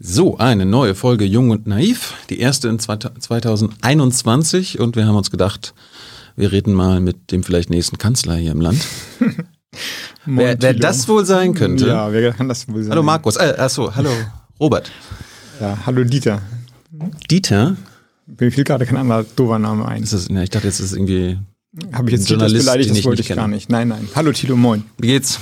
So, eine neue Folge Jung und Naiv, die erste in 2021 und wir haben uns gedacht, wir reden mal mit dem vielleicht nächsten Kanzler hier im Land. wer, wer das wohl sein könnte. Ja, wer kann das wohl sein? Hallo Markus, äh, achso, hallo Robert. Ja, hallo Dieter. Dieter? Mir fiel gerade kein anderer doofer Name ein. Ist das, ja, ich dachte jetzt ist es irgendwie Habe ich jetzt Journalist beleidigt, das wollte ich gar nicht. Nein, nein. Hallo Tilo, moin. Wie geht's?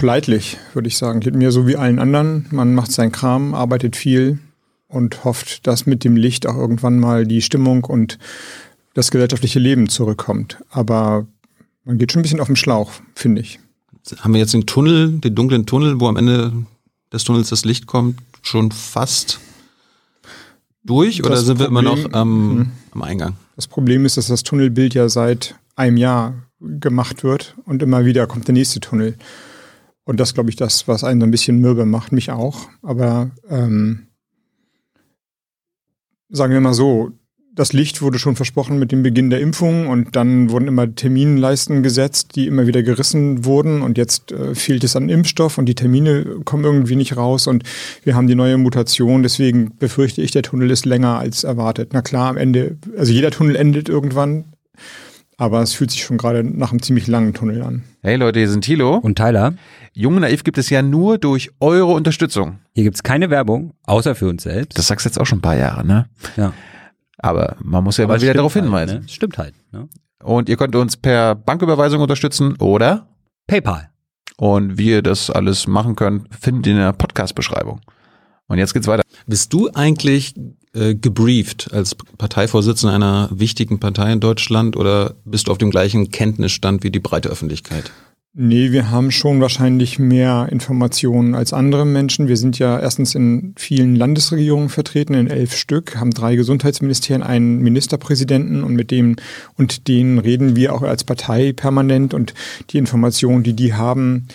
Leidlich, würde ich sagen. Geht mir so wie allen anderen. Man macht seinen Kram, arbeitet viel und hofft, dass mit dem Licht auch irgendwann mal die Stimmung und das gesellschaftliche Leben zurückkommt. Aber man geht schon ein bisschen auf den Schlauch, finde ich. Haben wir jetzt den Tunnel, den dunklen Tunnel, wo am Ende des Tunnels das Licht kommt, schon fast durch das oder sind Problem, wir immer noch am, mhm. am Eingang? Das Problem ist, dass das Tunnelbild ja seit einem Jahr gemacht wird und immer wieder kommt der nächste Tunnel. Und das, glaube ich, das, was einen so ein bisschen mürbe macht, mich auch. Aber ähm, sagen wir mal so, das Licht wurde schon versprochen mit dem Beginn der Impfung und dann wurden immer Terminleisten gesetzt, die immer wieder gerissen wurden und jetzt äh, fehlt es an Impfstoff und die Termine kommen irgendwie nicht raus und wir haben die neue Mutation, deswegen befürchte ich, der Tunnel ist länger als erwartet. Na klar, am Ende, also jeder Tunnel endet irgendwann, aber es fühlt sich schon gerade nach einem ziemlich langen Tunnel an. Hey Leute, hier sind Thilo und Tyler. Jung Naiv gibt es ja nur durch eure Unterstützung. Hier gibt's keine Werbung, außer für uns selbst. Das sagst du jetzt auch schon ein paar Jahre, ne? Ja. Aber man muss ja Aber mal wieder darauf halt, hinweisen. Ne? Stimmt halt. Ne? Und ihr könnt uns per Banküberweisung unterstützen oder PayPal. Und wie ihr das alles machen könnt, findet ihr in der Podcast-Beschreibung. Und jetzt geht's weiter. Bist du eigentlich äh, gebrieft als Parteivorsitzender einer wichtigen Partei in Deutschland oder bist du auf dem gleichen Kenntnisstand wie die breite Öffentlichkeit? Nee, wir haben schon wahrscheinlich mehr Informationen als andere Menschen. Wir sind ja erstens in vielen Landesregierungen vertreten, in elf Stück, haben drei Gesundheitsministerien, einen Ministerpräsidenten und mit dem und denen reden wir auch als Partei permanent und die Informationen, die die haben,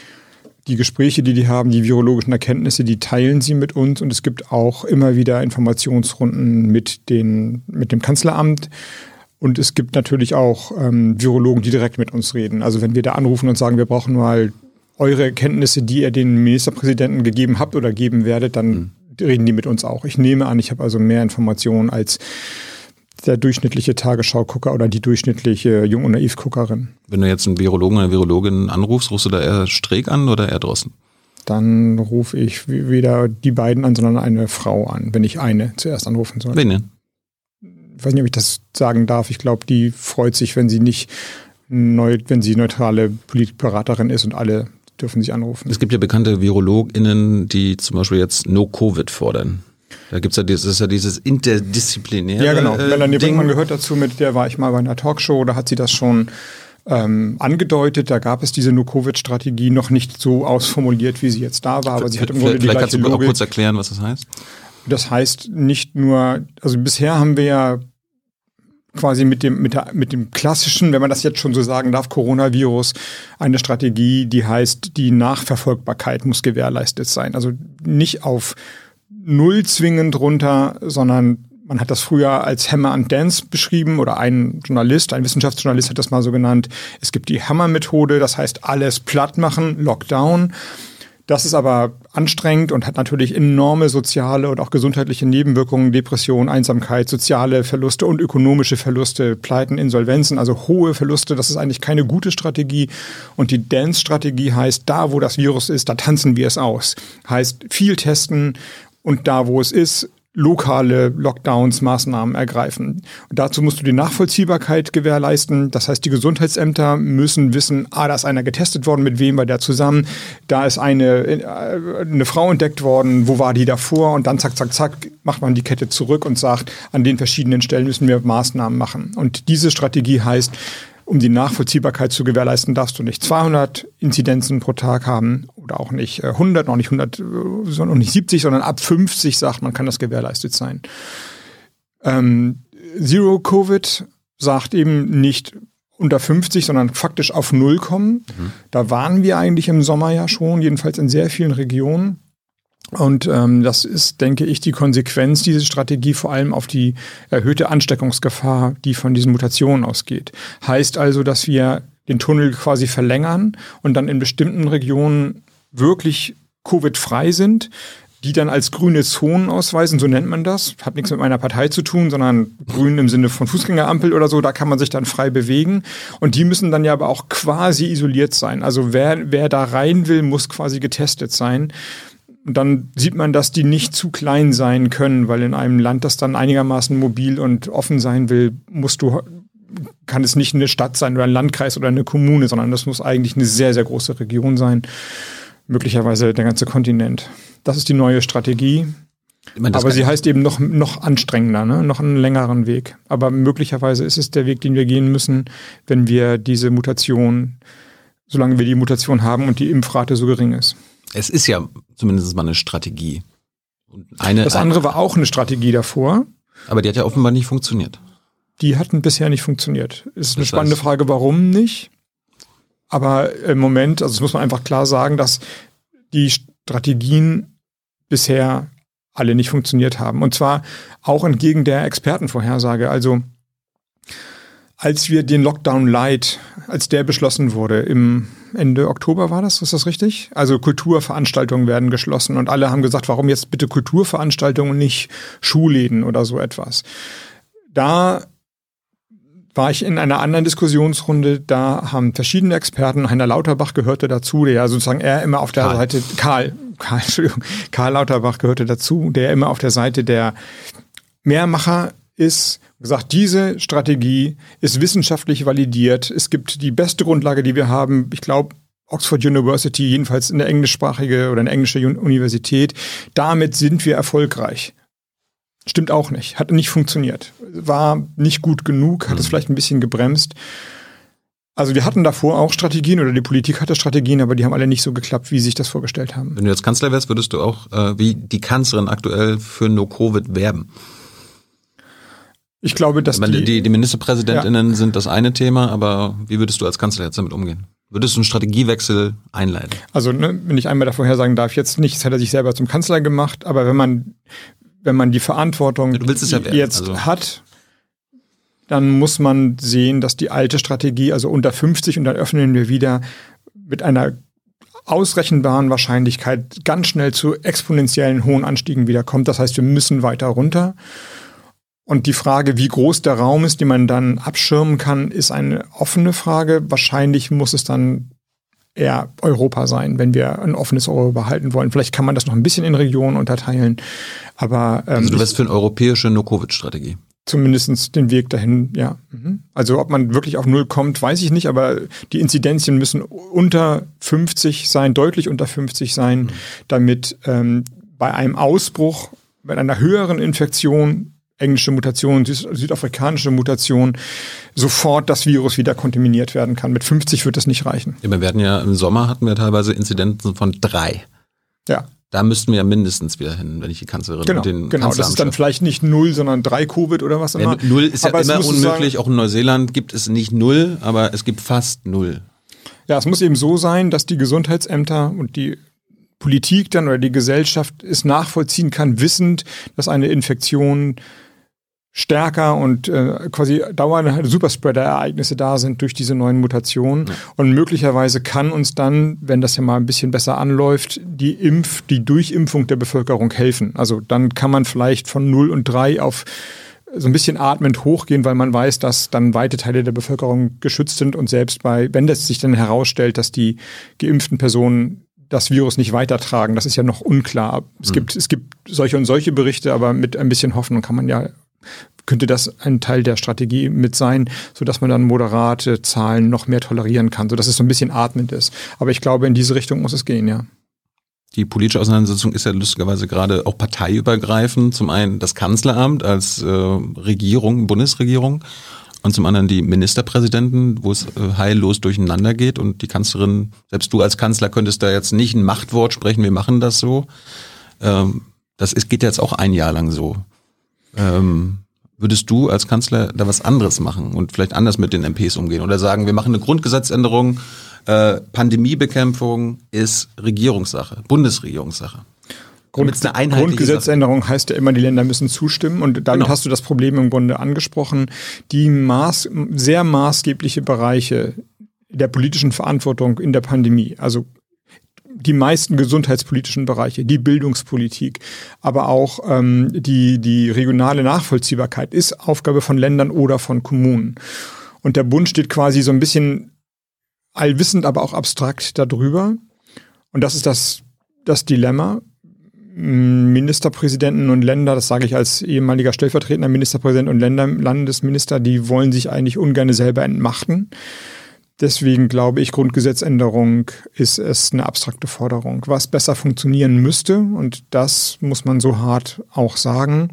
die Gespräche, die die haben, die virologischen Erkenntnisse, die teilen sie mit uns und es gibt auch immer wieder Informationsrunden mit, den, mit dem Kanzleramt. Und es gibt natürlich auch ähm, Virologen, die direkt mit uns reden. Also wenn wir da anrufen und sagen, wir brauchen mal eure Kenntnisse, die ihr den Ministerpräsidenten gegeben habt oder geben werdet, dann mhm. reden die mit uns auch. Ich nehme an, ich habe also mehr Informationen als der durchschnittliche Tagesschau-Gucker oder die durchschnittliche Jung- und Naiv-Guckerin. Wenn du jetzt einen Virologen oder eine Virologin anrufst, rufst du da eher Streeck an oder eher Drossen? Dann rufe ich weder die beiden an, sondern eine Frau an, wenn ich eine zuerst anrufen soll. Wen denn? Ich weiß nicht, ob ich das sagen darf. Ich glaube, die freut sich, wenn sie nicht neu, wenn sie neutrale Politikberaterin ist und alle dürfen sie anrufen. Es gibt ja bekannte VirologInnen, die zum Beispiel jetzt No-Covid fordern. Da gibt's ja dieses, ist ja dieses interdisziplinäre. Ja, genau. Äh, Melanie Brinkmann gehört dazu, mit der war ich mal bei einer Talkshow, da hat sie das schon ähm, angedeutet. Da gab es diese No-Covid-Strategie noch nicht so ausformuliert, wie sie jetzt da war, aber sie hat im Grunde die gleiche kannst du Logik. auch kurz erklären, was das heißt? Das heißt nicht nur, also bisher haben wir ja quasi mit dem, mit, der, mit dem klassischen, wenn man das jetzt schon so sagen darf, Coronavirus, eine Strategie, die heißt, die Nachverfolgbarkeit muss gewährleistet sein. Also nicht auf null zwingend runter, sondern man hat das früher als Hammer and Dance beschrieben oder ein Journalist, ein Wissenschaftsjournalist hat das mal so genannt. Es gibt die Hammer-Methode, das heißt alles platt machen, Lockdown. Das ist aber anstrengend und hat natürlich enorme soziale und auch gesundheitliche Nebenwirkungen, Depression, Einsamkeit, soziale Verluste und ökonomische Verluste, Pleiten, Insolvenzen, also hohe Verluste. Das ist eigentlich keine gute Strategie. Und die Dance-Strategie heißt, da wo das Virus ist, da tanzen wir es aus. Heißt viel testen, und da, wo es ist, lokale Lockdowns, Maßnahmen ergreifen. Und dazu musst du die Nachvollziehbarkeit gewährleisten. Das heißt, die Gesundheitsämter müssen wissen, ah, da ist einer getestet worden, mit wem war der zusammen, da ist eine, äh, eine Frau entdeckt worden, wo war die davor? Und dann zack, zack, zack, macht man die Kette zurück und sagt, an den verschiedenen Stellen müssen wir Maßnahmen machen. Und diese Strategie heißt, um die Nachvollziehbarkeit zu gewährleisten, darfst du nicht 200 Inzidenzen pro Tag haben oder auch nicht 100, äh, noch nicht 100, äh, sondern nicht 70, sondern ab 50 sagt man, kann das gewährleistet sein. Ähm, Zero Covid sagt eben nicht unter 50, sondern faktisch auf Null kommen. Mhm. Da waren wir eigentlich im Sommer ja schon, jedenfalls in sehr vielen Regionen. Und ähm, das ist, denke ich, die Konsequenz dieser Strategie vor allem auf die erhöhte Ansteckungsgefahr, die von diesen Mutationen ausgeht. Heißt also, dass wir den Tunnel quasi verlängern und dann in bestimmten Regionen wirklich Covid-frei sind. die dann als grüne Zonen ausweisen, so nennt man das. Hat nichts mit meiner Partei zu tun, sondern grün im Sinne von Fußgängerampel oder so, da kann man sich dann frei bewegen. Und die müssen dann ja aber auch quasi isoliert sein. Also wer, wer da rein will, muss quasi getestet sein. Und dann sieht man, dass die nicht zu klein sein können, weil in einem Land, das dann einigermaßen mobil und offen sein will, musst du, kann es nicht eine Stadt sein oder ein Landkreis oder eine Kommune, sondern das muss eigentlich eine sehr, sehr große Region sein. Möglicherweise der ganze Kontinent. Das ist die neue Strategie. Meine, Aber sie heißt eben noch, noch anstrengender, ne? noch einen längeren Weg. Aber möglicherweise ist es der Weg, den wir gehen müssen, wenn wir diese Mutation, solange wir die Mutation haben und die Impfrate so gering ist. Es ist ja zumindest mal eine Strategie. Eine, das andere war auch eine Strategie davor. Aber die hat ja offenbar nicht funktioniert. Die hatten bisher nicht funktioniert. Es ist eine das spannende Frage, warum nicht. Aber im Moment, also das muss man einfach klar sagen, dass die Strategien bisher alle nicht funktioniert haben. Und zwar auch entgegen der Expertenvorhersage. Also als wir den Lockdown Light, als der beschlossen wurde, im Ende Oktober war das, ist das richtig? Also Kulturveranstaltungen werden geschlossen und alle haben gesagt, warum jetzt bitte Kulturveranstaltungen und nicht Schulläden oder so etwas. Da war ich in einer anderen Diskussionsrunde, da haben verschiedene Experten, Heiner Lauterbach gehörte dazu, der ja sozusagen er immer auf der Karl. Seite, Karl, Karl, Entschuldigung, Karl Lauterbach gehörte dazu, der immer auf der Seite der Mehrmacher ist, gesagt, diese Strategie ist wissenschaftlich validiert. Es gibt die beste Grundlage, die wir haben. Ich glaube, Oxford University, jedenfalls eine englischsprachige oder eine englische Universität. Damit sind wir erfolgreich. Stimmt auch nicht. Hat nicht funktioniert. War nicht gut genug, hat mhm. es vielleicht ein bisschen gebremst. Also wir hatten davor auch Strategien oder die Politik hatte Strategien, aber die haben alle nicht so geklappt, wie sie sich das vorgestellt haben. Wenn du jetzt Kanzler wärst, würdest du auch äh, wie die Kanzlerin aktuell für No-Covid werben? Ich glaube, dass meine, die, die, die Ministerpräsidentinnen ja. sind das eine Thema, aber wie würdest du als Kanzler jetzt damit umgehen? Würdest du einen Strategiewechsel einleiten? Also, ne, wenn ich einmal davor sagen darf, jetzt nicht, das hat er sich selber zum Kanzler gemacht, aber wenn man, wenn man die Verantwortung ja, ja jetzt also. hat, dann muss man sehen, dass die alte Strategie, also unter 50 und dann öffnen wir wieder mit einer ausrechenbaren Wahrscheinlichkeit ganz schnell zu exponentiellen hohen Anstiegen wiederkommt. Das heißt, wir müssen weiter runter. Und die Frage, wie groß der Raum ist, den man dann abschirmen kann, ist eine offene Frage. Wahrscheinlich muss es dann eher Europa sein, wenn wir ein offenes Europa behalten wollen. Vielleicht kann man das noch ein bisschen in Regionen unterteilen. Aber ähm, also du wärst für eine europäische No-Covid-Strategie. Zumindest den Weg dahin, ja. Mhm. Also ob man wirklich auf Null kommt, weiß ich nicht, aber die Inzidenzien müssen unter 50 sein, deutlich unter 50 sein, mhm. damit ähm, bei einem Ausbruch, bei einer höheren Infektion englische Mutation, südafrikanische Mutation, sofort das Virus wieder kontaminiert werden kann. Mit 50 wird das nicht reichen. Ja, wir werden ja im Sommer hatten wir teilweise Inzidenzen von drei. Ja. Da müssten wir ja mindestens wieder hin, wenn ich die Kanzlerin genau, den Genau, das ist dann vielleicht nicht null, sondern drei Covid oder was immer. Ja, null ist aber ja immer unmöglich. Sagen, auch in Neuseeland gibt es nicht null, aber es gibt fast null. Ja, es muss eben so sein, dass die Gesundheitsämter und die Politik dann oder die Gesellschaft es nachvollziehen kann, wissend, dass eine Infektion stärker und äh, quasi dauernde Superspreader-Ereignisse da sind durch diese neuen Mutationen. Ja. Und möglicherweise kann uns dann, wenn das ja mal ein bisschen besser anläuft, die Impf, die Durchimpfung der Bevölkerung helfen. Also dann kann man vielleicht von 0 und 3 auf so ein bisschen atmend hochgehen, weil man weiß, dass dann weite Teile der Bevölkerung geschützt sind und selbst bei, wenn das sich dann herausstellt, dass die geimpften Personen das Virus nicht weitertragen. Das ist ja noch unklar. Es, mhm. gibt, es gibt solche und solche Berichte, aber mit ein bisschen Hoffnung kann man ja könnte das ein Teil der Strategie mit sein, sodass man dann moderate Zahlen noch mehr tolerieren kann, sodass es so ein bisschen atmend ist. Aber ich glaube, in diese Richtung muss es gehen, ja. Die politische Auseinandersetzung ist ja lustigerweise gerade auch parteiübergreifend. Zum einen das Kanzleramt als äh, Regierung, Bundesregierung und zum anderen die Ministerpräsidenten, wo es äh, heillos durcheinander geht und die Kanzlerin, selbst du als Kanzler könntest da jetzt nicht ein Machtwort sprechen, wir machen das so. Ähm, das ist, geht jetzt auch ein Jahr lang so. Ähm, würdest du als Kanzler da was anderes machen und vielleicht anders mit den MPs umgehen oder sagen, wir machen eine Grundgesetzänderung, äh, Pandemiebekämpfung ist Regierungssache, Bundesregierungssache? Grund, Grundgesetzänderung Sache. heißt ja immer, die Länder müssen zustimmen und damit genau. hast du das Problem im Grunde angesprochen. Die maß, sehr maßgebliche Bereiche der politischen Verantwortung in der Pandemie, also die meisten gesundheitspolitischen Bereiche, die Bildungspolitik, aber auch ähm, die, die regionale Nachvollziehbarkeit ist Aufgabe von Ländern oder von Kommunen. Und der Bund steht quasi so ein bisschen allwissend, aber auch abstrakt darüber. Und das ist das, das Dilemma. Ministerpräsidenten und Länder, das sage ich als ehemaliger stellvertretender Ministerpräsident und Länder, Landesminister, die wollen sich eigentlich ungern selber entmachten. Deswegen glaube ich, Grundgesetzänderung ist es eine abstrakte Forderung. Was besser funktionieren müsste, und das muss man so hart auch sagen,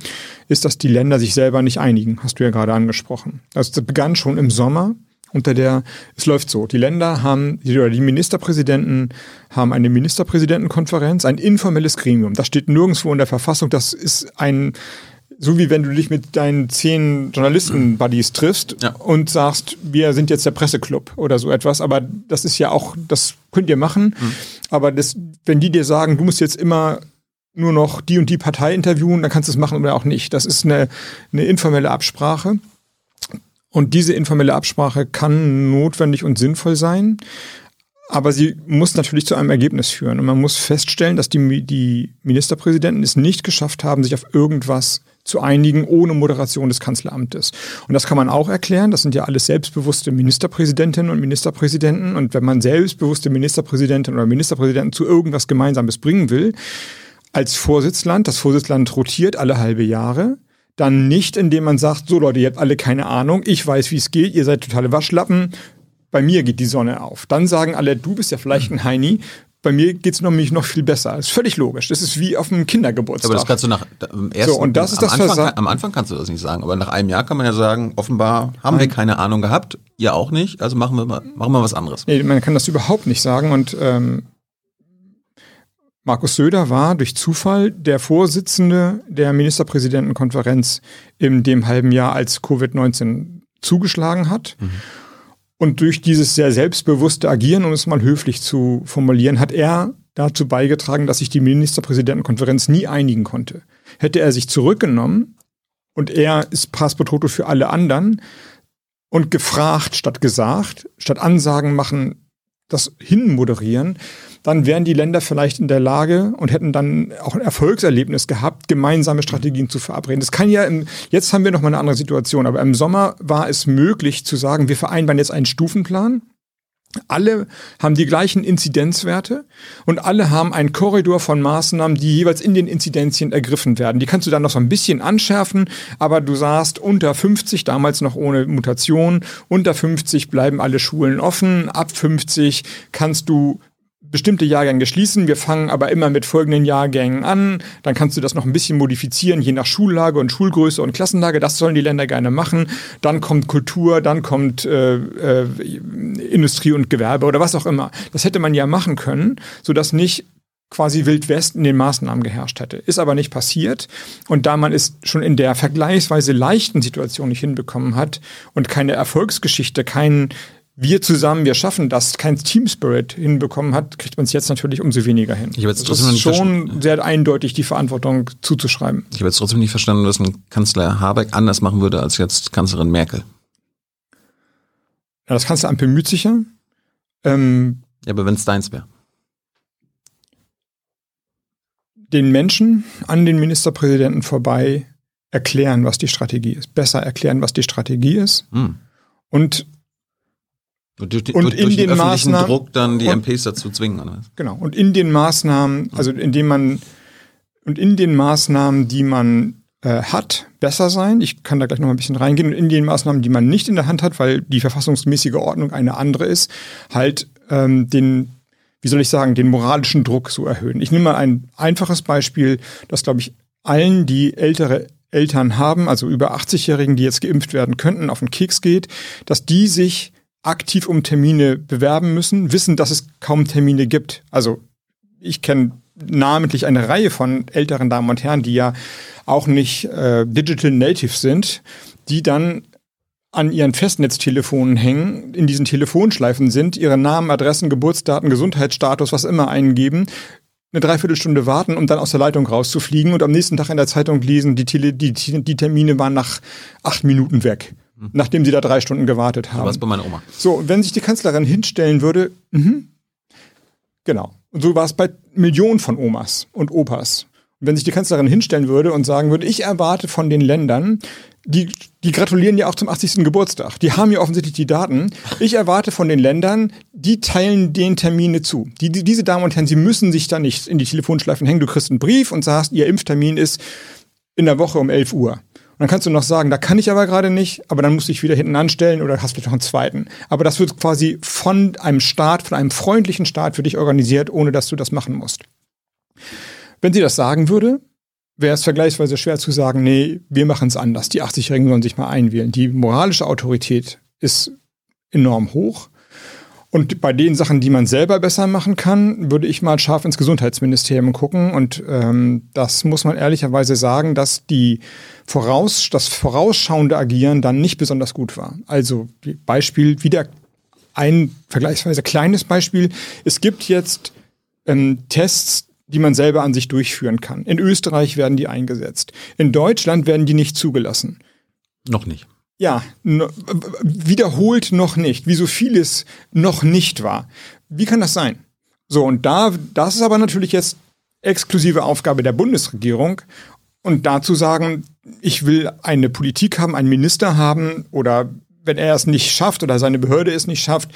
ist, dass die Länder sich selber nicht einigen, hast du ja gerade angesprochen. Also das begann schon im Sommer unter der, es läuft so, die Länder haben, oder die Ministerpräsidenten haben eine Ministerpräsidentenkonferenz, ein informelles Gremium. Das steht nirgendwo in der Verfassung, das ist ein, so wie wenn du dich mit deinen zehn Journalisten-Buddies triffst ja. und sagst, wir sind jetzt der Presseclub oder so etwas, aber das ist ja auch, das könnt ihr machen, mhm. aber das, wenn die dir sagen, du musst jetzt immer nur noch die und die Partei interviewen, dann kannst du es machen oder auch nicht. Das ist eine, eine informelle Absprache. Und diese informelle Absprache kann notwendig und sinnvoll sein, aber sie muss natürlich zu einem Ergebnis führen. Und man muss feststellen, dass die, die Ministerpräsidenten es nicht geschafft haben, sich auf irgendwas zu einigen ohne Moderation des Kanzleramtes. Und das kann man auch erklären. Das sind ja alles selbstbewusste Ministerpräsidentinnen und Ministerpräsidenten. Und wenn man selbstbewusste Ministerpräsidentin oder Ministerpräsidenten zu irgendwas Gemeinsames bringen will, als Vorsitzland, das Vorsitzland rotiert alle halbe Jahre, dann nicht, indem man sagt, so Leute, ihr habt alle keine Ahnung, ich weiß, wie es geht, ihr seid totale Waschlappen, bei mir geht die Sonne auf. Dann sagen alle, du bist ja vielleicht ein Heini, bei mir geht es nämlich noch viel besser. Das ist völlig logisch. Das ist wie auf einem Kindergeburtstag. Aber das kannst du nach dem ersten, so, und das ist am, das Anfang, am Anfang kannst du das nicht sagen, aber nach einem Jahr kann man ja sagen, offenbar haben Nein. wir keine Ahnung gehabt, ihr auch nicht, also machen wir mal, machen wir was anderes. Nee, man kann das überhaupt nicht sagen und ähm, Markus Söder war durch Zufall der Vorsitzende der Ministerpräsidentenkonferenz in dem halben Jahr, als Covid-19 zugeschlagen hat. Mhm. Und durch dieses sehr selbstbewusste Agieren, um es mal höflich zu formulieren, hat er dazu beigetragen, dass sich die Ministerpräsidentenkonferenz nie einigen konnte. Hätte er sich zurückgenommen und er ist Passportoto für alle anderen und gefragt statt gesagt, statt Ansagen machen, das hinmoderieren, dann wären die Länder vielleicht in der Lage und hätten dann auch ein Erfolgserlebnis gehabt, gemeinsame Strategien zu verabreden. Das kann ja, im, jetzt haben wir noch mal eine andere Situation, aber im Sommer war es möglich zu sagen, wir vereinbaren jetzt einen Stufenplan. Alle haben die gleichen Inzidenzwerte und alle haben einen Korridor von Maßnahmen, die jeweils in den Inzidenzien ergriffen werden. Die kannst du dann noch so ein bisschen anschärfen, aber du sagst unter 50, damals noch ohne Mutation, unter 50 bleiben alle Schulen offen, ab 50 kannst du bestimmte Jahrgänge schließen. Wir fangen aber immer mit folgenden Jahrgängen an. Dann kannst du das noch ein bisschen modifizieren, je nach Schullage und Schulgröße und Klassenlage. Das sollen die Länder gerne machen. Dann kommt Kultur, dann kommt äh, äh, Industrie und Gewerbe oder was auch immer. Das hätte man ja machen können, sodass nicht quasi Wildwest in den Maßnahmen geherrscht hätte. Ist aber nicht passiert. Und da man es schon in der vergleichsweise leichten Situation nicht hinbekommen hat und keine Erfolgsgeschichte, kein wir zusammen, wir schaffen das, kein Team Spirit hinbekommen hat, kriegt man es jetzt natürlich umso weniger hin. Ich habe jetzt trotzdem das ist schon sehr eindeutig die Verantwortung zuzuschreiben. Ich habe jetzt trotzdem nicht verstanden, was ein Kanzler Habeck anders machen würde als jetzt Kanzlerin Merkel. Ja, das Kanzleramt bemüht sich ja. Ähm, ja, aber wenn es deins wäre. Den Menschen an den Ministerpräsidenten vorbei erklären, was die Strategie ist. Besser erklären, was die Strategie ist. Hm. Und und durch, und durch, in durch den, den Maßnahmen Druck dann die und, MPs dazu zwingen. Oder? Genau. Und in den Maßnahmen, also indem man und in den Maßnahmen, die man äh, hat, besser sein. Ich kann da gleich noch mal ein bisschen reingehen. Und in den Maßnahmen, die man nicht in der Hand hat, weil die verfassungsmäßige Ordnung eine andere ist, halt ähm, den wie soll ich sagen, den moralischen Druck zu erhöhen. Ich nehme mal ein einfaches Beispiel, das, glaube ich, allen, die ältere Eltern haben, also über 80-Jährigen, die jetzt geimpft werden könnten, auf den Keks geht, dass die sich aktiv um Termine bewerben müssen, wissen, dass es kaum Termine gibt. Also ich kenne namentlich eine Reihe von älteren Damen und Herren, die ja auch nicht äh, Digital Native sind, die dann an ihren Festnetztelefonen hängen, in diesen Telefonschleifen sind, ihre Namen, Adressen, Geburtsdaten, Gesundheitsstatus, was immer eingeben, eine Dreiviertelstunde warten, um dann aus der Leitung rauszufliegen und am nächsten Tag in der Zeitung lesen, die, Tele die, die Termine waren nach acht Minuten weg nachdem sie da drei Stunden gewartet haben. So was bei meiner Oma. So, wenn sich die Kanzlerin hinstellen würde, mh, genau. Und so war es bei Millionen von Omas und Opas. Und wenn sich die Kanzlerin hinstellen würde und sagen würde, ich erwarte von den Ländern, die, die gratulieren ja auch zum 80. Geburtstag. Die haben ja offensichtlich die Daten. Ich erwarte von den Ländern, die teilen den Termine zu. Die, die, diese Damen und Herren, sie müssen sich da nicht in die Telefonschleifen hängen. Du kriegst einen Brief und sagst, ihr Impftermin ist in der Woche um 11 Uhr. Und dann kannst du noch sagen, da kann ich aber gerade nicht, aber dann musst du dich wieder hinten anstellen oder hast vielleicht noch einen zweiten. Aber das wird quasi von einem Staat, von einem freundlichen Staat für dich organisiert, ohne dass du das machen musst. Wenn sie das sagen würde, wäre es vergleichsweise schwer zu sagen, nee, wir machen es anders. Die 80-Jährigen sollen sich mal einwählen. Die moralische Autorität ist enorm hoch. Und bei den Sachen, die man selber besser machen kann, würde ich mal scharf ins Gesundheitsministerium gucken. Und ähm, das muss man ehrlicherweise sagen, dass die Voraus, das vorausschauende Agieren dann nicht besonders gut war. Also Beispiel, wieder ein vergleichsweise kleines Beispiel. Es gibt jetzt ähm, Tests, die man selber an sich durchführen kann. In Österreich werden die eingesetzt. In Deutschland werden die nicht zugelassen. Noch nicht. Ja, wiederholt noch nicht, wie so vieles noch nicht war. Wie kann das sein? So, und da, das ist aber natürlich jetzt exklusive Aufgabe der Bundesregierung. Und dazu sagen, ich will eine Politik haben, einen Minister haben oder wenn er es nicht schafft oder seine Behörde es nicht schafft,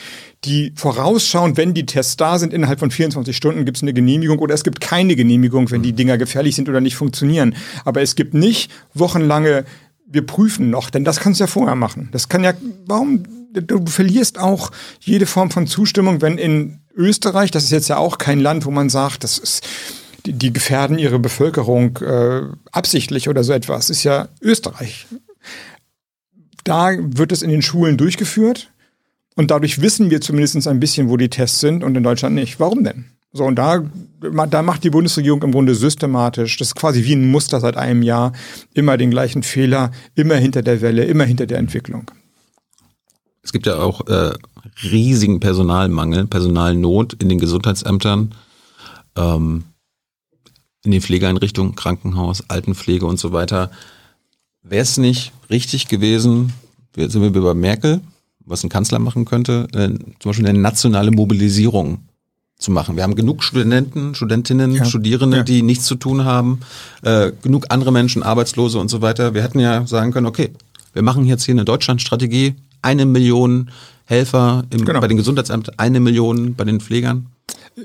die vorausschauen, wenn die Tests da sind, innerhalb von 24 Stunden gibt es eine Genehmigung oder es gibt keine Genehmigung, wenn die Dinger gefährlich sind oder nicht funktionieren. Aber es gibt nicht wochenlange, wir prüfen noch, denn das kannst du ja vorher machen. Das kann ja, warum, du verlierst auch jede Form von Zustimmung, wenn in Österreich, das ist jetzt ja auch kein Land, wo man sagt, das ist, die, die gefährden ihre Bevölkerung äh, absichtlich oder so etwas. Ist ja Österreich. Da wird es in den Schulen durchgeführt und dadurch wissen wir zumindest ein bisschen, wo die Tests sind und in Deutschland nicht. Warum denn? So, und da, da macht die Bundesregierung im Grunde systematisch, das ist quasi wie ein Muster seit einem Jahr, immer den gleichen Fehler, immer hinter der Welle, immer hinter der Entwicklung. Es gibt ja auch äh, riesigen Personalmangel, Personalnot in den Gesundheitsämtern, ähm, in den Pflegeeinrichtungen, Krankenhaus, Altenpflege und so weiter. Wäre es nicht richtig gewesen, sind wir bei Merkel, was ein Kanzler machen könnte, äh, zum Beispiel eine nationale Mobilisierung zu machen. Wir haben genug Studenten, Studentinnen, ja. Studierende, ja. die nichts zu tun haben, äh, genug andere Menschen, Arbeitslose und so weiter. Wir hätten ja sagen können, okay, wir machen jetzt hier eine Deutschlandstrategie, eine Million Helfer im, genau. bei den Gesundheitsämtern, eine Million bei den Pflegern.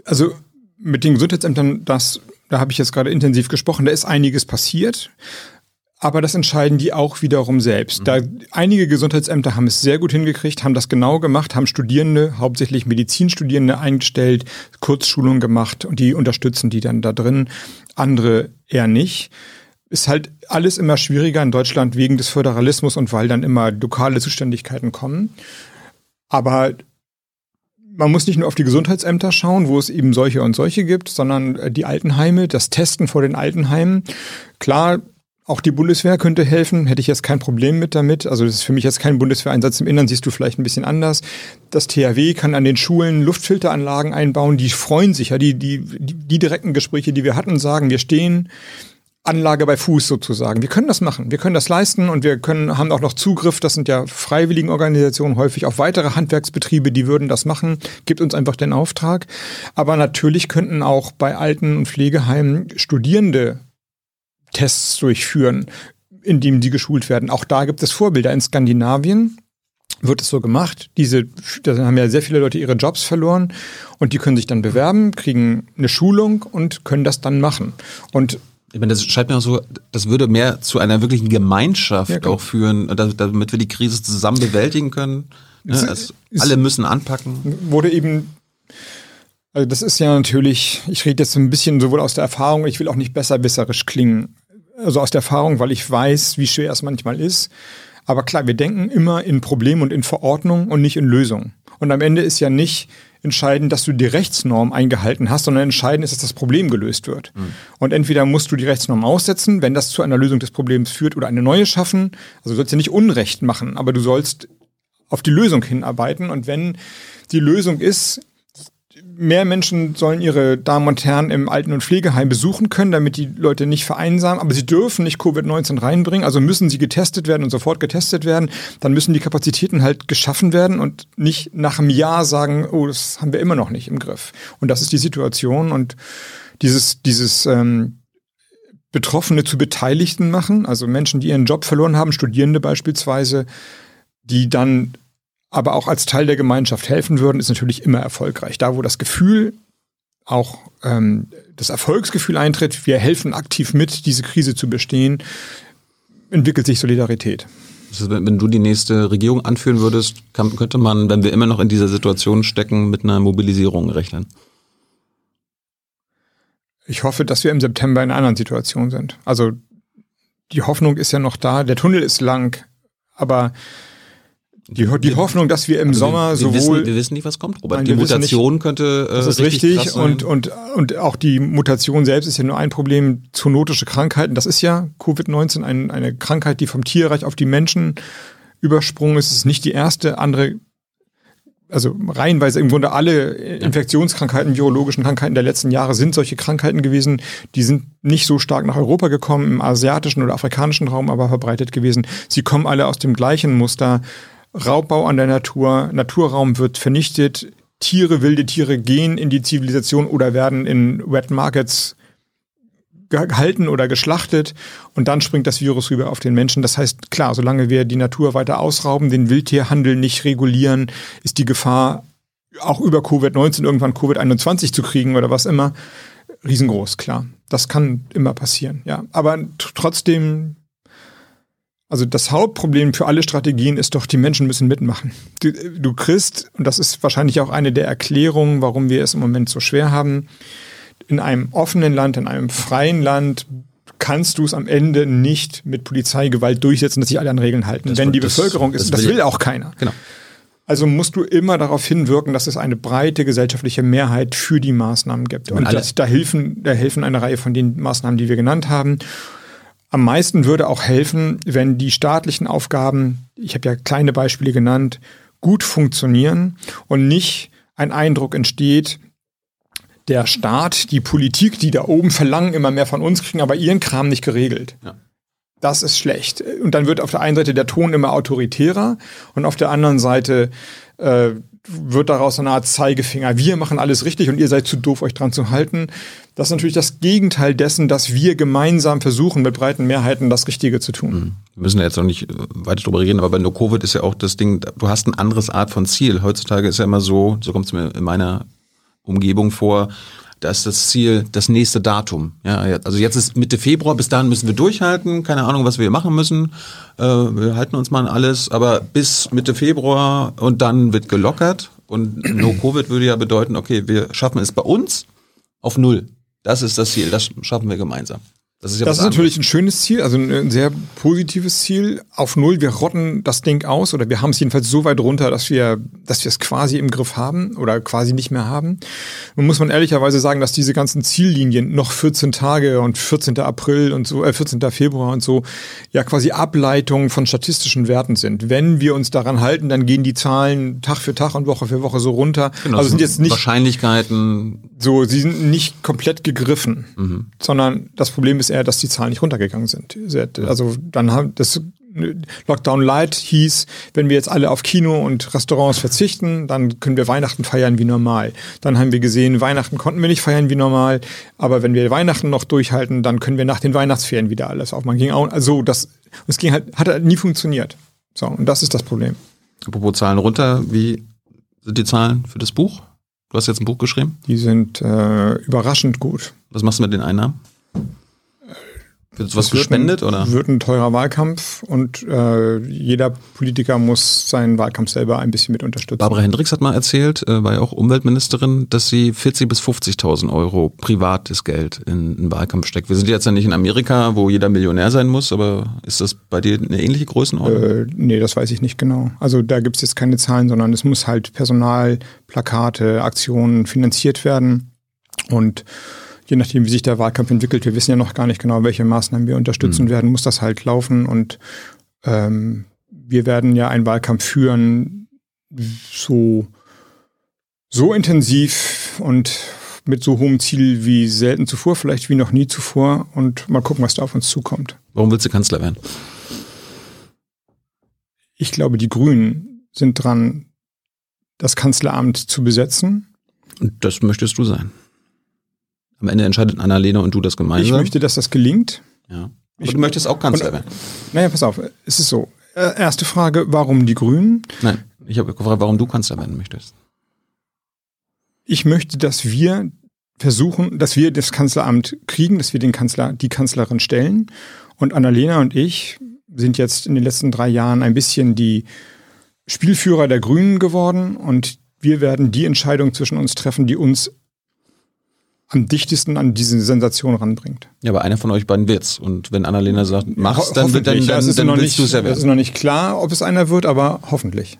Also mit den Gesundheitsämtern, das, da habe ich jetzt gerade intensiv gesprochen, da ist einiges passiert. Aber das entscheiden die auch wiederum selbst. Mhm. Da einige Gesundheitsämter haben es sehr gut hingekriegt, haben das genau gemacht, haben Studierende, hauptsächlich Medizinstudierende eingestellt, Kurzschulungen gemacht und die unterstützen die dann da drin. Andere eher nicht. Ist halt alles immer schwieriger in Deutschland wegen des Föderalismus und weil dann immer lokale Zuständigkeiten kommen. Aber man muss nicht nur auf die Gesundheitsämter schauen, wo es eben solche und solche gibt, sondern die Altenheime, das Testen vor den Altenheimen. Klar, auch die Bundeswehr könnte helfen, hätte ich jetzt kein Problem mit damit. Also das ist für mich jetzt kein Bundeswehreinsatz im Innern, siehst du vielleicht ein bisschen anders. Das THW kann an den Schulen Luftfilteranlagen einbauen, die freuen sich ja, die, die, die direkten Gespräche, die wir hatten, sagen, wir stehen Anlage bei Fuß sozusagen. Wir können das machen, wir können das leisten und wir können, haben auch noch Zugriff, das sind ja freiwilligen Organisationen häufig, auf weitere Handwerksbetriebe, die würden das machen, gibt uns einfach den Auftrag. Aber natürlich könnten auch bei Alten- und Pflegeheimen Studierende Tests durchführen, in dem die geschult werden. Auch da gibt es Vorbilder. In Skandinavien wird es so gemacht. Diese, da haben ja sehr viele Leute ihre Jobs verloren und die können sich dann bewerben, kriegen eine Schulung und können das dann machen. Und ich meine, das scheint mir auch so, das würde mehr zu einer wirklichen Gemeinschaft ja, auch führen, damit wir die Krise zusammen bewältigen können. Ne? Also alle müssen anpacken. Wurde eben also das ist ja natürlich, ich rede jetzt ein bisschen sowohl aus der Erfahrung, ich will auch nicht besserwisserisch klingen also aus der Erfahrung, weil ich weiß, wie schwer es manchmal ist. Aber klar, wir denken immer in Problem und in Verordnung und nicht in Lösung. Und am Ende ist ja nicht entscheidend, dass du die Rechtsnorm eingehalten hast, sondern entscheidend ist, dass das Problem gelöst wird. Mhm. Und entweder musst du die Rechtsnorm aussetzen, wenn das zu einer Lösung des Problems führt, oder eine neue schaffen. Also du sollst ja nicht Unrecht machen, aber du sollst auf die Lösung hinarbeiten. Und wenn die Lösung ist, mehr Menschen sollen ihre Damen und Herren im Alten- und Pflegeheim besuchen können, damit die Leute nicht vereinsamen. Aber sie dürfen nicht Covid-19 reinbringen, also müssen sie getestet werden und sofort getestet werden. Dann müssen die Kapazitäten halt geschaffen werden und nicht nach einem Jahr sagen, oh, das haben wir immer noch nicht im Griff. Und das ist die Situation und dieses, dieses ähm, Betroffene zu Beteiligten machen, also Menschen, die ihren Job verloren haben, Studierende beispielsweise, die dann aber auch als Teil der Gemeinschaft helfen würden, ist natürlich immer erfolgreich. Da, wo das Gefühl, auch ähm, das Erfolgsgefühl eintritt, wir helfen aktiv mit, diese Krise zu bestehen, entwickelt sich Solidarität. Also wenn, wenn, du die nächste Regierung anführen würdest, kann, könnte man, wenn wir immer noch in dieser Situation stecken, mit einer Mobilisierung rechnen? Ich hoffe, dass wir im September in einer anderen Situation sind. Also die Hoffnung ist ja noch da, der Tunnel ist lang, aber die, die Hoffnung, dass wir im also Sommer wir, sowohl. Wissen, wir wissen nicht, was kommt, Robert. Nein, die Mutation nicht, könnte. Äh, das ist richtig. richtig und, und, und auch die Mutation selbst ist ja nur ein Problem. Zoonotische Krankheiten, das ist ja Covid-19, ein, eine Krankheit, die vom Tierreich auf die Menschen übersprungen ist. Es ist nicht die erste. Andere also reihenweise im Grunde alle Infektionskrankheiten, virologischen Krankheiten der letzten Jahre sind solche Krankheiten gewesen. Die sind nicht so stark nach Europa gekommen, im asiatischen oder afrikanischen Raum aber verbreitet gewesen. Sie kommen alle aus dem gleichen Muster. Raubbau an der Natur, Naturraum wird vernichtet, Tiere, wilde Tiere gehen in die Zivilisation oder werden in Wet Markets gehalten oder geschlachtet und dann springt das Virus rüber auf den Menschen. Das heißt, klar, solange wir die Natur weiter ausrauben, den Wildtierhandel nicht regulieren, ist die Gefahr, auch über Covid-19 irgendwann Covid-21 zu kriegen oder was immer, riesengroß, klar. Das kann immer passieren, ja. Aber trotzdem also das Hauptproblem für alle Strategien ist doch, die Menschen müssen mitmachen. Du, du kriegst, und das ist wahrscheinlich auch eine der Erklärungen, warum wir es im Moment so schwer haben, in einem offenen Land, in einem freien Land kannst du es am Ende nicht mit Polizeigewalt durchsetzen, dass sich alle an Regeln halten. Das Wenn die das, Bevölkerung ist, das will, das will auch keiner. Genau. Also musst du immer darauf hinwirken, dass es eine breite gesellschaftliche Mehrheit für die Maßnahmen gibt. Und das, da helfen, da helfen eine Reihe von den Maßnahmen, die wir genannt haben. Am meisten würde auch helfen, wenn die staatlichen Aufgaben, ich habe ja kleine Beispiele genannt, gut funktionieren und nicht ein Eindruck entsteht, der Staat, die Politik, die da oben verlangen immer mehr von uns, kriegen aber ihren Kram nicht geregelt. Ja. Das ist schlecht. Und dann wird auf der einen Seite der Ton immer autoritärer und auf der anderen Seite äh, wird daraus eine Art Zeigefinger. Wir machen alles richtig und ihr seid zu doof, euch dran zu halten. Das ist natürlich das Gegenteil dessen, dass wir gemeinsam versuchen, mit breiten Mehrheiten das Richtige zu tun. Mhm. Wir müssen ja jetzt noch nicht äh, weiter drüber reden, aber bei No Covid ist ja auch das Ding, du hast ein anderes Art von Ziel. Heutzutage ist ja immer so, so kommt es mir in meiner Umgebung vor, da ist das Ziel das nächste Datum. Ja, also jetzt ist Mitte Februar, bis dahin müssen wir durchhalten. Keine Ahnung, was wir machen müssen. Äh, wir halten uns mal an alles, aber bis Mitte Februar und dann wird gelockert. Und No-Covid würde ja bedeuten, okay, wir schaffen es bei uns auf Null. Das ist das Ziel, das schaffen wir gemeinsam. Das ist, ja das ist natürlich ein schönes Ziel, also ein sehr positives Ziel. Auf Null, wir rotten das Ding aus oder wir haben es jedenfalls so weit runter, dass wir, dass wir es quasi im Griff haben oder quasi nicht mehr haben. Nun muss man ehrlicherweise sagen, dass diese ganzen Ziellinien noch 14 Tage und 14. April und so, äh, 14. Februar und so, ja quasi Ableitungen von statistischen Werten sind. Wenn wir uns daran halten, dann gehen die Zahlen Tag für Tag und Woche für Woche so runter. Genau, also sind jetzt nicht Wahrscheinlichkeiten. So, sie sind nicht komplett gegriffen, mhm. sondern das Problem ist eher, dass die Zahlen nicht runtergegangen sind. Also dann haben das Lockdown Light hieß, wenn wir jetzt alle auf Kino und Restaurants verzichten, dann können wir Weihnachten feiern wie normal. Dann haben wir gesehen, Weihnachten konnten wir nicht feiern wie normal, aber wenn wir Weihnachten noch durchhalten, dann können wir nach den Weihnachtsferien wieder alles aufmachen. Ging auch, also das, es ging halt, hat halt nie funktioniert. So, und das ist das Problem. Apropos Zahlen runter, wie sind die Zahlen für das Buch? Du hast jetzt ein Buch geschrieben? Die sind äh, überraschend gut. Was machst du mit den Einnahmen? Wird was gespendet ein, oder? Wird ein teurer Wahlkampf und äh, jeder Politiker muss seinen Wahlkampf selber ein bisschen mit unterstützen. Barbara Hendricks hat mal erzählt, äh, war ja auch Umweltministerin, dass sie 40 bis 50.000 Euro privates Geld in einen Wahlkampf steckt. Wir sind jetzt ja nicht in Amerika, wo jeder Millionär sein muss, aber ist das bei dir eine ähnliche Größenordnung? Äh, nee, das weiß ich nicht genau. Also da gibt es jetzt keine Zahlen, sondern es muss halt Personal, Plakate, Aktionen finanziert werden und je nachdem, wie sich der Wahlkampf entwickelt, wir wissen ja noch gar nicht genau, welche Maßnahmen wir unterstützen mhm. werden, muss das halt laufen. Und ähm, wir werden ja einen Wahlkampf führen, so, so intensiv und mit so hohem Ziel wie selten zuvor, vielleicht wie noch nie zuvor und mal gucken, was da auf uns zukommt. Warum willst du Kanzler werden? Ich glaube, die Grünen sind dran, das Kanzleramt zu besetzen. Und das möchtest du sein. Am Ende entscheidet Annalena und du das gemeinsam. Ich möchte, dass das gelingt. Ja. Aber du möchtest auch Kanzler und, werden. Naja, pass auf, es ist so. Äh, erste Frage, warum die Grünen? Nein, ich habe gefragt, warum du Kanzler werden möchtest. Ich möchte, dass wir versuchen, dass wir das Kanzleramt kriegen, dass wir den Kanzler, die Kanzlerin stellen. Und Annalena und ich sind jetzt in den letzten drei Jahren ein bisschen die Spielführer der Grünen geworden und wir werden die Entscheidung zwischen uns treffen, die uns am dichtesten an diese Sensation ranbringt. Ja, aber einer von euch beiden wird's. Und wenn Annalena sagt, mach's, Ho dann, dann, dann, ja, dann, dann willst du es ja Es werden. ist noch nicht klar, ob es einer wird, aber hoffentlich.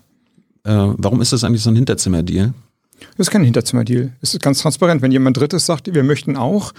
Äh, warum ist das eigentlich so ein Hinterzimmerdeal? Das ist kein Hinterzimmerdeal. Es ist ganz transparent. Wenn jemand Drittes sagt, wir möchten auch,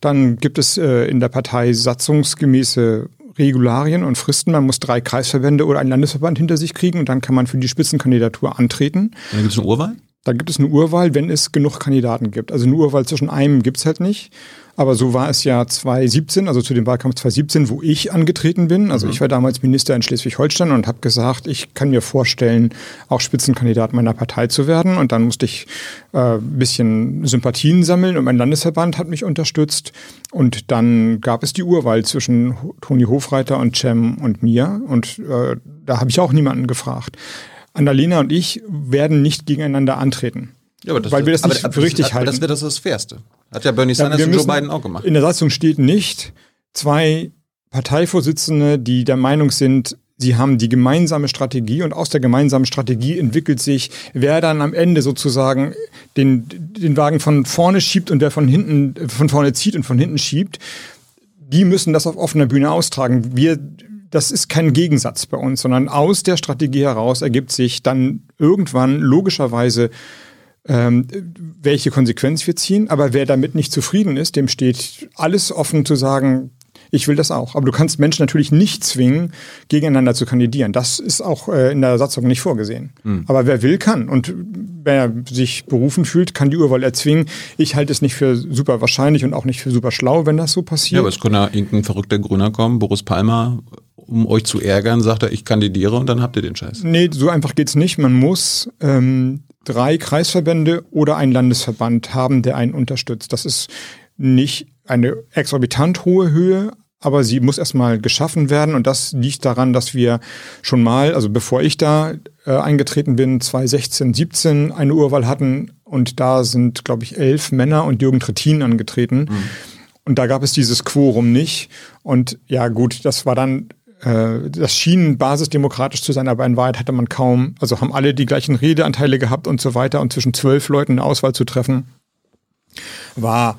dann gibt es äh, in der Partei satzungsgemäße Regularien und Fristen. Man muss drei Kreisverbände oder einen Landesverband hinter sich kriegen und dann kann man für die Spitzenkandidatur antreten. Dann gibt's eine Urwahl? Da gibt es eine Urwahl, wenn es genug Kandidaten gibt. Also eine Urwahl zwischen einem gibt's halt nicht. Aber so war es ja 2017, also zu dem Wahlkampf 2017, wo ich angetreten bin. Also ich war damals Minister in Schleswig-Holstein und habe gesagt, ich kann mir vorstellen, auch Spitzenkandidat meiner Partei zu werden. Und dann musste ich äh, ein bisschen Sympathien sammeln und mein Landesverband hat mich unterstützt. Und dann gab es die Urwahl zwischen Toni Hofreiter und Cem und mir. Und äh, da habe ich auch niemanden gefragt. Annalena und ich werden nicht gegeneinander antreten. Ja, aber das Weil wir das aber, nicht aber, für richtig aber halten. das wäre das, das Fairste. Hat ja Bernie Ja, Sanders wir und Joe Biden auch gemacht. In der Satzung steht nicht zwei Parteivorsitzende, die der Meinung sind, sie haben die gemeinsame Strategie und aus der gemeinsamen Strategie entwickelt sich, wer dann am Ende sozusagen den, den Wagen von vorne schiebt und wer von hinten, von vorne zieht und von hinten schiebt. Die müssen das auf offener Bühne austragen. Wir, das ist kein Gegensatz bei uns, sondern aus der Strategie heraus ergibt sich dann irgendwann logischerweise ähm, welche Konsequenz wir ziehen. Aber wer damit nicht zufrieden ist, dem steht alles offen zu sagen, ich will das auch. Aber du kannst Menschen natürlich nicht zwingen, gegeneinander zu kandidieren. Das ist auch äh, in der Satzung nicht vorgesehen. Aber wer will, kann. Und wer sich berufen fühlt, kann die Urwahl erzwingen. Ich halte es nicht für super wahrscheinlich und auch nicht für super schlau, wenn das so passiert. Ja, aber es könnte ja irgendein verrückter Grüner kommen, Boris Palmer, um euch zu ärgern, sagt er, ich kandidiere und dann habt ihr den Scheiß. Nee, so einfach geht's nicht. Man muss ähm, drei Kreisverbände oder einen Landesverband haben, der einen unterstützt. Das ist nicht eine exorbitant hohe Höhe, aber sie muss erstmal geschaffen werden und das liegt daran, dass wir schon mal, also bevor ich da äh, eingetreten bin, 2016, 17 eine Urwahl hatten und da sind, glaube ich, elf Männer und Jürgen Trittin angetreten. Und da gab es dieses Quorum nicht. Und ja, gut, das war dann, äh, das schien basisdemokratisch zu sein, aber in Wahrheit hatte man kaum, also haben alle die gleichen Redeanteile gehabt und so weiter. Und zwischen zwölf Leuten eine Auswahl zu treffen, war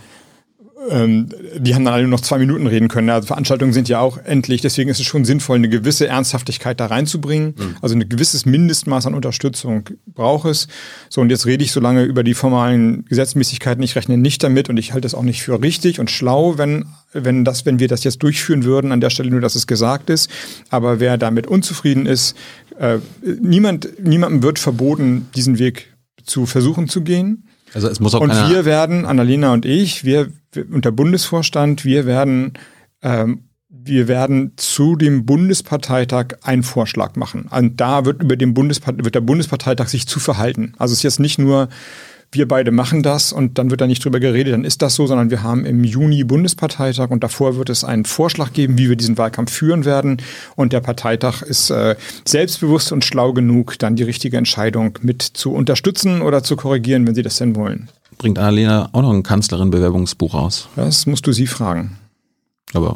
ähm, die haben dann alle nur noch zwei Minuten reden können. Also Veranstaltungen sind ja auch endlich, deswegen ist es schon sinnvoll, eine gewisse Ernsthaftigkeit da reinzubringen. Also ein gewisses Mindestmaß an Unterstützung braucht es. So, und jetzt rede ich so lange über die formalen Gesetzmäßigkeiten. Ich rechne nicht damit und ich halte es auch nicht für richtig und schlau, wenn, wenn das, wenn wir das jetzt durchführen würden, an der Stelle nur, dass es gesagt ist. Aber wer damit unzufrieden ist, äh, niemand, niemandem wird verboten, diesen Weg zu versuchen zu gehen. Also es muss auch Und wir werden, Annalena und ich, wir, wir und der Bundesvorstand, wir werden, ähm, wir werden zu dem Bundesparteitag einen Vorschlag machen. Und da wird über den Bundespart wird der Bundesparteitag sich zu verhalten. Also es ist jetzt nicht nur, wir beide machen das und dann wird da nicht drüber geredet, dann ist das so, sondern wir haben im Juni Bundesparteitag und davor wird es einen Vorschlag geben, wie wir diesen Wahlkampf führen werden. Und der Parteitag ist äh, selbstbewusst und schlau genug, dann die richtige Entscheidung mit zu unterstützen oder zu korrigieren, wenn sie das denn wollen. bringt Annalena auch noch ein Kanzlerin-Bewerbungsbuch raus. Das musst du sie fragen. Aber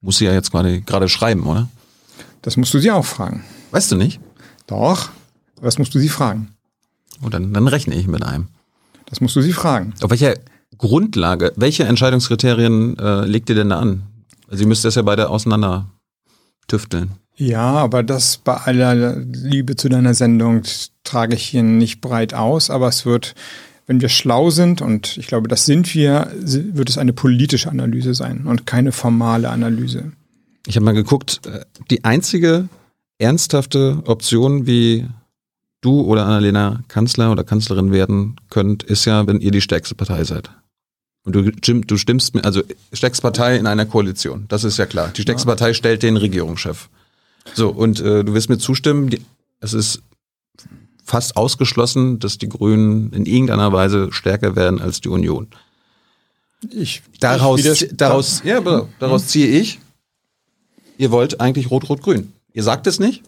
muss sie ja jetzt gerade gerade schreiben, oder? Das musst du sie auch fragen. Weißt du nicht? Doch, das musst du sie fragen. Oh, dann, dann rechne ich mit einem. Das musst du sie fragen. Auf welcher Grundlage, welche Entscheidungskriterien äh, legt ihr denn da an? Also ihr müsst das ja beide auseinander tüfteln. Ja, aber das bei aller Liebe zu deiner Sendung trage ich hier nicht breit aus, aber es wird, wenn wir schlau sind, und ich glaube, das sind wir, wird es eine politische Analyse sein und keine formale Analyse. Ich habe mal geguckt, äh, die einzige ernsthafte Option, wie du oder Annalena Kanzler oder Kanzlerin werden könnt, ist ja, wenn ihr die stärkste Partei seid. Und du, Jim, du stimmst mir, also stärkste Partei in einer Koalition, das ist ja klar. Die stärkste Partei stellt den Regierungschef. So, und äh, du wirst mir zustimmen, die, es ist fast ausgeschlossen, dass die Grünen in irgendeiner Weise stärker werden als die Union. Ich, Daraus, ich daraus, ja, daraus ziehe ich, ihr wollt eigentlich Rot-Rot-Grün. Ihr sagt es nicht,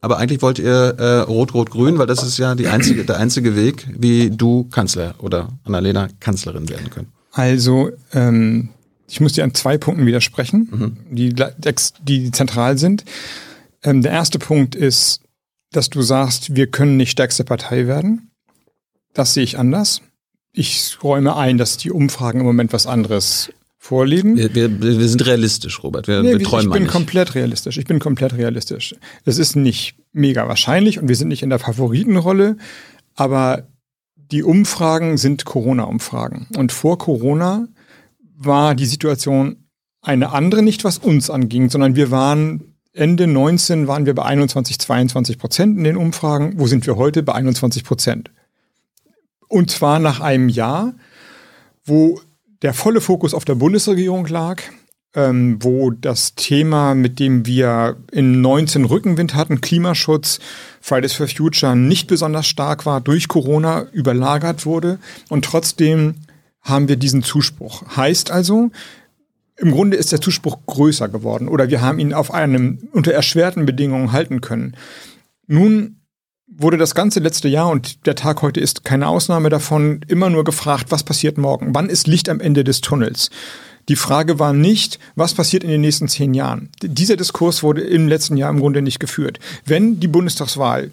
aber eigentlich wollt ihr äh, Rot-Rot-Grün, weil das ist ja die einzige, der einzige Weg, wie du Kanzler oder Annalena Kanzlerin werden können. Also, ähm, ich muss dir an zwei Punkten widersprechen, die, ex- die zentral sind. Ähm, der erste Punkt ist, dass du sagst, wir können nicht stärkste Partei werden. Das sehe ich anders. Ich räume ein, dass die Umfragen im Moment was anderes vorleben. Wir, wir, wir sind realistisch, Robert. Wir, Nee, wir ich träumen mal bin nicht. komplett realistisch. Ich bin komplett realistisch. Es ist nicht mega wahrscheinlich und wir sind nicht in der Favoritenrolle, aber die Umfragen sind Corona-Umfragen. Und vor Corona war die Situation eine andere, nicht was uns anging, sondern wir waren Ende 19 waren wir bei 21, 22 Prozent in den Umfragen. Wo sind wir heute? Bei 21 Prozent. Und zwar nach einem Jahr, wo der volle Fokus auf der Bundesregierung lag, ähm, wo das Thema, mit dem wir in 19 Rückenwind hatten, Klimaschutz, Fridays for Future, nicht besonders stark war, durch Corona überlagert wurde. Und trotzdem haben wir diesen Zuspruch. Heißt also, im Grunde ist der Zuspruch größer geworden oder wir haben ihn auf einem unter erschwerten Bedingungen halten können. Nun wurde das ganze letzte Jahr und der Tag heute ist keine Ausnahme davon immer nur gefragt, was passiert morgen? Wann ist Licht am Ende des Tunnels? Die Frage war nicht, was passiert in den nächsten zehn Jahren. Dieser Diskurs wurde im letzten Jahr im Grunde nicht geführt. Wenn die Bundestagswahl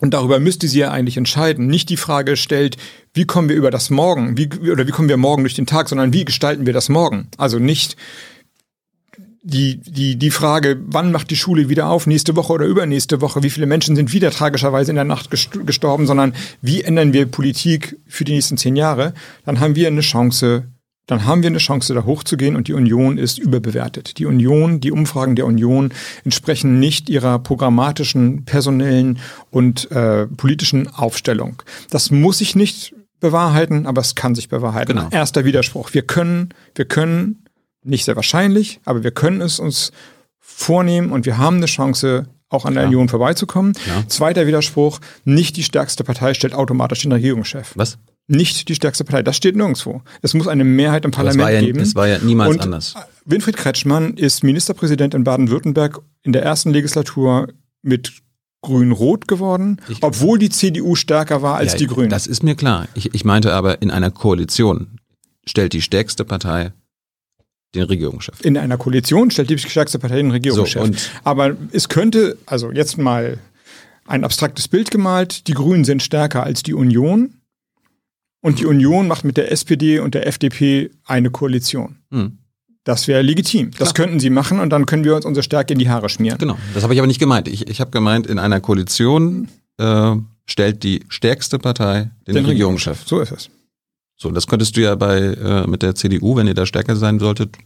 und darüber müsste sie ja eigentlich entscheiden. Nicht die Frage stellt, wie kommen wir über das Morgen, wie, oder wie kommen wir morgen durch den Tag, sondern wie gestalten wir das Morgen? Also nicht die, die, die Frage, wann macht die Schule wieder auf, nächste Woche oder übernächste Woche, wie viele Menschen sind wieder tragischerweise in der Nacht gest- gestorben, sondern wie ändern wir Politik für die nächsten zehn Jahre, dann haben wir eine Chance, dann haben wir eine Chance, da hochzugehen und die Union ist überbewertet. Die Union, die Umfragen der Union entsprechen nicht ihrer programmatischen, personellen und äh, politischen Aufstellung. Das muss sich nicht bewahrheiten, aber es kann sich bewahrheiten. Genau. Erster Widerspruch. Wir können, wir können, nicht sehr wahrscheinlich, aber wir können es uns vornehmen und wir haben eine Chance, auch an der Union vorbeizukommen. Zweiter Widerspruch, nicht die stärkste Partei stellt automatisch den Regierungschef. Was? Nicht die stärkste Partei. Das steht nirgendwo. Es muss eine Mehrheit im Parlament war ja, geben. es war ja niemals Und anders. Winfried Kretschmann ist Ministerpräsident in Baden-Württemberg in der ersten Legislatur mit Grün-Rot geworden, Ich- obwohl die CDU stärker war als Ja, die Grünen. Das ist mir klar. Ich, ich meinte aber, in einer Koalition stellt die stärkste Partei den Regierungschef. in einer Koalition stellt die stärkste Partei den Regierungschef. So, Aber es könnte, also jetzt mal ein abstraktes Bild gemalt, die Grünen sind stärker als die Union und die Union macht mit der SPD und der FDP eine Koalition. Hm. Das wäre legitim. Das könnten sie machen und dann können wir uns unsere Stärke in die Haare schmieren. Genau, das habe ich aber nicht gemeint. Ich, ich habe gemeint, in einer Koalition äh, stellt die stärkste Partei den, Den Regierungschef. So ist es. So, das könntest du ja bei äh, mit der CDU, wenn ihr da stärker sein solltet,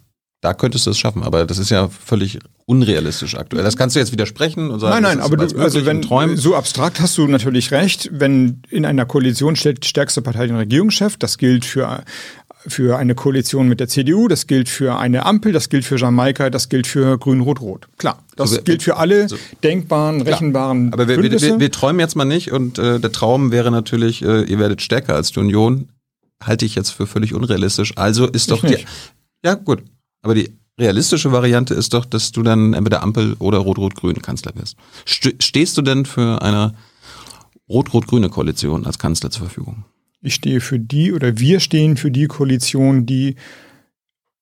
da könntest du es schaffen. Aber das ist ja völlig unrealistisch aktuell. Das kannst du jetzt widersprechen und sagen, Nein, nein, aber du, also wenn so abstrakt hast du natürlich recht, wenn in einer Koalition stellt die stärkste Partei den Regierungschef, das gilt für für eine Koalition mit der CDU, das gilt für eine Ampel, das gilt für Jamaika, das gilt für Grün-Rot-Rot. Klar, das So, wir- gilt für alle so. denkbaren, rechenbaren Aber wir, wir, wir, wir träumen jetzt mal nicht und äh, der Traum wäre natürlich, äh, ihr werdet stärker als die Union. Halte ich jetzt für völlig unrealistisch. Also ist doch die. nicht. Ja, gut. Aber die realistische Variante ist doch, dass du dann entweder Ampel oder Rot-Rot-Grün Kanzler wirst. St stehst du denn für eine Rot-Rot-Grüne Koalition als Kanzler zur Verfügung? Ich stehe für die oder wir stehen für die Koalition, die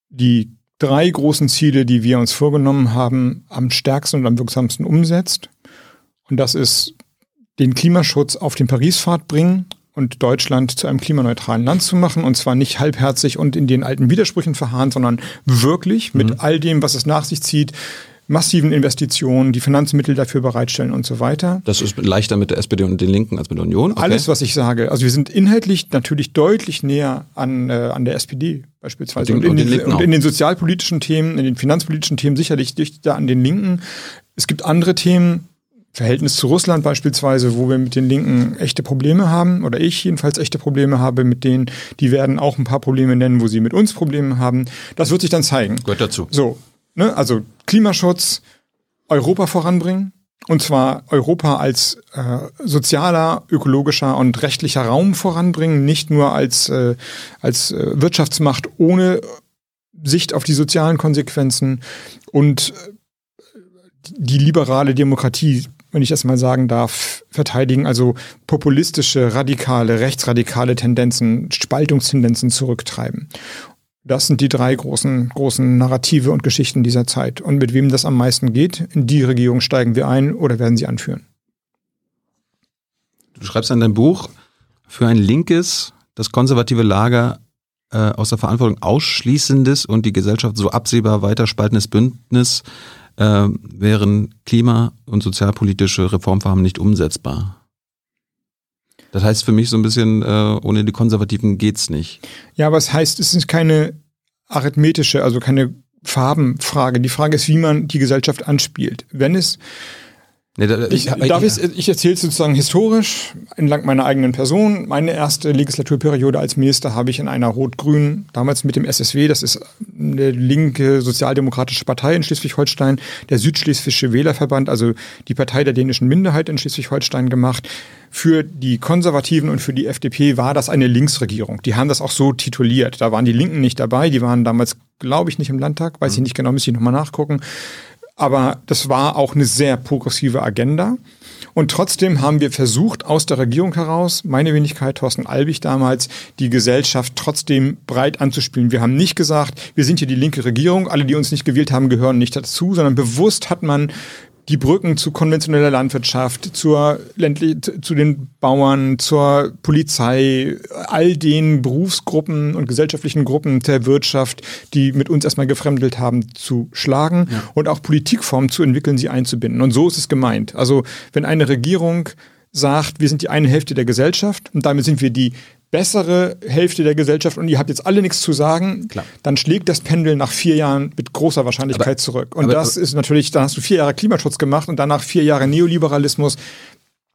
die drei großen Ziele, die wir uns vorgenommen haben, am stärksten und am wirksamsten umsetzt. Und das ist den Klimaschutz auf den Paris-Pfad bringen und Deutschland zu einem klimaneutralen Land zu machen. Und zwar nicht halbherzig und in den alten Widersprüchen verharren, sondern wirklich mit all dem, was es nach sich zieht, massiven Investitionen, die Finanzmittel dafür bereitstellen und so weiter. Das ist leichter mit der SPD und den Linken als mit der Union. Okay. Alles, was ich sage. Also wir sind inhaltlich natürlich deutlich näher an, äh, an der SPD beispielsweise. Und Und, in und den den, und in den sozialpolitischen Themen, in den finanzpolitischen Themen sicherlich dichter an den Linken. Es gibt andere Themen, Verhältnis zu Russland beispielsweise, wo wir mit den Linken echte Probleme haben, oder ich jedenfalls echte Probleme habe mit denen, die werden auch ein paar Probleme nennen, wo sie mit uns Probleme haben. Das wird sich dann zeigen. Gehört dazu. So, ne? also Klimaschutz, Europa voranbringen, und zwar Europa als äh, sozialer, ökologischer und rechtlicher Raum voranbringen, nicht nur als, äh, als äh, Wirtschaftsmacht ohne Sicht auf die sozialen Konsequenzen und äh, die liberale Demokratie, wenn ich das mal sagen darf, verteidigen, also populistische, radikale, rechtsradikale Tendenzen, Spaltungstendenzen zurücktreiben. Das sind die drei großen, großen Narrative und Geschichten dieser Zeit. Und mit wem das am meisten geht, in die Regierung steigen wir ein oder werden sie anführen. Du schreibst an deinem Buch, für ein linkes, das konservative Lager äh, aus der Verantwortung ausschließendes und die Gesellschaft so absehbar weiterspaltendes Bündnis äh, wären klima- und sozialpolitische Reformvorhaben nicht umsetzbar. Das heißt für mich so ein bisschen, äh, ohne die Konservativen geht's nicht. Ja, aber es heißt, es ist keine arithmetische, also keine Farbenfrage. Die Frage ist, wie man die Gesellschaft anspielt. Wenn es Nee, da, ich, darf ich, ich erzähle sozusagen historisch entlang meiner eigenen Person. Meine erste Legislaturperiode als Minister habe ich in einer rot-grünen, damals mit dem SSW, das ist eine linke sozialdemokratische Partei in Schleswig-Holstein, der Südschleswische Wählerverband, also die Partei der dänischen Minderheit in Schleswig-Holstein gemacht. Für die Konservativen und für die FDP war das eine Linksregierung. Die haben das auch so tituliert. Da waren die Linken nicht dabei, die waren damals, glaube ich, nicht im Landtag, weiß ich nicht genau, müsste ich nochmal nachgucken. Aber das war auch eine sehr progressive Agenda. Und trotzdem haben wir versucht, aus der Regierung heraus, meine Wenigkeit, Thorsten Albig damals, die Gesellschaft trotzdem breit anzuspielen. Wir haben nicht gesagt, wir sind hier die linke Regierung, alle, die uns nicht gewählt haben, gehören nicht dazu, sondern bewusst hat man die Brücken zu konventioneller Landwirtschaft, zur ländlich, zu den Bauern, zur Polizei, all den Berufsgruppen und gesellschaftlichen Gruppen der Wirtschaft, die mit uns erstmal gefremdelt haben, zu schlagen ja. und auch Politikformen zu entwickeln, sie einzubinden. Und so ist es gemeint. Also wenn eine Regierung sagt, wir sind die eine Hälfte der Gesellschaft und damit sind wir die bessere Hälfte der Gesellschaft und ihr habt jetzt alle nichts zu sagen, Klar. dann schlägt das Pendel nach vier Jahren mit großer Wahrscheinlichkeit aber, zurück. Und aber, das ist natürlich, dann hast du vier Jahre Klimaschutz gemacht und danach vier Jahre Neoliberalismus.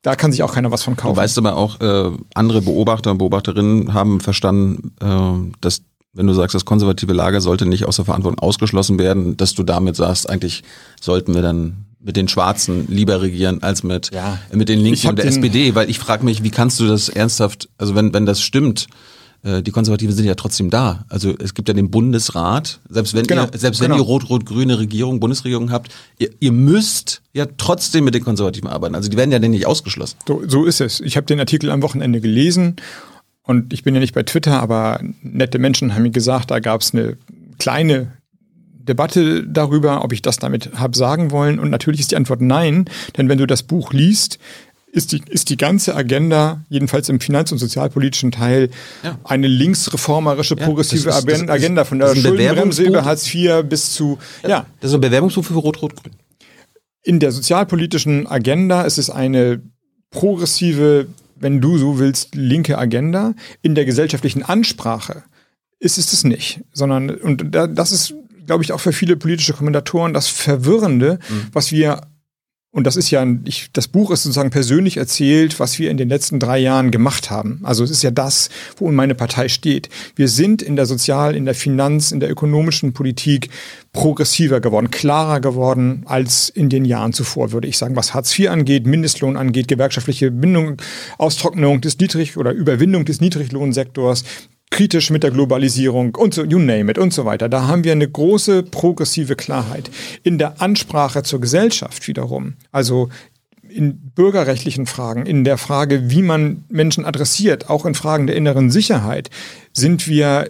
Da kann sich auch keiner was von kaufen. Du weißt aber auch, äh, andere Beobachter und Beobachterinnen haben verstanden, äh, dass wenn du sagst, das konservative Lager sollte nicht aus der Verantwortung ausgeschlossen werden, dass du damit sagst, eigentlich sollten wir dann mit den Schwarzen lieber regieren als mit, ja. mit den Linken und der SPD, weil ich frage mich, wie kannst du das ernsthaft, also wenn, wenn das stimmt, äh, die Konservativen sind ja trotzdem da. Also es gibt ja den Bundesrat, selbst wenn genau, ihr, selbst wenn genau. ihr rot-rot-grüne Regierung, Bundesregierung habt, ihr, ihr müsst ja trotzdem mit den Konservativen arbeiten. Also die werden ja denn nicht ausgeschlossen. So, so ist es. Ich habe den Artikel am Wochenende gelesen und ich bin ja nicht bei Twitter, aber nette Menschen haben mir gesagt, da gab es eine kleine Debatte darüber, ob ich das damit habe sagen wollen. Und natürlich ist die Antwort nein, denn wenn du das Buch liest, ist die, ist die ganze Agenda, jedenfalls im finanz- und sozialpolitischen Teil, ja. eine linksreformerische, progressive ja, ist, Agenda von der Schuldenbremse über Hartz IV bis zu, ja. Das ist ein Bewerbungsbuch für Rot-Rot-Grün. In der sozialpolitischen Agenda ist es eine progressive, wenn du so willst, linke Agenda. In der gesellschaftlichen Ansprache ist es das nicht, sondern, und das ist glaube ich, auch für viele politische Kommentatoren das Verwirrende, mhm. was wir und das ist ja, ich, das Buch ist sozusagen persönlich erzählt, was wir in den letzten drei Jahren gemacht haben. Also es ist ja das, wo meine Partei steht. Wir sind in der Sozial-, in der Finanz-, in der ökonomischen Politik progressiver geworden, klarer geworden als in den Jahren zuvor, würde ich sagen, was Hartz IV angeht, Mindestlohn angeht, gewerkschaftliche Bindung, Austrocknung des Niedrig- oder Überwindung des Niedriglohnsektors, kritisch mit der Globalisierung und so, you name it und so weiter. Da haben wir eine große progressive Klarheit. In der Ansprache zur Gesellschaft wiederum, also in bürgerrechtlichen Fragen, in der Frage, wie man Menschen adressiert, auch in Fragen der inneren Sicherheit, sind wir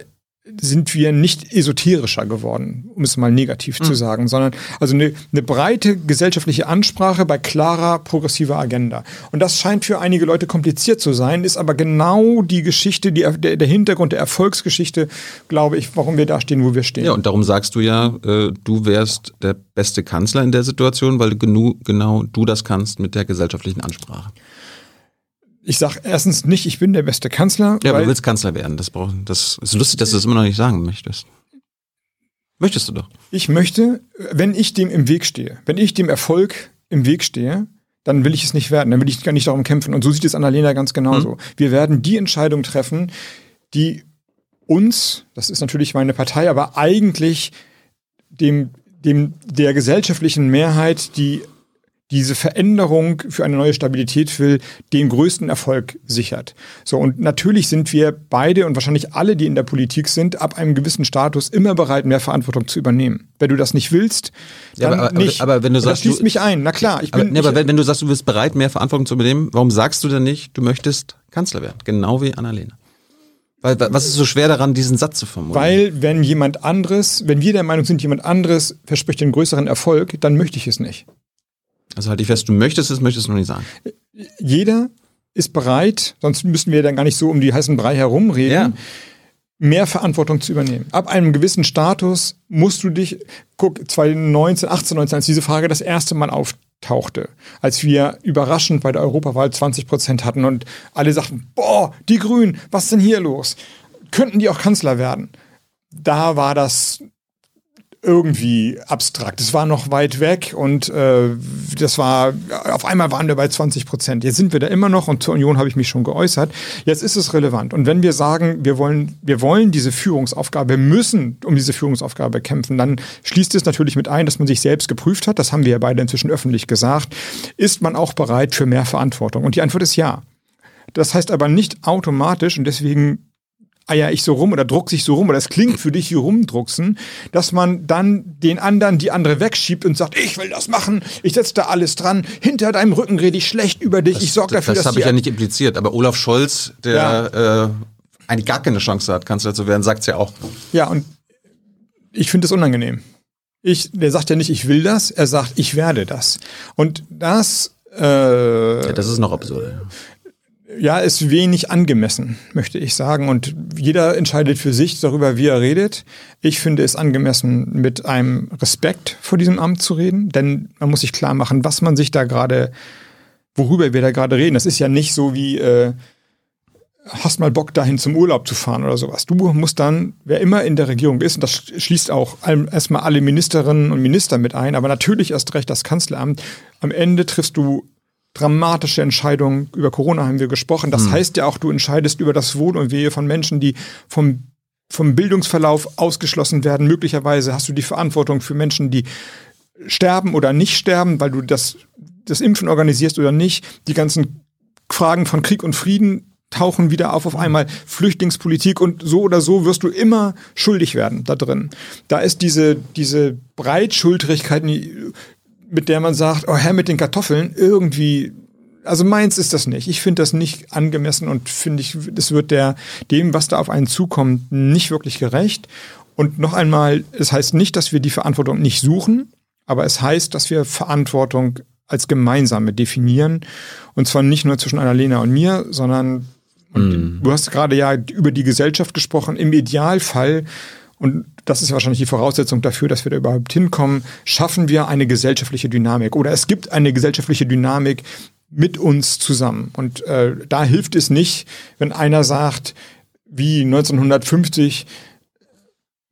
sind wir nicht esoterischer geworden, um es mal negativ mhm. zu sagen, sondern also eine, eine breite gesellschaftliche Ansprache bei klarer progressiver Agenda. Und das scheint für einige Leute kompliziert zu sein, ist aber genau die Geschichte, die, der, der Hintergrund der Erfolgsgeschichte, glaube ich, warum wir da stehen, wo wir stehen. Ja, und darum sagst du ja, äh, du wärst der beste Kanzler in der Situation, weil genau du das kannst mit der gesellschaftlichen Ansprache. Ich sage erstens nicht, ich bin der beste Kanzler. Ja, aber du willst Kanzler werden. Das, brauch, das ist lustig, dass du das immer noch nicht sagen möchtest. Möchtest du doch. Ich möchte, wenn ich dem im Weg stehe, wenn ich dem Erfolg im Weg stehe, dann will ich es nicht werden, dann will ich gar nicht darum kämpfen. Und so sieht es Annalena ganz genauso. Mhm. Wir werden die Entscheidung treffen, die uns, das ist natürlich meine Partei, aber eigentlich dem, dem der gesellschaftlichen Mehrheit, die diese Veränderung für eine neue Stabilität will, den größten Erfolg sichert. So, und natürlich sind wir beide und wahrscheinlich alle, die in der Politik sind, ab einem gewissen Status immer bereit, mehr Verantwortung zu übernehmen. Wenn du das nicht willst, dann ja, aber, nicht. Aber, aber wenn du sagst, das schließt du, mich ein. Na klar, ich bin. Aber, nee, aber wenn, wenn, du sagst, du bist bereit, mehr Verantwortung zu übernehmen, warum sagst du denn nicht, du möchtest Kanzler werden? Genau wie Annalena. Weil, was ist so schwer daran, diesen Satz zu formulieren? Weil, wenn jemand anderes, wenn wir der Meinung sind, jemand anderes verspricht den größeren Erfolg, dann möchte ich es nicht. Also halt ich fest, du möchtest es, möchtest du noch nicht sagen. Jeder ist bereit, sonst müssten wir dann gar nicht so um die heißen Brei herumreden, ja. mehr Verantwortung zu übernehmen. Ab einem gewissen Status musst du dich, guck, 2019, 18, 19, als diese Frage das erste Mal auftauchte, als wir überraschend bei der Europawahl 20 Prozent hatten und alle sagten, boah, die Grünen, was ist denn hier los? Könnten die auch Kanzler werden? Da war das irgendwie abstrakt. Es war noch weit weg und äh, das war, auf einmal waren wir bei 20 Prozent. Jetzt sind wir da immer noch und zur Union habe ich mich schon geäußert. Jetzt ist es relevant. Und wenn wir sagen, wir wollen, wir wollen diese Führungsaufgabe, müssen um diese Führungsaufgabe kämpfen, dann schließt es natürlich mit ein, dass man sich selbst geprüft hat. Das haben wir ja beide inzwischen öffentlich gesagt. Ist man auch bereit für mehr Verantwortung? Und die Antwort ist ja. Das heißt aber nicht automatisch und deswegen eier ich so rum oder druck sich so rum oder es klingt für dich wie rumdrucksen, dass man dann den anderen die andere wegschiebt und sagt, ich will das machen, ich setze da alles dran, hinter deinem Rücken rede ich schlecht über dich, das, ich sorge dafür, das dass Das habe ich ja nicht impliziert, aber Olaf Scholz, der ja. äh, eigentlich gar keine Chance hat, Kanzler zu werden, sagt es ja auch. Ja, und ich finde es unangenehm. Ich, der sagt ja nicht, ich will das, er sagt, ich werde das. Und das äh, ja, das ist noch absurd ja, ist wenig angemessen, möchte ich sagen. Und jeder entscheidet für sich darüber, wie er redet. Ich finde es angemessen, mit einem Respekt vor diesem Amt zu reden, denn man muss sich klar machen, was man sich da gerade, worüber wir da gerade reden. Das ist ja nicht so wie, äh, hast mal Bock dahin zum Urlaub zu fahren oder sowas. Du musst dann, wer immer in der Regierung ist, und das schließt auch erstmal alle Ministerinnen und Minister mit ein, aber natürlich erst recht das Kanzleramt, am Ende triffst du dramatische Entscheidung. Über Corona haben wir gesprochen. Das mhm. heißt ja auch, du entscheidest über das Wohl und Wehe von Menschen, die vom, vom Bildungsverlauf ausgeschlossen werden. Möglicherweise hast du die Verantwortung für Menschen, die sterben oder nicht sterben, weil du das, das Impfen organisierst oder nicht. Die ganzen Fragen von Krieg und Frieden tauchen wieder auf auf einmal Flüchtlingspolitik und so oder so wirst du immer schuldig werden da drin. Da ist diese, diese Breitschultrigkeit, mit der man sagt, oh Herr mit den Kartoffeln, irgendwie, also meins ist das nicht. Ich finde das nicht angemessen und finde ich, es wird der, dem, was da auf einen zukommt, nicht wirklich gerecht. Und noch einmal, es heißt nicht, dass wir die Verantwortung nicht suchen, aber es heißt, dass wir Verantwortung als gemeinsame definieren. Und zwar nicht nur zwischen Annalena und mir, sondern und mm. du hast gerade ja über die Gesellschaft gesprochen. Im Idealfall und das ist wahrscheinlich die Voraussetzung dafür, dass wir da überhaupt hinkommen, schaffen wir eine gesellschaftliche Dynamik oder es gibt eine gesellschaftliche Dynamik mit uns zusammen. Und äh, da hilft es nicht, wenn einer sagt, wie 1950,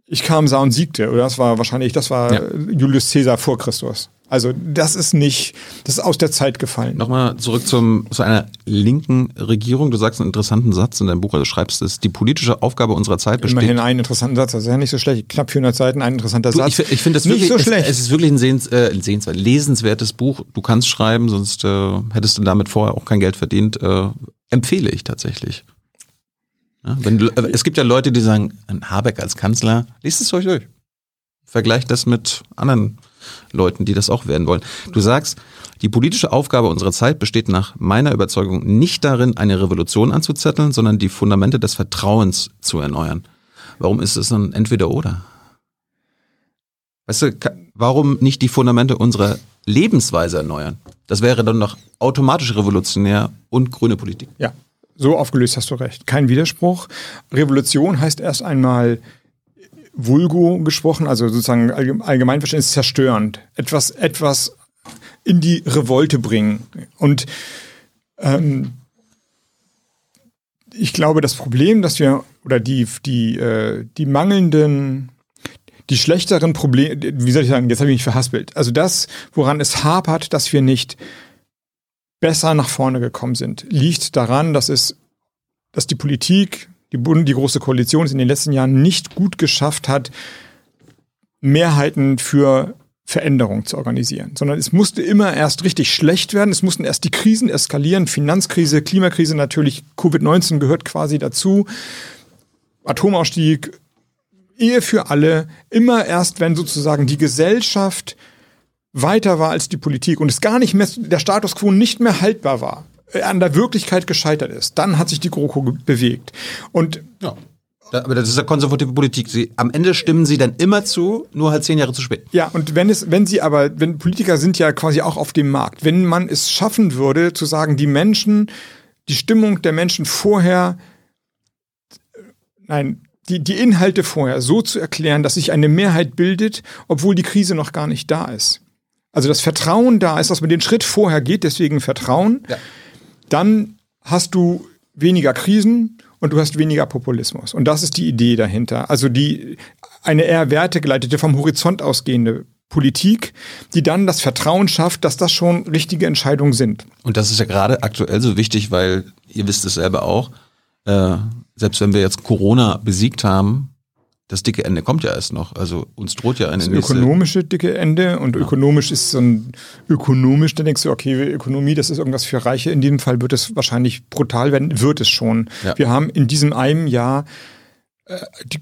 ich kam, sah und siegte. Oder das war wahrscheinlich, das war ja. Julius Caesar vor Christus. Also das ist nicht, das ist aus der Zeit gefallen. Nochmal zurück zum, zu einer linken Regierung. Du sagst einen interessanten Satz in deinem Buch, also schreibst es, die politische Aufgabe unserer Zeit besteht... Immerhin einen interessanten Satz, das ist ja nicht so schlecht. Knapp 400 Seiten, ein interessanter du, Satz. Ich, ich finde das wirklich, so schlecht. Es, es, ist wirklich ein sehens, äh, sehenswert, lesenswertes Buch. Du kannst schreiben, sonst äh, hättest du damit vorher auch kein Geld verdient. Äh, empfehle ich tatsächlich. Ja, wenn äh, es gibt ja Leute, die sagen, Habeck als Kanzler, liest es euch durch. Vergleicht das mit anderen Leuten, die das auch werden wollen. Du sagst, die politische Aufgabe unserer Zeit besteht nach meiner Überzeugung nicht darin, eine Revolution anzuzetteln, sondern die Fundamente des Vertrauens zu erneuern. Warum ist es dann entweder oder? Weißt du, warum nicht die Fundamente unserer Lebensweise erneuern? Das wäre dann doch automatisch revolutionär und grüne Politik. Ja, so aufgelöst hast du recht. Kein Widerspruch. Revolution heißt erst einmal vulgo gesprochen, also sozusagen Allgemeinverständnis zerstörend. Etwas, etwas in die Revolte bringen. Und ähm, ich glaube, das Problem, dass wir, oder die, die, äh, die mangelnden, die schlechteren Probleme, wie soll ich sagen, jetzt habe ich mich verhaspelt. Also das, woran es hapert, dass wir nicht besser nach vorne gekommen sind, liegt daran, dass es, dass die Politik, die, Bund, die große Koalition es in den letzten Jahren nicht gut geschafft hat, Mehrheiten für Veränderung zu organisieren, sondern es musste immer erst richtig schlecht werden, es mussten erst die Krisen eskalieren, Finanzkrise, Klimakrise natürlich, Covid-19 gehört quasi dazu, Atomausstieg, Ehe für alle, immer erst, wenn sozusagen die Gesellschaft weiter war als die Politik und es gar nicht mehr, der Status quo nicht mehr haltbar war, an der Wirklichkeit gescheitert ist, dann hat sich die GroKo bewegt. Und ja. Aber das ist ja konservative Politik. Sie, am Ende stimmen sie dann immer zu, nur halt zehn Jahre zu spät. Ja, und wenn es, wenn sie aber, wenn Politiker sind ja quasi auch auf dem Markt, wenn man es schaffen würde, zu sagen, die Menschen, die Stimmung der Menschen vorher, nein, die, die Inhalte vorher so zu erklären, dass sich eine Mehrheit bildet, obwohl die Krise noch gar nicht da ist. Also das Vertrauen da ist, dass man den Schritt vorher geht, deswegen Vertrauen. Ja. Dann hast du weniger Krisen und du hast weniger Populismus. Und das ist die Idee dahinter. Also die, eine eher wertegeleitete, vom Horizont ausgehende Politik, die dann das Vertrauen schafft, dass das schon richtige Entscheidungen sind. Und das ist ja gerade aktuell so wichtig, weil ihr wisst es selber auch, äh, selbst wenn wir jetzt Corona besiegt haben, das dicke Ende kommt ja erst noch. Also uns droht ja eine das nächste. ökonomische dicke Ende und ja. ökonomisch ist so ein ökonomisch, dann denkst du, okay, Ökonomie, das ist irgendwas für Reiche. In diesem Fall wird es wahrscheinlich brutal werden, wird es schon. Ja. Wir haben in diesem einem Jahr äh, die,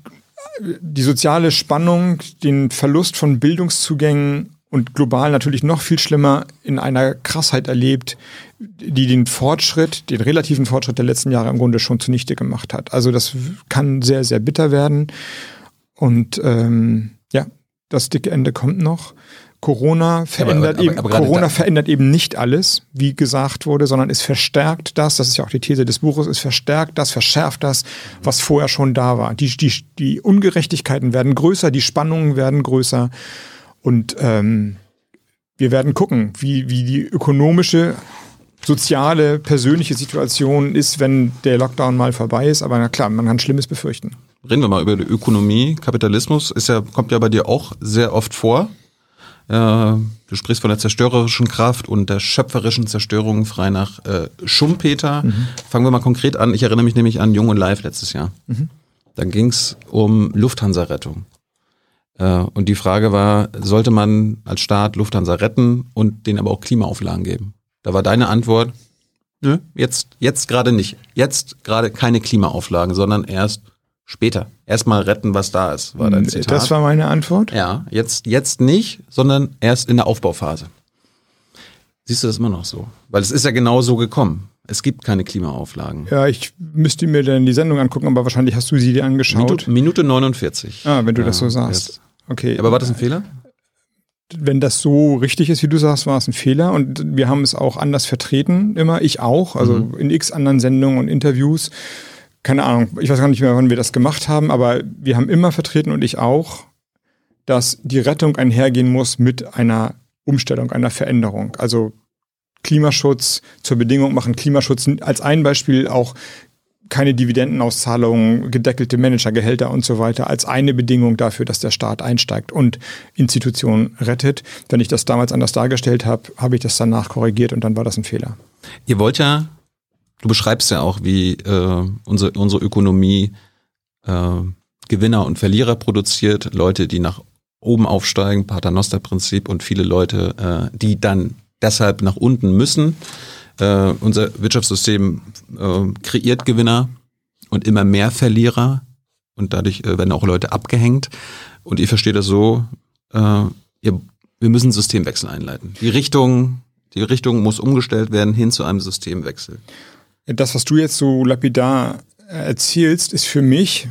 die soziale Spannung, den Verlust von Bildungszugängen und global natürlich noch viel schlimmer in einer Krassheit erlebt, die den Fortschritt, den relativen Fortschritt der letzten Jahre im Grunde schon zunichte gemacht hat. Also das kann sehr, sehr bitter werden. Und ähm, ja, das dicke Ende kommt noch. Corona verändert, aber, aber, aber, eben, Corona verändert eben nicht alles, wie gesagt wurde, sondern es verstärkt das, das ist ja auch die These des Buches, es verstärkt das, verschärft das, was vorher schon da war. Die, die, die Ungerechtigkeiten werden größer, die Spannungen werden größer und ähm, wir werden gucken, wie, wie die ökonomische, soziale, persönliche Situation ist, wenn der Lockdown mal vorbei ist. Aber na klar, man kann Schlimmes befürchten. Reden wir mal über die Ökonomie. Kapitalismus ist ja, kommt ja bei dir auch sehr oft vor. Äh, du sprichst von der zerstörerischen Kraft und der schöpferischen Zerstörung frei nach äh, Schumpeter. Mhm. Fangen wir mal konkret an. Ich erinnere mich nämlich an Jung und Live letztes Jahr. Mhm. Dann ging es um Lufthansa-Rettung. Äh, und die Frage war, sollte man als Staat Lufthansa retten und denen aber auch Klimaauflagen geben? Da war deine Antwort, nö, jetzt, jetzt gerade nicht. Jetzt gerade keine Klimaauflagen, sondern erst Später. Erstmal retten, was da ist, war dein Zitat. Das war meine Antwort? Ja, jetzt, jetzt nicht, sondern erst in der Aufbauphase. Siehst du das immer noch so? Weil es ist ja genau so gekommen. Es gibt keine Klimaauflagen. Ja, ich müsste mir dann die Sendung angucken, aber wahrscheinlich hast du sie dir angeschaut. Minute, Minute 49. Ah, wenn du ja, das so sagst. Okay. Aber war das ein Fehler? wenn das so richtig ist, wie du sagst, war es ein Fehler. Und wir haben es auch anders vertreten, immer. Ich auch. Also mhm. in x anderen Sendungen und Interviews keine Ahnung, ich weiß gar nicht mehr, wann wir das gemacht haben, aber wir haben immer vertreten und ich auch, dass die Rettung einhergehen muss mit einer Umstellung, einer Veränderung. Also Klimaschutz zur Bedingung machen, Klimaschutz als ein Beispiel auch keine Dividendenauszahlungen, gedeckelte Managergehälter und so weiter als eine Bedingung dafür, dass der Staat einsteigt und Institutionen rettet. Wenn ich das damals anders dargestellt habe, habe ich das danach korrigiert und dann war das ein Fehler. Ihr wollt ja du beschreibst ja auch, wie äh, unsere, unsere Ökonomie äh, Gewinner und Verlierer produziert, Leute, die nach oben aufsteigen, Paternoster-Prinzip und viele Leute, äh, die dann deshalb nach unten müssen. Äh, unser Wirtschaftssystem äh, kreiert Gewinner und immer mehr Verlierer und dadurch äh, werden auch Leute abgehängt. Und ihr versteht das so, äh, ihr, wir müssen Systemwechsel einleiten. Die Richtung, die Richtung muss umgestellt werden hin zu einem Systemwechsel. Das, was du jetzt so lapidar erzählst, ist für mich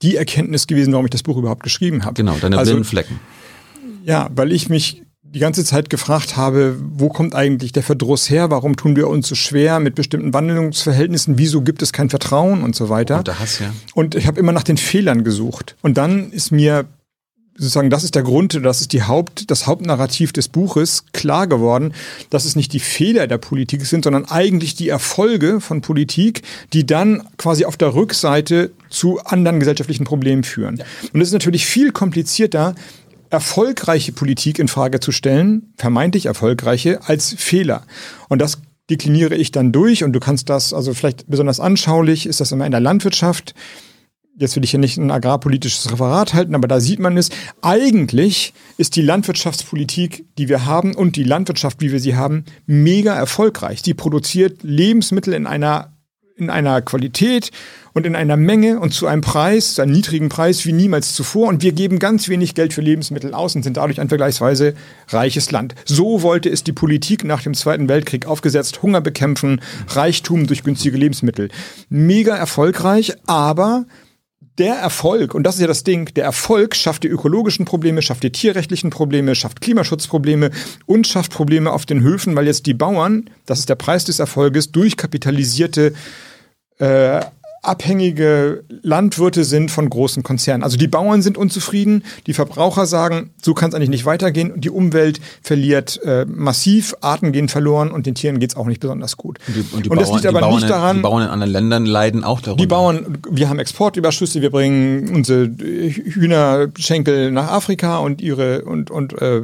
die Erkenntnis gewesen, warum ich das Buch überhaupt geschrieben habe. Genau, deine also, blinden Flecken. Ja, weil ich mich die ganze Zeit gefragt habe, wo kommt eigentlich der Verdruss her? Warum tun wir uns so schwer mit bestimmten Wandlungsverhältnissen? Wieso gibt es kein Vertrauen und so weiter? Und, Hass, ja. und ich habe immer nach den Fehlern gesucht. Und dann ist mir sozusagen, das ist der Grund, das ist die Haupt, das Hauptnarrativ des Buches klar geworden, dass es nicht die Fehler der Politik sind, sondern eigentlich die Erfolge von Politik, die dann quasi auf der Rückseite zu anderen gesellschaftlichen Problemen führen. Ja. Und es ist natürlich viel komplizierter, erfolgreiche Politik in Frage zu stellen, vermeintlich erfolgreiche, als Fehler. Und das dekliniere ich dann durch und du kannst das, also vielleicht besonders anschaulich, ist das immer in der Landwirtschaft. Jetzt will ich hier nicht ein agrarpolitisches Referat halten, aber da sieht man es. Eigentlich ist die Landwirtschaftspolitik, die wir haben und die Landwirtschaft, wie wir sie haben, mega erfolgreich. Die produziert Lebensmittel in einer, in einer Qualität und in einer Menge und zu einem Preis, zu einem niedrigen Preis wie niemals zuvor. Und wir geben ganz wenig Geld für Lebensmittel aus und sind dadurch ein vergleichsweise reiches Land. So wollte es die Politik nach dem Zweiten Weltkrieg aufgesetzt. Hunger bekämpfen, Reichtum durch günstige Lebensmittel. Mega erfolgreich, aber der Erfolg, und das ist ja das Ding, der Erfolg schafft die ökologischen Probleme, schafft die tierrechtlichen Probleme, schafft Klimaschutzprobleme und schafft Probleme auf den Höfen, weil jetzt die Bauern, das ist der Preis des Erfolges, durchkapitalisierte äh, abhängige Landwirte sind von großen Konzernen. Also die Bauern sind unzufrieden, die Verbraucher sagen, so kann es eigentlich nicht weitergehen und die Umwelt verliert äh, massiv, Arten gehen verloren und den Tieren geht es auch nicht besonders gut. Und, die, und, die und das Bauern, liegt aber Bauern nicht in, daran, Die Bauern in anderen Ländern leiden auch darunter. die Bauern, wir haben Exportüberschüsse, wir bringen unsere Hühnerschenkel nach Afrika und ihre und und äh,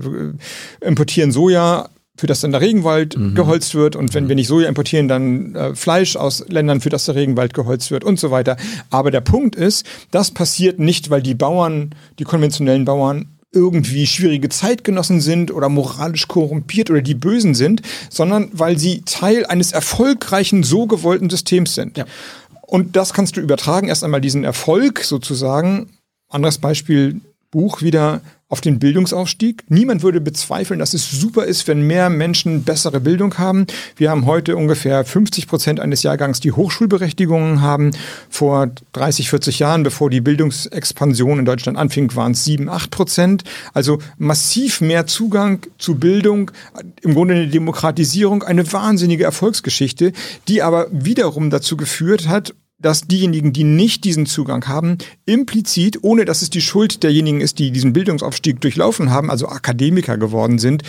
importieren Soja, für das dann der Regenwald geholzt wird und wenn wir nicht Soja importieren, dann äh, Fleisch aus Ländern, für das der Regenwald geholzt wird und so weiter. Aber der Punkt ist, das passiert nicht, weil die Bauern, die konventionellen Bauern irgendwie schwierige Zeitgenossen sind oder moralisch korrumpiert oder die Bösen sind, sondern weil sie Teil eines erfolgreichen, so gewollten Systems sind. Ja. Und das kannst du übertragen, erst einmal diesen Erfolg sozusagen. Anderes Beispiel, Buch wieder auf den Bildungsaufstieg. Niemand würde bezweifeln, dass es super ist, wenn mehr Menschen bessere Bildung haben. Wir haben heute ungefähr 50 Prozent eines Jahrgangs, die Hochschulberechtigungen haben. Vor 30, 40 Jahren, bevor die Bildungsexpansion in Deutschland anfing, waren es 7, 8 Prozent. Also massiv mehr Zugang zu Bildung, im Grunde eine Demokratisierung, eine wahnsinnige Erfolgsgeschichte, die aber wiederum dazu geführt hat, dass diejenigen, die nicht diesen Zugang haben, implizit, ohne dass es die Schuld derjenigen ist, die diesen Bildungsaufstieg durchlaufen haben, also Akademiker geworden sind,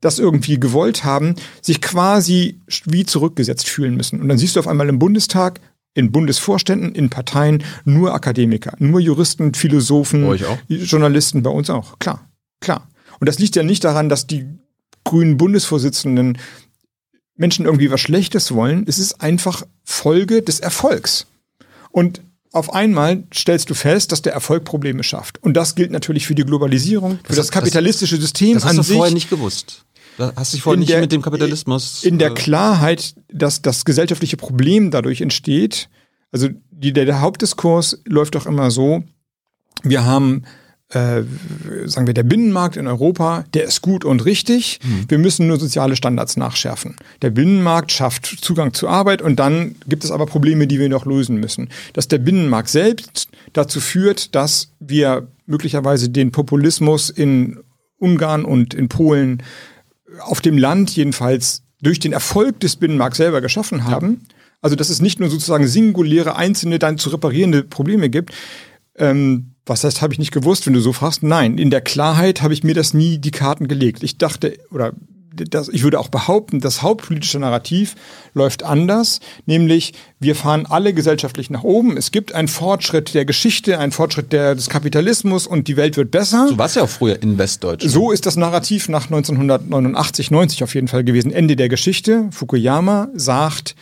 das irgendwie gewollt haben, sich quasi wie zurückgesetzt fühlen müssen. Und dann siehst du auf einmal im Bundestag, in Bundesvorständen, in Parteien nur Akademiker, nur Juristen, Philosophen? Journalisten, bei uns auch. Klar, klar. Und das liegt ja nicht daran, dass die grünen Bundesvorsitzenden Menschen irgendwie was Schlechtes wollen. Es ist einfach Folge des Erfolgs. Und auf einmal stellst du fest, dass der Erfolg Probleme schafft. Und das gilt natürlich für die Globalisierung, für das, das- kapitalistische System Das hast an du sich. vorher nicht gewusst. Da hast dich vorher nicht der- mit dem Kapitalismus. in der äh, Klarheit, dass das gesellschaftliche Problem dadurch entsteht. Also die, der, der Hauptdiskurs läuft doch immer so, wir haben, äh, sagen wir, der Binnenmarkt in Europa, der ist gut und richtig. Wir müssen nur soziale Standards nachschärfen. Der Binnenmarkt schafft Zugang zu Arbeit und dann gibt es aber Probleme, die wir noch lösen müssen. Dass der Binnenmarkt selbst dazu führt, dass wir möglicherweise den Populismus in Ungarn und in Polen auf dem Land jedenfalls durch den Erfolg des Binnenmarkts selber geschaffen haben. Also dass es nicht nur sozusagen singuläre, einzelne, dann zu reparierende Probleme gibt. Ähm, was heißt, habe ich nicht gewusst, wenn du so fragst? Nein, in der Klarheit habe ich mir das nie die Karten gelegt. Ich dachte, oder das, ich würde auch behaupten, das hauptpolitische Narrativ läuft anders, nämlich wir fahren alle gesellschaftlich nach oben. Es gibt einen Fortschritt der Geschichte, einen Fortschritt der, des Kapitalismus und die Welt wird besser. Du warst ja auch früher in Westdeutschland. So ist das Narrativ nach 1989, 90 auf jeden Fall gewesen. Ende der Geschichte. Fukuyama sagt,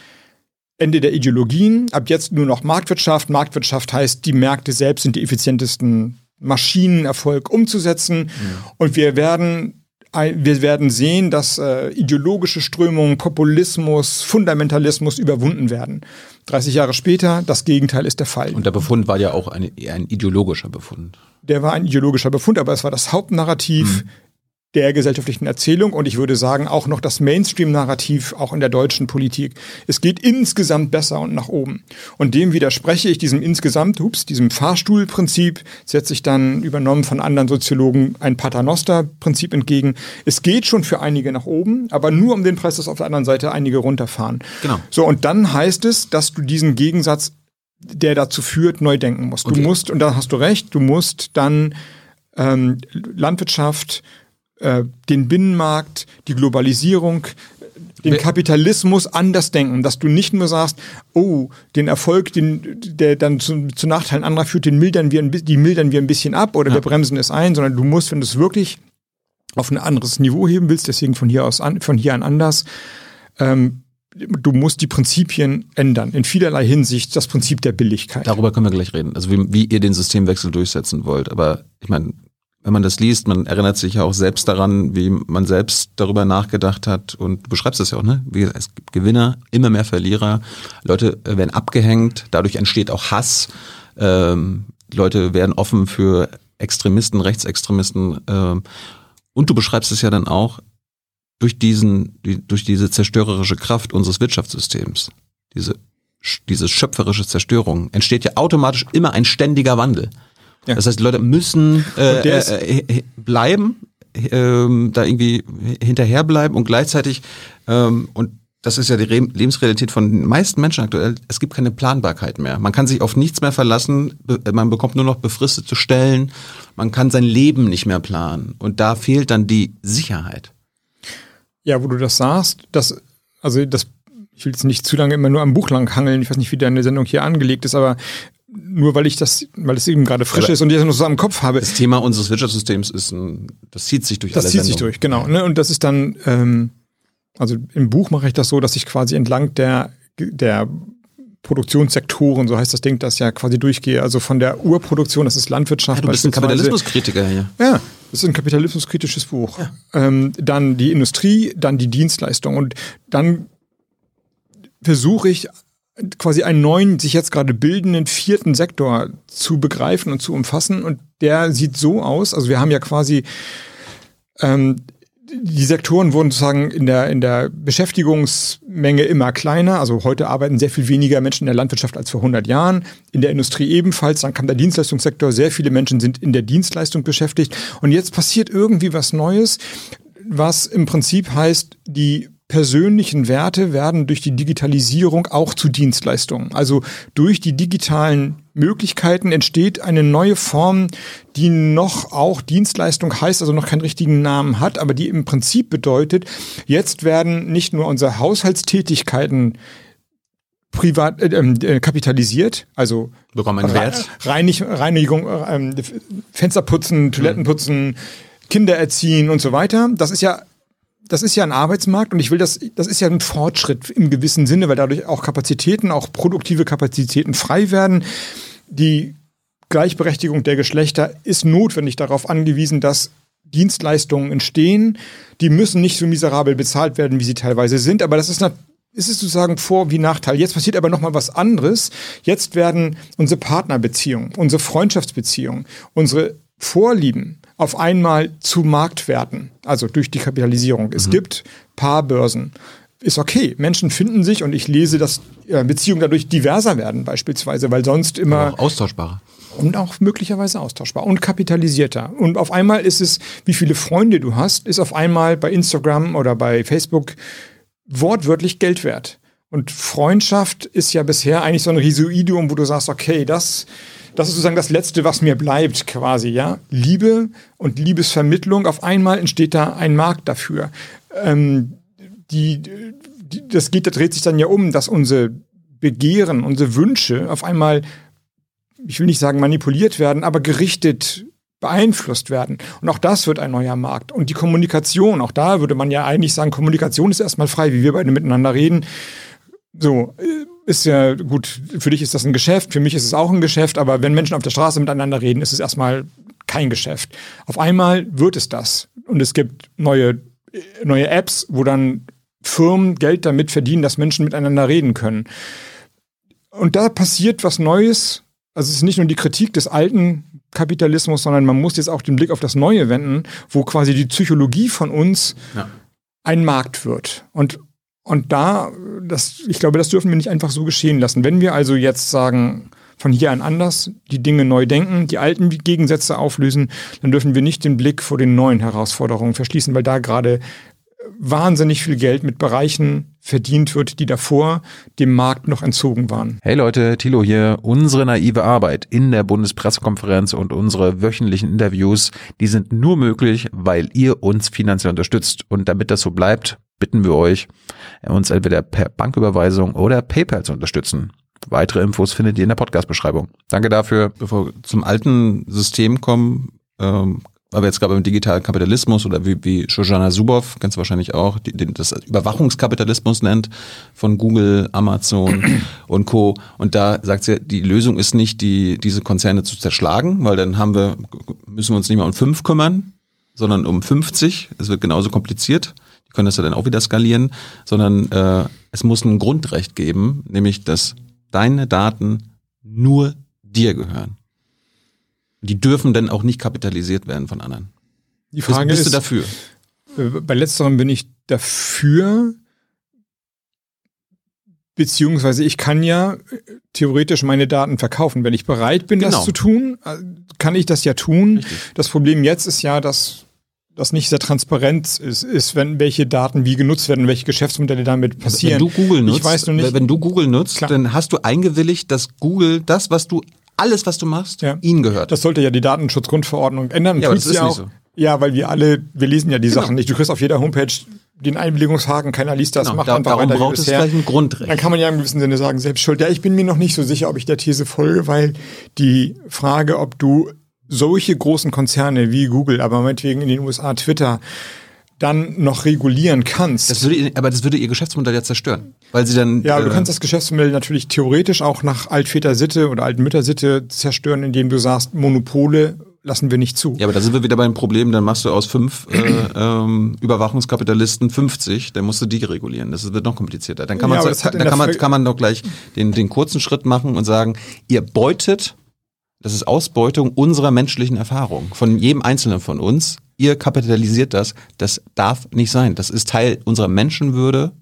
Ende der Ideologien. Ab jetzt nur noch Marktwirtschaft. Marktwirtschaft heißt, die Märkte selbst sind die effizientesten Maschinen, Erfolg umzusetzen. Und wir werden wir werden sehen, dass äh, ideologische Strömungen, Populismus, Fundamentalismus überwunden werden. 30 Jahre später, das Gegenteil ist der Fall. Und der Befund war ja auch ein, ein ideologischer Befund. der war ein ideologischer Befund, aber es war das Hauptnarrativ der gesellschaftlichen Erzählung und ich würde sagen auch noch das Mainstream-Narrativ auch in der deutschen Politik. Es geht insgesamt besser und nach oben. Und dem widerspreche ich diesem insgesamt, ups, diesem Fahrstuhlprinzip, setze ich dann übernommen von anderen Soziologen ein Paternoster-Prinzip entgegen. Es geht schon für einige nach oben, aber nur um den Preis, dass auf der anderen Seite einige runterfahren. Genau. So, und dann heißt es, dass du diesen Gegensatz der dazu führt, neu denken musst. Du Okay. musst, und da hast du recht, du musst dann ähm, Landwirtschaft, äh, den Binnenmarkt, die Globalisierung, den Kapitalismus anders denken, dass du nicht nur sagst, oh, den Erfolg, den, der dann zu, zu Nachteilen anderer führt, den mildern wir, ein die mildern wir ein bisschen ab oder wir bremsen es ein, sondern du musst, wenn du es wirklich auf ein anderes Niveau heben willst, deswegen von hier aus an, von hier an anders, ähm, du musst die Prinzipien ändern. In vielerlei Hinsicht das Prinzip der Billigkeit. Darüber können wir gleich reden. Also wie, wie ihr den Systemwechsel durchsetzen wollt. Aber ich meine, wenn man das liest, man erinnert sich ja auch selbst daran, wie man selbst darüber nachgedacht hat. Und du beschreibst es ja auch, ne? Wie, es gibt Gewinner, immer mehr Verlierer. Leute werden abgehängt, dadurch entsteht auch Hass. Ähm, Leute werden offen für Extremisten, Rechtsextremisten. Ähm, und du beschreibst es ja dann auch durch diesen, durch diese zerstörerische Kraft unseres Wirtschaftssystems, diese, diese schöpferische Zerstörung, entsteht ja automatisch immer ein ständiger Wandel. Ja. Das heißt, die Leute müssen äh, äh, äh, bleiben, äh, da irgendwie hinterherbleiben und gleichzeitig, ähm, und das ist ja die Re Lebensrealität von den meisten Menschen aktuell, es gibt keine Planbarkeit mehr. Man kann sich auf nichts mehr verlassen, man bekommt nur noch befristete Stellen, man kann sein Leben nicht mehr planen. Und da fehlt dann die Sicherheit. Ja, wo du das sagst, das, also das ich will jetzt nicht zu lange immer nur am Buch lang hangeln. Ich weiß nicht, wie deine Sendung hier angelegt ist, aber nur weil ich das, weil es eben gerade frisch Aber ist und ich das noch so am Kopf habe. Das Thema unseres Wirtschaftssystems ist ein, das zieht sich durch das alle zieht Sendungen. sich durch, genau. Ne? Und das ist dann, ähm, also im Buch mache ich das so, dass ich quasi entlang der, der Produktionssektoren, so heißt das Ding, das ja quasi durchgehe. Also von der Urproduktion, das ist Landwirtschaft. Ja, du bist ein Kapitalismuskritiker hier. Ja, das ist ein kapitalismuskritisches Buch. Ja. Ähm, dann die Industrie, dann die Dienstleistung und dann versuche ich quasi einen neuen, sich jetzt gerade bildenden vierten Sektor zu begreifen und zu umfassen. Und der sieht so aus, also wir haben ja quasi ähm, die Sektoren wurden sozusagen in der, in der Beschäftigungsmenge immer kleiner. Also heute arbeiten sehr viel weniger Menschen in der Landwirtschaft als vor 100 Jahren. In der Industrie ebenfalls. Dann kam der Dienstleistungssektor. Sehr viele Menschen sind in der Dienstleistung beschäftigt. Und jetzt passiert irgendwie was Neues, was im Prinzip heißt, die persönlichen Werte werden durch die Digitalisierung auch zu Dienstleistungen. Also durch die digitalen Möglichkeiten entsteht eine neue Form, die noch auch Dienstleistung heißt, also noch keinen richtigen Namen hat, aber die im Prinzip bedeutet, jetzt werden nicht nur unsere Haushaltstätigkeiten privat äh, ähm, äh, kapitalisiert, also bekommen einen Wert. Reinig, Reinigung, äh, Fenster putzen, Toiletten mhm. Kinder erziehen und so weiter. Das ist ja das ist ja ein Arbeitsmarkt und ich will das, das ist ja ein Fortschritt im gewissen Sinne, weil dadurch auch Kapazitäten, auch produktive Kapazitäten frei werden. Die Gleichberechtigung der Geschlechter ist notwendig darauf angewiesen, dass Dienstleistungen entstehen. Die müssen nicht so miserabel bezahlt werden, wie sie teilweise sind, aber das ist eine ist es sozusagen Vor- wie Nachteil. Jetzt passiert aber nochmal was anderes. Jetzt werden unsere Partnerbeziehungen, unsere Freundschaftsbeziehungen, unsere Vorlieben, auf einmal zu Marktwerten, also durch die Kapitalisierung. Es mhm. gibt Paarbörsen. Ist okay. Menschen finden sich und ich lese, dass äh, Beziehungen dadurch diverser werden, beispielsweise, weil sonst immer. Aber auch austauschbarer. Und auch möglicherweise austauschbar und kapitalisierter. Und auf einmal ist es, wie viele Freunde du hast, ist auf einmal bei Instagram oder bei Facebook wortwörtlich Geld wert. Und Freundschaft ist ja bisher eigentlich so ein Residuum, wo du sagst, okay, das das ist sozusagen das Letzte, was mir bleibt, quasi, ja. Liebe und Liebesvermittlung, auf einmal entsteht da ein Markt dafür. Ähm, die, die, das geht, da dreht sich dann ja um, dass unsere Begehren, unsere Wünsche auf einmal, ich will nicht sagen manipuliert werden, aber gerichtet beeinflusst werden. Und auch das wird ein neuer Markt. Und die Kommunikation, auch da würde man ja eigentlich sagen, Kommunikation ist erstmal frei, wie wir beide miteinander reden. So, äh, ist ja gut, für dich ist das ein Geschäft, für mich ist es auch ein Geschäft, aber wenn Menschen auf der Straße miteinander reden, ist es erstmal kein Geschäft. Auf einmal wird es das. Und es gibt neue, neue Apps, wo dann Firmen Geld damit verdienen, dass Menschen miteinander reden können. Und da passiert was Neues. Also es ist nicht nur die Kritik des alten Kapitalismus, sondern man muss jetzt auch den Blick auf das Neue wenden, wo quasi die Psychologie von uns ja. ein Markt wird. Und und da, das, ich glaube, das dürfen wir nicht einfach so geschehen lassen. Wenn wir also jetzt sagen, von hier an anders, die Dinge neu denken, die alten Gegensätze auflösen, dann dürfen wir nicht den Blick vor den neuen Herausforderungen verschließen, weil da gerade wahnsinnig viel Geld mit Bereichen verdient wird, die davor dem Markt noch entzogen waren. Hey Leute, Thilo hier. Unsere naive Arbeit in der Bundespressekonferenz und unsere wöchentlichen Interviews, die sind nur möglich, weil ihr uns finanziell unterstützt. Und damit das so bleibt, bitten wir euch, uns entweder per Banküberweisung oder PayPal zu unterstützen. Weitere Infos findet ihr in der Podcast-Beschreibung. Danke dafür. Bevor wir zum alten System kommen, ähm, weil wir jetzt gerade im digitalen Kapitalismus oder wie, wie Shoshana Zuboff, kennst du wahrscheinlich auch, die, die das Überwachungskapitalismus nennt, von Google, Amazon und Co. Und da sagt sie, die Lösung ist nicht, die, diese Konzerne zu zerschlagen, weil dann haben wir, müssen wir uns nicht mehr um fünf kümmern, sondern um 50. Es wird genauso kompliziert. Können das ja dann auch wieder skalieren, sondern äh, es muss ein Grundrecht geben, nämlich dass deine Daten nur dir gehören. Die dürfen dann auch nicht kapitalisiert werden von anderen. Die Frage bist, bist ist, du dafür? Äh, bei letzterem bin ich dafür, beziehungsweise ich kann ja äh, theoretisch meine Daten verkaufen. Wenn ich bereit bin, Genau. das zu tun, äh, kann ich das ja tun. Richtig. Das Problem jetzt ist ja, dass das nicht sehr transparent ist, ist, wenn welche Daten wie genutzt werden, welche Geschäftsmodelle damit passieren. Wenn du Google nutzt, ich weiß nur nicht, wenn du Google nutzt, Klar. dann hast du eingewilligt, dass Google das, was du, alles, was du machst, Ja. ihnen gehört. Das sollte ja die Datenschutzgrundverordnung ändern. Ja, aber das ist ja auch. so. Ja, weil wir alle, wir lesen ja die Genau. Sachen nicht. Du kriegst auf jeder Homepage den Einwilligungshaken, keiner liest das, Genau, macht da- einfach darum weiter braucht es bisher. gleich ein Grundrecht. Dann kann man ja im gewissen Sinne sagen, selbst schuld. Ja, ich bin mir noch nicht so sicher, ob ich der These folge, weil die Frage, ob du solche großen Konzerne wie Google, aber meinetwegen in den USA Twitter, dann noch regulieren kannst. Das würde, aber das würde ihr Geschäftsmodell ja zerstören, weil sie dann. Ja, aber du äh, kannst das Geschäftsmodell natürlich theoretisch auch nach Altväter-Sitte oder Altmütter-Sitte zerstören, indem du sagst, Monopole lassen wir nicht zu. Ja, aber da sind wir wieder beim Problem, dann machst du aus fünf äh, ähm, Überwachungskapitalisten 50, dann musst du die regulieren. Das wird noch komplizierter. Dann kann Ja, man, hat in dann kann man, kann man doch gleich den, den kurzen Schritt machen und sagen, ihr beutet, das ist Ausbeutung unserer menschlichen Erfahrung, von jedem Einzelnen von uns. Ihr kapitalisiert das. Das darf nicht sein. Das ist Teil unserer Menschenwürde,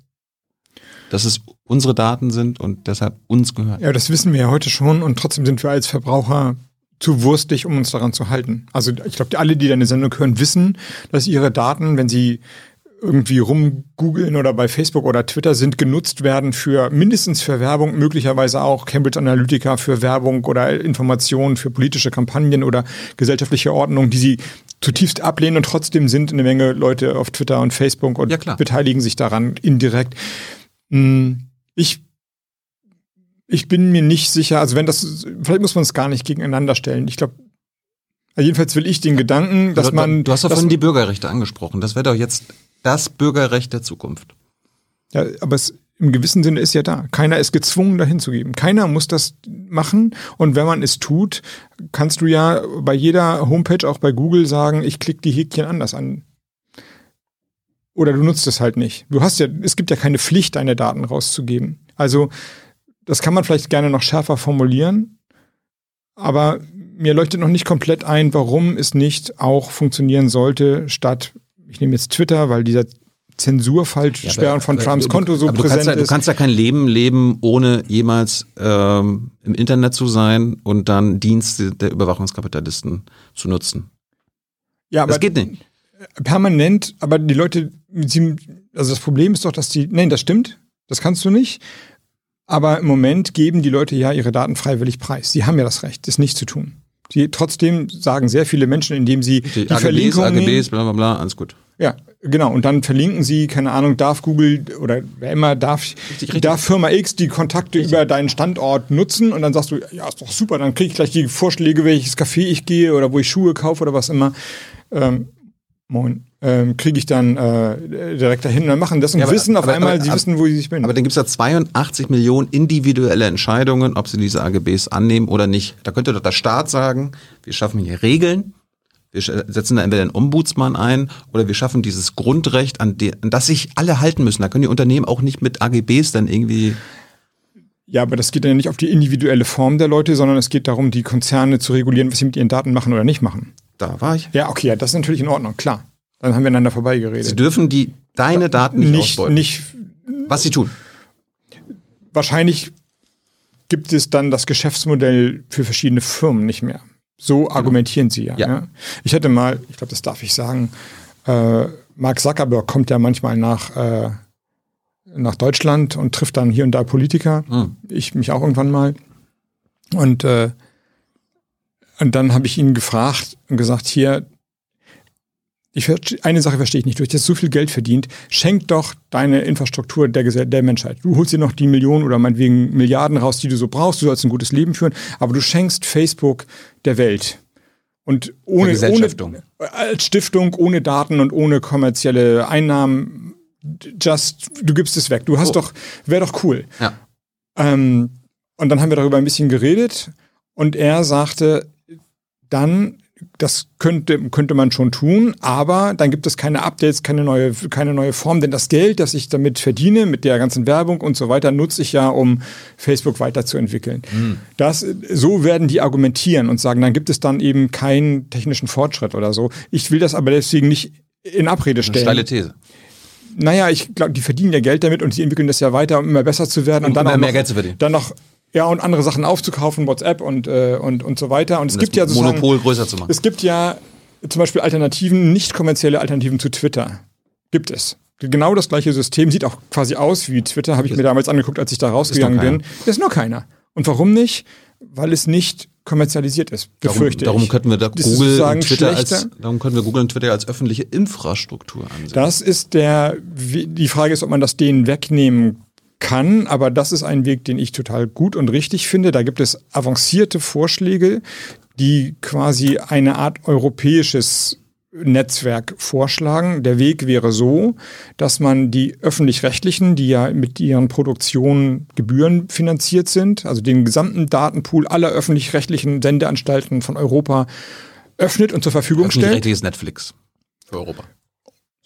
dass es unsere Daten sind und deshalb uns gehört. Ja, das wissen wir ja heute schon und trotzdem sind wir als Verbraucher zu wurstig, um uns daran zu halten. Also ich glaube, alle, die deine Sendung hören, wissen, dass ihre Daten, wenn sie irgendwie rumgoogeln oder bei Facebook oder Twitter sind, genutzt werden für mindestens für Werbung, möglicherweise auch Cambridge Analytica für Werbung oder Informationen für politische Kampagnen oder gesellschaftliche Ordnung, die sie zutiefst ablehnen und trotzdem sind eine Menge Leute auf Twitter und Facebook und Ja, beteiligen sich daran indirekt. Hm, Ich ich bin mir nicht sicher, also wenn das, vielleicht muss man es gar nicht gegeneinander stellen. Ich glaube, jedenfalls will ich den Gedanken, dass man. du hast doch dass, vorhin die Bürgerrechte angesprochen. Das wäre doch jetzt das Bürgerrecht der Zukunft. ja, aber es im gewissen Sinne ist ja da. Keiner ist gezwungen, dahin zu geben. Keiner muss das machen. Und wenn man es tut, kannst du ja bei jeder Homepage, auch bei Google, sagen, ich klicke die Häkchen anders an. Oder du nutzt es halt nicht. Du hast ja, es gibt ja keine Pflicht, deine Daten rauszugeben. Also, das kann man vielleicht gerne noch schärfer formulieren. Aber mir leuchtet noch nicht komplett ein, warum es nicht auch funktionieren sollte, statt, ich nehme jetzt Twitter, weil dieser Zensurfall Sperren von Trumps du- Konto so präsent kannst ja, Du ist. kannst ja kein Leben leben, ohne jemals ähm, im Internet zu sein und dann Dienste der Überwachungskapitalisten zu nutzen. ja, aber Das geht nicht. permanent, aber die Leute, sie, also das Problem ist doch, dass die, nein, das stimmt, das kannst du nicht. Aber im Moment geben die Leute ja ihre Daten freiwillig preis. Sie haben ja das Recht, das nicht zu tun. Die, trotzdem sagen sehr viele Menschen, indem sie die, Die, AGBs, Verlinkung nehmen- AGBs, bla bla bla, alles gut. Ja, genau. Und dann verlinken sie, keine Ahnung, darf Google oder wer immer darf, richtig. darf Firma X die Kontakte über deinen Standort nutzen und dann sagst du, ja, ist doch super, dann kriege ich gleich die Vorschläge, welches Café ich gehe oder wo ich Schuhe kaufe oder was immer. Ähm, moin. Ähm, kriege ich dann äh, direkt dahin und dann machen das und Ja, aber- wissen auf aber- einmal, aber- sie wissen, wo sie sich befinden. Aber dann gibt es da 82 Millionen individuelle Entscheidungen, ob sie diese AGBs annehmen oder nicht. Da könnte doch der Staat sagen, wir schaffen hier Regeln, wir setzen da entweder einen Ombudsmann ein oder wir schaffen dieses Grundrecht, an, de, an das sich alle halten müssen. Da können die Unternehmen auch nicht mit AGBs dann irgendwie ja, aber das geht ja nicht auf die individuelle Form der Leute, sondern es geht darum, die Konzerne zu regulieren, was sie mit ihren Daten machen oder nicht machen. Da war ich. Ja, okay, ja, das ist natürlich in Ordnung, klar. Dann haben wir einander vorbeigeredet. Sie dürfen die deine Daten nicht, nicht, ausbeuten. nicht Was sie tun. wahrscheinlich gibt es dann das Geschäftsmodell für verschiedene Firmen nicht mehr. So argumentieren sie ja. Ja. ja. Ich hatte mal, ich glaube, das darf ich sagen, äh, Mark Zuckerberg kommt ja manchmal nach, äh, nach Deutschland und trifft dann hier und da Politiker. Hm. Ich mich auch irgendwann mal. Und, äh, und dann habe ich ihn gefragt und gesagt, hier, ich, eine Sache verstehe ich nicht. Du hast jetzt so viel Geld verdient, schenk doch deine Infrastruktur der, der Menschheit. Du holst dir noch die Millionen oder meinetwegen Milliarden raus, die du so brauchst. Du sollst ein gutes Leben führen, aber du schenkst Facebook der Welt. Und ohne, ohne als Stiftung, ohne Daten und ohne kommerzielle Einnahmen, just, du gibst es weg. Du hast Oh. doch, wäre doch cool. Ja. Ähm, und dann haben wir darüber ein bisschen geredet und er sagte, dann, das könnte, könnte man schon tun, aber dann gibt es keine Updates, keine neue, keine neue Form, denn das Geld, das ich damit verdiene, mit der ganzen Werbung und so weiter, nutze ich ja, um Facebook weiterzuentwickeln. Das, so werden die argumentieren und sagen, dann gibt es dann eben keinen technischen Fortschritt oder so. Ich will das aber deswegen nicht in Abrede Eine stellen. steile These. Naja, ich glaube, die verdienen ja Geld damit und sie entwickeln das ja weiter, um immer besser zu werden. Und Und, dann immer auch mehr noch, Geld zu verdienen. Dann noch, ja, und andere Sachen aufzukaufen, WhatsApp und, äh, und, und so weiter. Und es Um gibt ja sozusagen, Monopol größer zu machen. es gibt ja zum Beispiel Alternativen, nicht kommerzielle Alternativen zu Twitter. Gibt es. Genau das gleiche System, sieht auch quasi aus wie Twitter, habe ich mir damals angeguckt, als ich da rausgegangen keiner. bin. Ist nur keiner. Und warum nicht? Weil es nicht kommerzialisiert ist, Darum, befürchte darum ich. könnten wir da Google und Twitter als, darum können wir Google und Twitter als öffentliche Infrastruktur ansehen. Das ist der, die Frage ist, ob man das denen wegnehmen kann, aber das ist ein Weg, den ich total gut und richtig finde. Da gibt es avancierte Vorschläge, die quasi eine Art europäisches Netzwerk vorschlagen. Der Weg wäre so, dass man die öffentlich-rechtlichen, die ja mit ihren Produktionen gebührenfinanziert sind, also den gesamten Datenpool aller öffentlich-rechtlichen Sendeanstalten von Europa öffnet und zur Verfügung stellt. Öffentlich-rechtliches Netflix für Europa.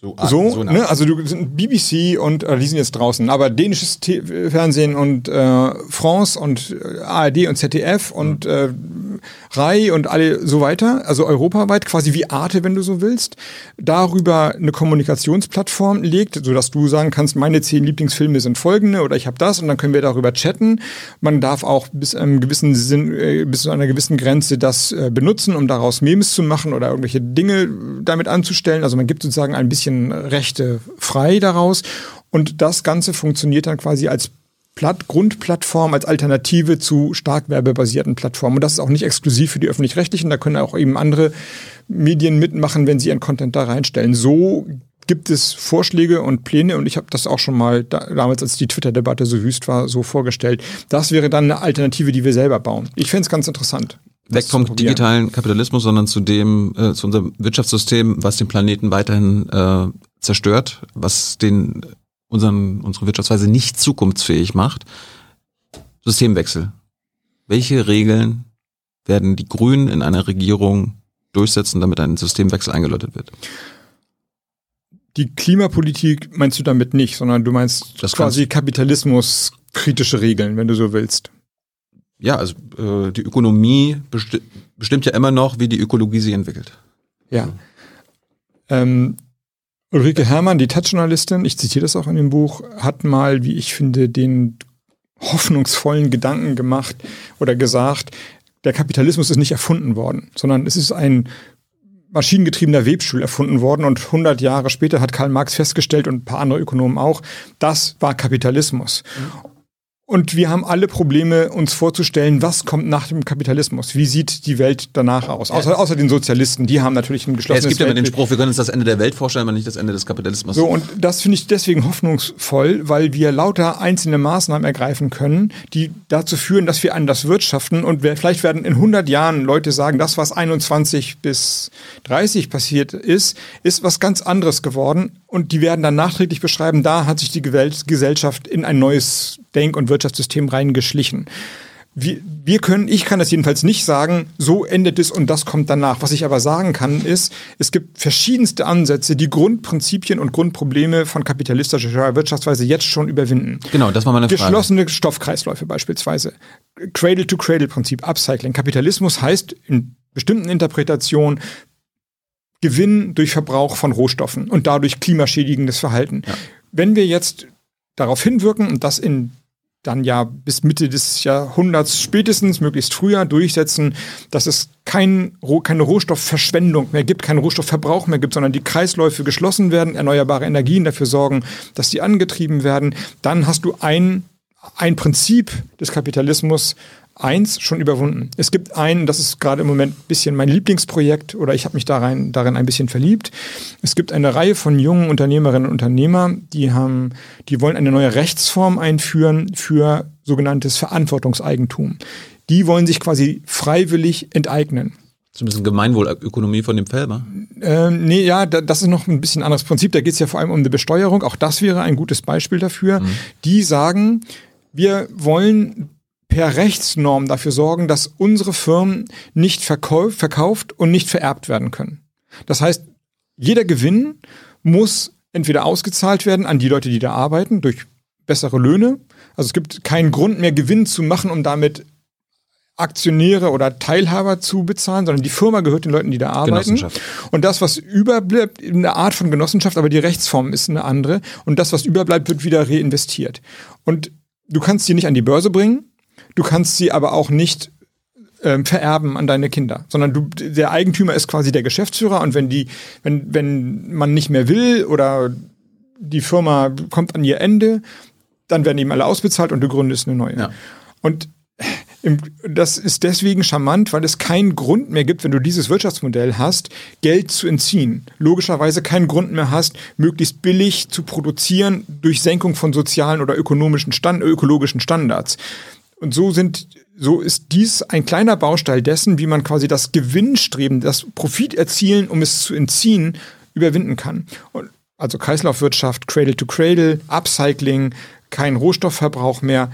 So, So, nah. ne, also du sind BBC und äh, die sind jetzt draußen, aber dänisches T Fernsehen und äh, France und äh, ARD und ZDF und äh, Rai und alle so weiter, also europaweit, quasi wie Arte, wenn du so willst, darüber eine Kommunikationsplattform legt, sodass du sagen kannst, meine zehn Lieblingsfilme sind folgende oder ich habe das und dann können wir darüber chatten. Man darf auch bis einem gewissen Sinn, äh, bis zu einer gewissen Grenze das äh, benutzen, um daraus Memes zu machen oder irgendwelche Dinge damit anzustellen. Also man gibt sozusagen ein bisschen Rechte frei daraus und das Ganze funktioniert dann quasi als Platt, Grundplattform als Alternative zu stark werbebasierten Plattformen. Und das ist auch nicht exklusiv für die öffentlich-rechtlichen, da können auch eben andere Medien mitmachen, wenn sie ihren Content da reinstellen. So gibt es Vorschläge und Pläne und ich habe das auch schon mal da, damals, als die Twitter-Debatte so wüst war, so vorgestellt. Das wäre dann eine Alternative, die wir selber bauen. Ich fände es ganz interessant. Weg vom digitalen Kapitalismus, sondern zu dem, äh, zu unserem Wirtschaftssystem, was den Planeten weiterhin äh, zerstört, was den unseren, unsere Wirtschaftsweise nicht zukunftsfähig macht. Systemwechsel. Welche Regeln werden die Grünen in einer Regierung durchsetzen, damit ein Systemwechsel eingeläutet wird? Die Klimapolitik meinst du damit nicht, sondern du meinst Das quasi kapitalismuskritische Regeln, wenn du so willst. Ja, also äh, die Ökonomie besti bestimmt ja immer noch, wie die Ökologie sich entwickelt. Ja. Ähm, Ulrike Herrmann, die Taz-Journalistin, ich zitiere das auch in dem Buch, hat mal, wie ich finde, den hoffnungsvollen Gedanken gemacht oder gesagt, der Kapitalismus ist nicht erfunden worden, sondern es ist ein maschinengetriebener Webstuhl erfunden worden und 100 Jahre später hat Karl Marx festgestellt und ein paar andere Ökonomen auch, das war Kapitalismus. Und wir haben alle Probleme, uns vorzustellen, was kommt nach dem Kapitalismus? Wie sieht die Welt danach aus? Außer, außer den Sozialisten, die haben natürlich ein Ja, geschlossenes es gibt ja immer den. Spruch, wir können uns das Ende der Welt vorstellen, aber nicht das Ende des Kapitalismus. So, und das finde ich deswegen hoffnungsvoll, weil wir lauter einzelne Maßnahmen ergreifen können, die dazu führen, dass wir anders wirtschaften. Und wir, vielleicht werden in 100 Jahren Leute sagen, das, was 21 bis 30 passiert ist, ist was ganz anderes geworden. Und die werden dann nachträglich beschreiben, da hat sich die Gesellschaft in ein neues Denk- und Wirtschaftssystem reingeschlichen. Wir, wir können, ich kann das jedenfalls nicht sagen, so endet es und das kommt danach. Was ich aber sagen kann, ist, es gibt verschiedenste Ansätze, die Grundprinzipien und Grundprobleme von kapitalistischer Wirtschaftsweise jetzt schon überwinden. Genau, das war meine Frage. Geschlossene Stoffkreisläufe beispielsweise. Cradle-to-Cradle-Prinzip, Upcycling. Kapitalismus heißt in bestimmten Interpretationen Gewinn durch Verbrauch von Rohstoffen und dadurch klimaschädigendes Verhalten. Wenn wir jetzt darauf hinwirken und das in dann ja bis Mitte des Jahrhunderts spätestens, möglichst früher durchsetzen, dass es kein, keine Rohstoffverschwendung mehr gibt, keinen Rohstoffverbrauch mehr gibt, sondern die Kreisläufe geschlossen werden, erneuerbare Energien dafür sorgen, dass die angetrieben werden, dann hast du ein, ein Prinzip des Kapitalismus eins schon überwunden. Es gibt einen, das ist gerade im Moment ein bisschen mein Lieblingsprojekt oder ich habe mich darin, darin ein bisschen verliebt. Es gibt eine Reihe von jungen Unternehmerinnen und Unternehmer, die haben, die wollen eine neue Rechtsform einführen für sogenanntes Verantwortungseigentum. Die wollen sich quasi freiwillig enteignen. Zumindest Gemeinwohlökonomie von dem Felber. Ähm, nee, ja, da, das ist noch ein bisschen anderes Prinzip. Da geht es ja vor allem um eine Besteuerung. Auch das wäre ein gutes Beispiel dafür. Mhm. Die sagen, wir wollen per Rechtsnorm dafür sorgen, dass unsere Firmen nicht verkauf, verkauft und nicht vererbt werden können. Das heißt, jeder Gewinn muss entweder ausgezahlt werden an die Leute, die da arbeiten, durch bessere Löhne. Also es gibt keinen Grund mehr, Gewinn zu machen, um damit Aktionäre oder Teilhaber zu bezahlen, sondern die Firma gehört den Leuten, die da arbeiten. Und das, was überbleibt, eine Art von Genossenschaft, aber die Rechtsform ist eine andere. Und das, was überbleibt, wird wieder reinvestiert. Und du kannst sie nicht an die Börse bringen, du kannst sie aber auch nicht ähm, vererben an deine Kinder, sondern du, der Eigentümer ist quasi der Geschäftsführer und wenn die, wenn, wenn man nicht mehr will oder die Firma kommt an ihr Ende, dann werden eben alle ausbezahlt und du gründest eine neue. Ja. Und das ist deswegen charmant, weil es keinen Grund mehr gibt, wenn du dieses Wirtschaftsmodell hast, Geld zu entziehen. Logischerweise keinen Grund mehr hast, möglichst billig zu produzieren durch Senkung von sozialen oder ökonomischen Stand, ökologischen Standards. Und so sind, so ist dies ein kleiner Baustein dessen, wie man quasi das Gewinnstreben, das Profit erzielen, um es zu entziehen, überwinden kann. Und also Kreislaufwirtschaft, Cradle to Cradle, Upcycling, kein Rohstoffverbrauch mehr,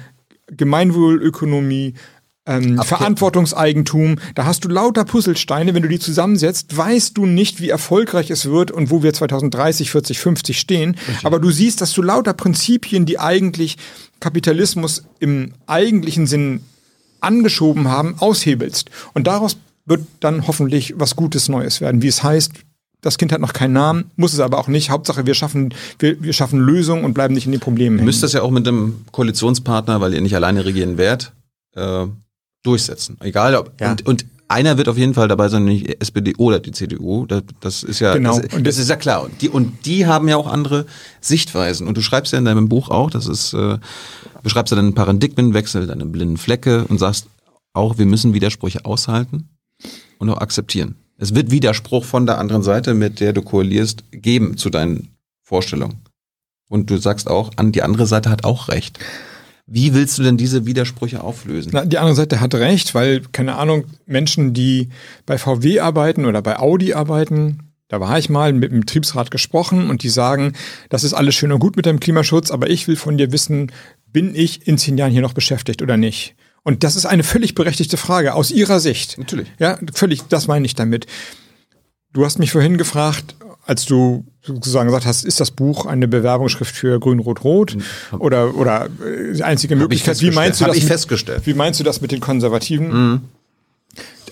Gemeinwohlökonomie, ähm, Verantwortungseigentum. Da hast du lauter Puzzlesteine. Wenn du die zusammensetzt, weißt du nicht, wie erfolgreich es wird und wo wir 2030, 40, 50 stehen. Richtig. Aber du siehst, dass du lauter Prinzipien, die eigentlich Kapitalismus im eigentlichen Sinn angeschoben haben, aushebelst. Und daraus wird dann hoffentlich was Gutes Neues werden. Wie es heißt, das Kind hat noch keinen Namen, muss es aber auch nicht. Hauptsache, wir schaffen, wir, wir schaffen Lösungen und bleiben nicht in den Problemen. Ihr müsst das ja auch mit einem Koalitionspartner, weil ihr nicht alleine regieren werdet, äh, durchsetzen. Egal ob. Ja. Und, und einer wird auf jeden Fall dabei sein, nicht SPD oder die CDU. Das, das ist ja, genau. das, das, ist ja klar. Und die, und die haben ja auch andere Sichtweisen. Und du schreibst ja in deinem Buch auch, das ist, äh, beschreibst ja deinen Paradigmenwechsel, deine blinden Flecke und sagst auch, wir müssen Widersprüche aushalten und auch akzeptieren. Es wird Widerspruch von der anderen Seite, mit der du koalierst, geben zu deinen Vorstellungen. Und du sagst auch, an die andere Seite hat auch recht. Wie willst du denn diese Widersprüche auflösen? Na, die andere Seite hat recht, weil, keine Ahnung, Menschen, die bei VW arbeiten oder bei Audi arbeiten, da war ich mal mit dem Betriebsrat gesprochen und die sagen, das ist alles schön und gut mit dem Klimaschutz, aber ich will von dir wissen, bin ich in zehn Jahren hier noch beschäftigt oder nicht? Und das ist eine völlig berechtigte Frage aus Ihrer Sicht. Natürlich. Ja, völlig, das meine ich damit. Du hast mich vorhin gefragt, als du sozusagen gesagt hast, ist das Buch eine Bewerbungsschrift für Grün, Rot, Rot? Oder, oder äh, die einzige Möglichkeit, wie meinst du das? ich festgestellt. Wie meinst du das mit den Konservativen? Mhm.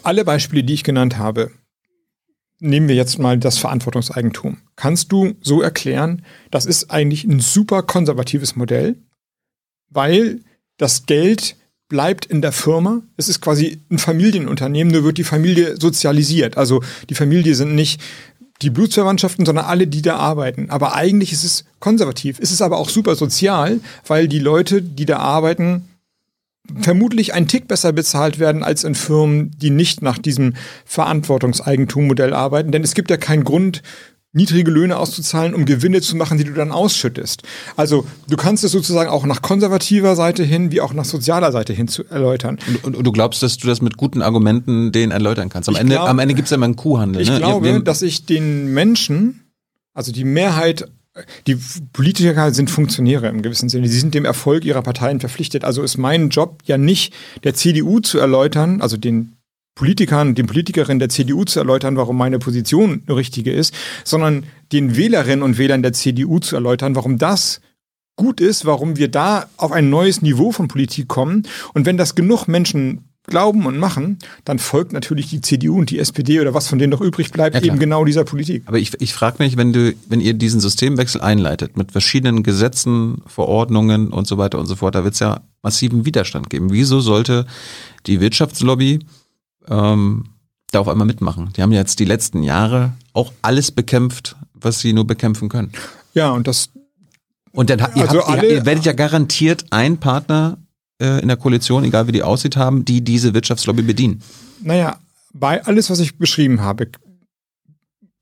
Alle Beispiele, die ich genannt habe, nehmen wir jetzt mal das Verantwortungseigentum. Kannst du so erklären, das ist eigentlich ein super konservatives Modell, weil das Geld bleibt in der Firma. Es ist quasi ein Familienunternehmen, nur wird die Familie sozialisiert. Also die Familie sind nicht die Blutsverwandtschaften, sondern alle, die da arbeiten. Aber eigentlich ist es konservativ. Es ist aber auch super sozial, weil die Leute, die da arbeiten, vermutlich einen Tick besser bezahlt werden als in Firmen, die nicht nach diesem Verantwortungseigentummodell arbeiten. Denn es gibt ja keinen Grund niedrige Löhne auszuzahlen, um Gewinne zu machen, die du dann ausschüttest. Also du kannst es sozusagen auch nach konservativer Seite hin wie auch nach sozialer Seite hin zu erläutern. Und, und, und du glaubst, dass du das mit guten Argumenten denen erläutern kannst. Am ich Ende, glaub, am Ende gibt es ja immer einen Kuhhandel. Ich ne? glaube, ja, dass ich den Menschen, also die Mehrheit die Politiker sind Funktionäre im gewissen Sinne. Sie sind dem Erfolg ihrer Parteien verpflichtet. Also ist mein Job ja nicht, der CDU zu erläutern, also den Politikern, den Politikerinnen der CDU zu erläutern, warum meine Position eine richtige ist, sondern den Wählerinnen und Wählern der CDU zu erläutern, warum das gut ist, warum wir da auf ein neues Niveau von Politik kommen. Und wenn das genug Menschen glauben und machen, dann folgt natürlich die CDU und die SPD oder was von denen noch übrig bleibt, ja, eben genau dieser Politik. Aber ich, ich frage mich, wenn du, wenn ihr diesen Systemwechsel einleitet mit verschiedenen Gesetzen, Verordnungen und so weiter und so fort, da wird es ja massiven Widerstand geben. Wieso sollte die Wirtschaftslobby ähm, da auf einmal mitmachen. Die haben jetzt die letzten Jahre auch alles bekämpft, was sie nur bekämpfen können. Ja, und das. Und dann ihr, also habt, ihr, ihr werdet ja garantiert einen Partner äh, in der Koalition, egal wie die aussieht, haben, die diese Wirtschaftslobby bedienen. Naja, bei alles, was ich beschrieben habe,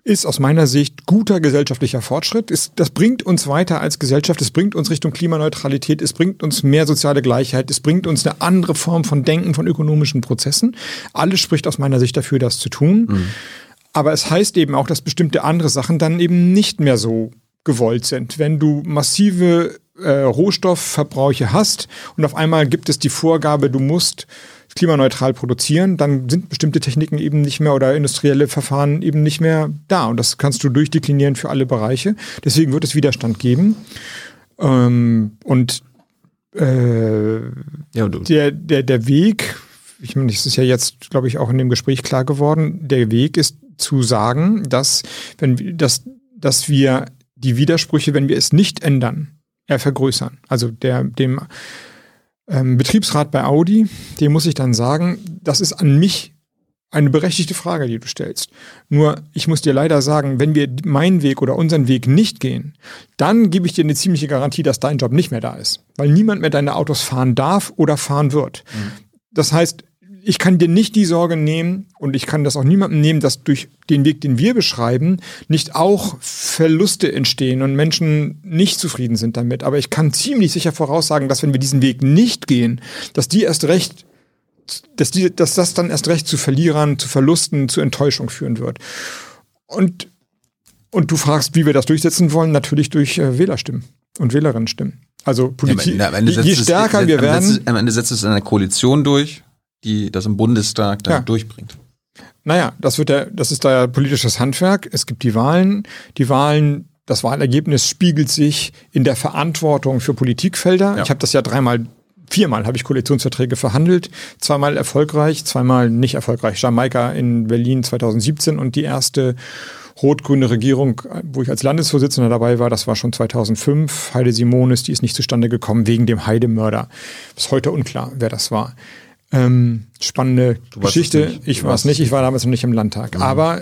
ist aus meiner Sicht guter gesellschaftlicher Fortschritt. Ist, das bringt uns weiter als Gesellschaft, es bringt uns Richtung Klimaneutralität, es bringt uns mehr soziale Gleichheit, es bringt uns eine andere Form von Denken, von ökonomischen Prozessen. Alles spricht aus meiner Sicht dafür, das zu tun. Mhm. Aber es heißt eben auch, dass bestimmte andere Sachen dann eben nicht mehr so gewollt sind. Wenn du massive äh, Rohstoffverbräuche hast und auf einmal gibt es die Vorgabe, du musst klimaneutral produzieren, dann sind bestimmte Techniken eben nicht mehr oder industrielle Verfahren eben nicht mehr da. Und das kannst du durchdeklinieren für alle Bereiche. Deswegen wird es Widerstand geben. Ähm, und äh, ja, der, der, der Weg, ich meine, das ist ja jetzt, glaube ich, auch in dem Gespräch klar geworden, der Weg ist zu sagen, dass, wenn, dass, dass wir die Widersprüche, wenn wir es nicht ändern, eher vergrößern. Also der, dem ähm, Betriebsrat bei Audi, dem muss ich dann sagen, das ist an mich eine berechtigte Frage, die du stellst. Nur, ich muss dir leider sagen, wenn wir meinen Weg oder unseren Weg nicht gehen, dann gebe ich dir eine ziemliche Garantie, dass dein Job nicht mehr da ist. Weil niemand mehr deine Autos fahren darf oder fahren wird. Mhm. Das heißt, ich kann dir nicht die Sorge nehmen und ich kann das auch niemandem nehmen, dass durch den Weg, den wir beschreiben, nicht auch Verluste entstehen und Menschen nicht zufrieden sind damit. Aber ich kann ziemlich sicher voraussagen, dass wenn wir diesen Weg nicht gehen, dass die erst recht, dass, die, dass das dann erst recht zu Verlierern, zu Verlusten, zu Enttäuschung führen wird. Und, und du fragst, wie wir das durchsetzen wollen, natürlich durch äh, Wählerstimmen und Wählerinnenstimmen. Also Politik, ja, je, je stärker es, wir werden. Am Ende setzt es in einer Koalition durch die das im Bundestag dann ja. durchbringt. Naja, das wird der, das ist da politisches Handwerk. Es gibt die Wahlen. Die Wahlen, das Wahlergebnis spiegelt sich in der Verantwortung für Politikfelder. Ja. Ich habe das ja dreimal, viermal habe ich Koalitionsverträge verhandelt. Zweimal erfolgreich, zweimal nicht erfolgreich. Jamaika in Berlin 2017 und die erste rot-grüne Regierung, wo ich als Landesvorsitzender dabei war, das war schon 2005. Heide Simonis, die ist nicht zustande gekommen wegen dem Heidemörder. Bis heute unklar, wer das war. Ähm, spannende Geschichte. Ich war es nicht, ich war damals noch nicht im Landtag. Mhm. Aber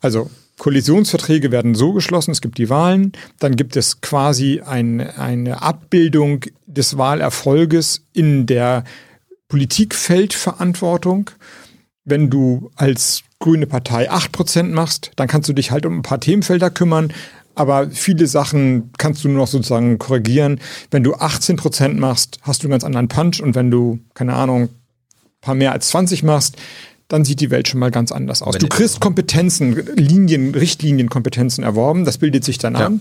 also Koalitionsverträge werden so geschlossen, es gibt die Wahlen, dann gibt es quasi ein, eine Abbildung des Wahlerfolges in der Politikfeldverantwortung. Wenn du als grüne Partei 8% machst, dann kannst du dich halt um ein paar Themenfelder kümmern, aber viele Sachen kannst du nur noch sozusagen korrigieren. Wenn du 18% machst, hast du einen ganz anderen Punch und wenn du, keine Ahnung, paar mehr als 20 machst, dann sieht die Welt schon mal ganz anders aus. Du kriegst Kompetenzen, Linien, Richtlinienkompetenzen erworben, das bildet sich dann ja. an.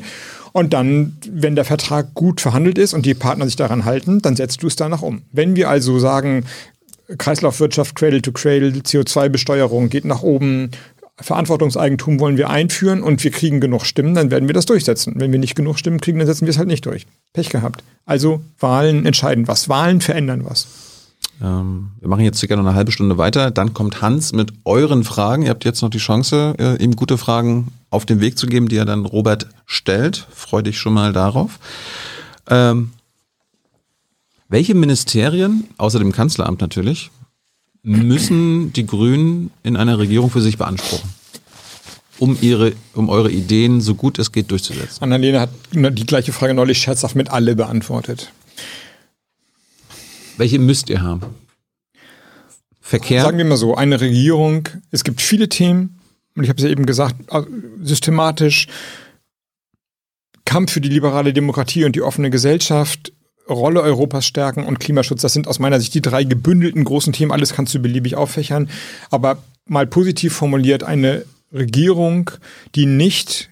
Und dann, wenn der Vertrag gut verhandelt ist und die Partner sich daran halten, dann setzt du es danach um. Wenn wir also sagen, Kreislaufwirtschaft, Cradle to Cradle, CO2-Besteuerung geht nach oben, Verantwortungseigentum wollen wir einführen und wir kriegen genug Stimmen, dann werden wir das durchsetzen. Wenn wir nicht genug Stimmen kriegen, dann setzen wir es halt nicht durch. Pech gehabt. Also Wahlen entscheiden was. Wahlen verändern was. Ähm, wir machen jetzt circa noch eine halbe Stunde weiter. Dann kommt Hans mit euren Fragen. Ihr habt jetzt noch die Chance, äh, ihm gute Fragen auf den Weg zu geben, die er dann Robert stellt. Freu dich schon mal darauf. Ähm, welche Ministerien, außer dem Kanzleramt natürlich, müssen die Grünen in einer Regierung für sich beanspruchen? um ihre, um eure Ideen so gut es geht durchzusetzen. Annalena hat die gleiche Frage neulich scherzhaft mit alle beantwortet. Welche müsst ihr haben? Verkehr? Sagen wir mal so, eine Regierung, es gibt viele Themen, und ich habe es ja eben gesagt, systematisch Kampf für die liberale Demokratie und die offene Gesellschaft, Rolle Europas stärken und Klimaschutz. Das sind aus meiner Sicht die drei gebündelten großen Themen. Alles kannst du beliebig auffächern. Aber mal positiv formuliert, eine Regierung, die nicht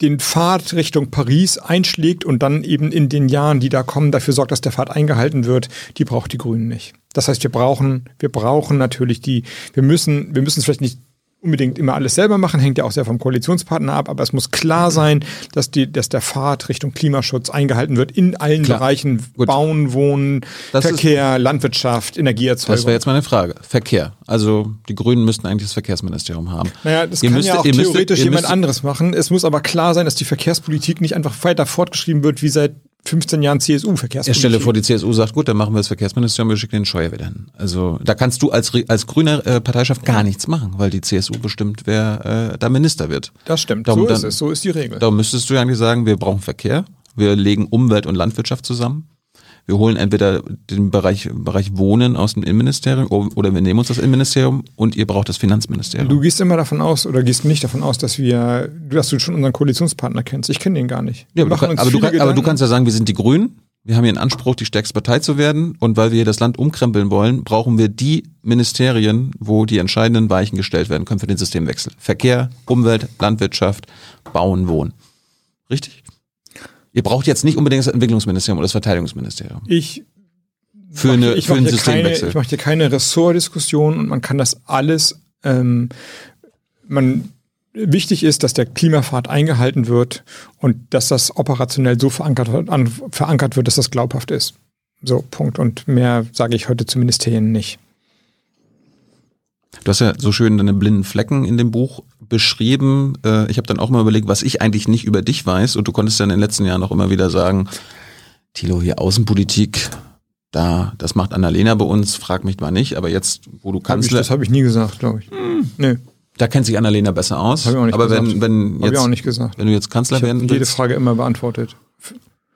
den Pfad Richtung Paris einschlägt und dann eben in den Jahren, die da kommen, dafür sorgt, dass der Pfad eingehalten wird, die braucht die Grünen nicht. Das heißt, wir brauchen, wir brauchen natürlich die, wir müssen, wir müssen es vielleicht nicht unbedingt immer alles selber machen, hängt ja auch sehr vom Koalitionspartner ab, aber es muss klar sein, dass, die, dass der Pfad Richtung Klimaschutz eingehalten wird in allen klar. Bereichen Gut. Bauen, Wohnen, das Verkehr, ist, Landwirtschaft, Energieerzeugung. Das wäre jetzt meine Frage. Verkehr. Also die Grünen müssten eigentlich das Verkehrsministerium haben. Naja, das ihr kann müsst, ja auch theoretisch müsst, jemand anderes machen. Es muss aber klar sein, dass die Verkehrspolitik nicht einfach weiter fortgeschrieben wird wie seit 15 Jahren CSU-Verkehrspolitik. Ich stelle vor, die CSU sagt, gut, dann machen wir das Verkehrsministerium, wir schicken den Scheuer wieder hin. Also da kannst du als, als grüne äh, Parteischaft gar nichts machen, weil die CSU bestimmt, wer äh, da Minister wird. Das stimmt, darum, so ist dann, es, so ist die Regel. Darum müsstest du ja eigentlich sagen, wir brauchen Verkehr, wir legen Umwelt und Landwirtschaft zusammen. Wir holen entweder den Bereich, Bereich Wohnen aus dem Innenministerium oder wir nehmen uns das Innenministerium und ihr braucht das Finanzministerium. Du gehst immer davon aus oder gehst nicht davon aus, dass wir, dass du schon unseren Koalitionspartner kennst. Ich kenne den gar nicht. Ja, aber, du, aber, du, aber du kannst ja sagen, wir sind die Grünen. Wir haben hier einen Anspruch, die stärkste Partei zu werden. Und weil wir das Land umkrempeln wollen, brauchen wir die Ministerien, wo die entscheidenden Weichen gestellt werden können für den Systemwechsel. Verkehr, Umwelt, Landwirtschaft, Bauen, Wohnen. Richtig? Ihr braucht jetzt nicht unbedingt das Entwicklungsministerium oder das Verteidigungsministerium. Ich für, eine, ich für einen Systemwechsel. Keine, ich mache hier keine Ressortdiskussion und man kann das alles, ähm, man, wichtig ist, dass der Klimapfad eingehalten wird und dass das operationell so verankert, an, verankert wird, dass das glaubhaft ist. So, Punkt. Und mehr sage ich heute zu Ministerien nicht. Du hast ja so schön deine blinden Flecken in dem Buch beschrieben. Äh, ich habe dann auch mal überlegt, was ich eigentlich nicht über dich weiß. Und du konntest ja in den letzten Jahren auch immer wieder sagen, Thilo, hier Außenpolitik, da, das macht Annalena bei uns, frag mich mal nicht. Aber jetzt, wo du kannst. das habe ich nie gesagt, glaube ich. Hm. Nee. Da kennt sich Annalena besser aus. Hab ich auch nicht aber gesagt. wenn, wenn Hab jetzt, ich auch nicht gesagt. wenn du jetzt Kanzler Ich habe werden jede willst, Frage immer beantwortet.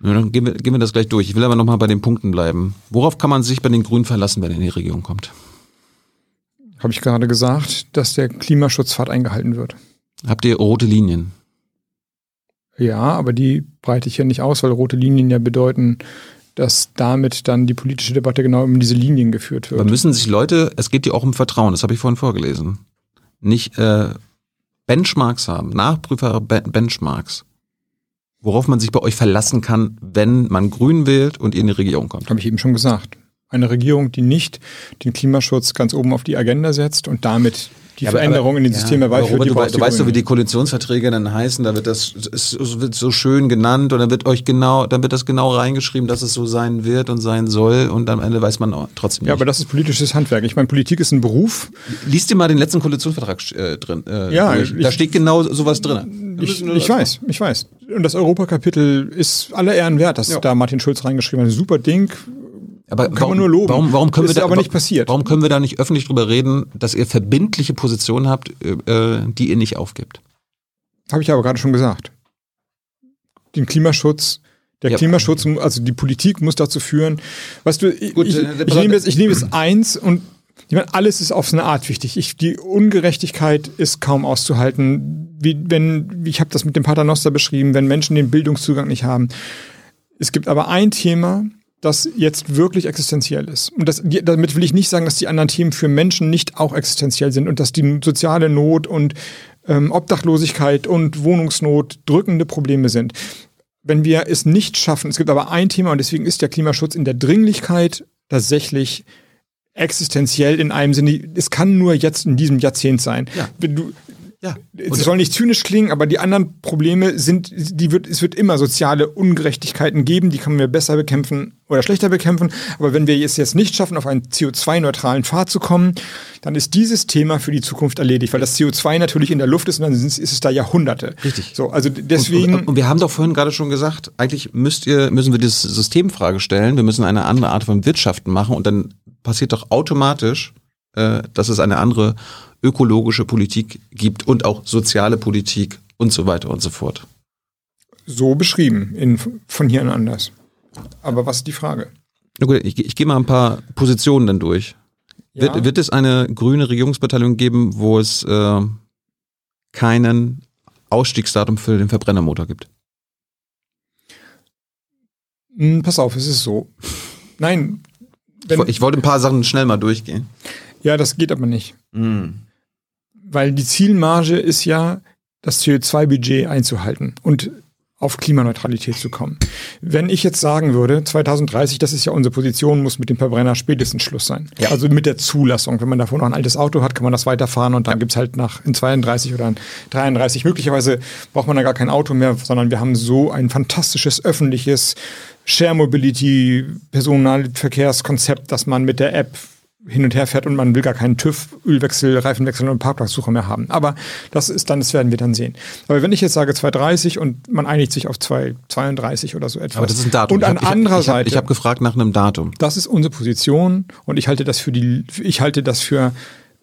Ja, dann gehen wir, gehen wir das gleich durch. Ich will aber nochmal bei den Punkten bleiben. Worauf kann man sich bei den Grünen verlassen, wenn er in die Regierung kommt? Habe ich gerade gesagt, dass der Klimaschutzpfad eingehalten wird. Habt ihr rote Linien? Ja, aber die breite ich ja nicht aus, weil rote Linien ja bedeuten, dass damit dann die politische Debatte genau um diese Linien geführt wird. Da müssen sich Leute, es geht ja auch um Vertrauen, das habe ich vorhin vorgelesen, nicht äh, Benchmarks haben, nachprüfbare Ben- Benchmarks, worauf man sich bei euch verlassen kann, wenn man grün wählt und ihr in die Regierung kommt. Habe ich eben schon gesagt. Eine Regierung, die nicht den Klimaschutz ganz oben auf die Agenda setzt und damit die Veränderung in den Systemen aber herbeiführt. Du, du weißt doch, wie die Koalitionsverträge dann heißen, da wird das wird so schön genannt und dann wird euch genau, dann wird das genau reingeschrieben, dass es so sein wird und sein soll und am Ende weiß man auch trotzdem Ja, nicht. aber das ist politisches Handwerk. Ich meine, Politik ist ein Beruf. Lies dir mal den letzten Koalitionsvertrag äh, drin. Äh, Ja, ich- da steht genau sowas drin. Ich, ich weiß, ich weiß. Und das Europakapitel ist aller Ehren wert, dass Ja. da Martin Schulz reingeschrieben hat. Ein super Ding. Aber Kann warum, man nur loben. Warum, warum können Ist wir da, aber nicht passiert. Warum können wir da nicht öffentlich drüber reden, dass ihr verbindliche Positionen habt, äh, die ihr nicht aufgibt? Habe ich aber gerade schon gesagt. Den Klimaschutz, der Ja. Klimaschutz, also die Politik muss dazu führen. Weißt du, ich, Gut, ich, äh, ich, nehme jetzt, ich nehme jetzt eins und ich meine, alles ist auf eine Art wichtig. Ich, die Ungerechtigkeit ist kaum auszuhalten. Wie, wenn, wie ich habe das mit dem Paternoster beschrieben, wenn Menschen den Bildungszugang nicht haben. Es gibt aber ein Thema, das jetzt wirklich existenziell ist. Und das, damit will ich nicht sagen, dass die anderen Themen für Menschen nicht auch existenziell sind und dass die soziale Not und ähm, Obdachlosigkeit und Wohnungsnot drückende Probleme sind. Wenn wir es nicht schaffen, es gibt aber ein Thema und deswegen ist der Klimaschutz in der Dringlichkeit tatsächlich existenziell in einem Sinne, es kann nur jetzt in diesem Jahrzehnt sein. Ja. Wenn du, Ja. es soll nicht zynisch klingen, aber die anderen Probleme sind, die wird, es wird immer soziale Ungerechtigkeiten geben, die können wir besser bekämpfen oder schlechter bekämpfen. Aber wenn wir es jetzt nicht schaffen, auf einen CO2-neutralen Pfad zu kommen, dann ist dieses Thema für die Zukunft erledigt, weil das CO2 natürlich in der Luft ist und dann ist es da Jahrhunderte. Richtig. So, also deswegen. Und, und wir haben doch vorhin gerade schon gesagt, eigentlich müsst ihr, müssen wir diese Systemfrage stellen, wir müssen eine andere Art von Wirtschaften machen und dann passiert doch automatisch, äh, dass es eine andere ökologische Politik gibt und auch soziale Politik und so weiter und so fort. so beschrieben, in, von hier an anders. Aber was ist die Frage? Gut, ich, ich gehe mal ein paar Positionen dann durch. Ja? Wird, wird es eine grüne Regierungsbeteiligung geben, wo es äh, keinen Ausstiegsdatum für den Verbrennermotor gibt? Hm, pass auf, es ist so. Nein. Ich, Wenn, wo- ich wollte ein paar Sachen schnell mal durchgehen. ja, das geht aber nicht. Mm. Weil die Zielmarge ist ja, das CO2-Budget einzuhalten und auf Klimaneutralität zu kommen. Wenn ich jetzt sagen würde, 2030, das ist ja unsere Position, muss mit dem Verbrenner spätestens Schluss sein. Ja. Also mit der Zulassung. Wenn man davor noch ein altes Auto hat, kann man das weiterfahren und dann gibt's halt nach in 32 oder in 33. Möglicherweise braucht man da gar kein Auto mehr, sondern wir haben so ein fantastisches öffentliches Share Mobility Personalverkehrskonzept, dass man mit der App hin und her fährt und man will gar keinen TÜV, Ölwechsel, Reifenwechsel und Parkplatzsuche mehr haben. Aber das ist dann, das werden wir dann sehen. Aber wenn ich jetzt sage 230 und man einigt sich auf 232 oder so etwas. Aber das ist ein Datum. Und an hab- ich hab- anderer ich hab, Seite. Ich habe gefragt nach einem Datum. Das ist unsere Position und ich halte das für die, ich halte das für,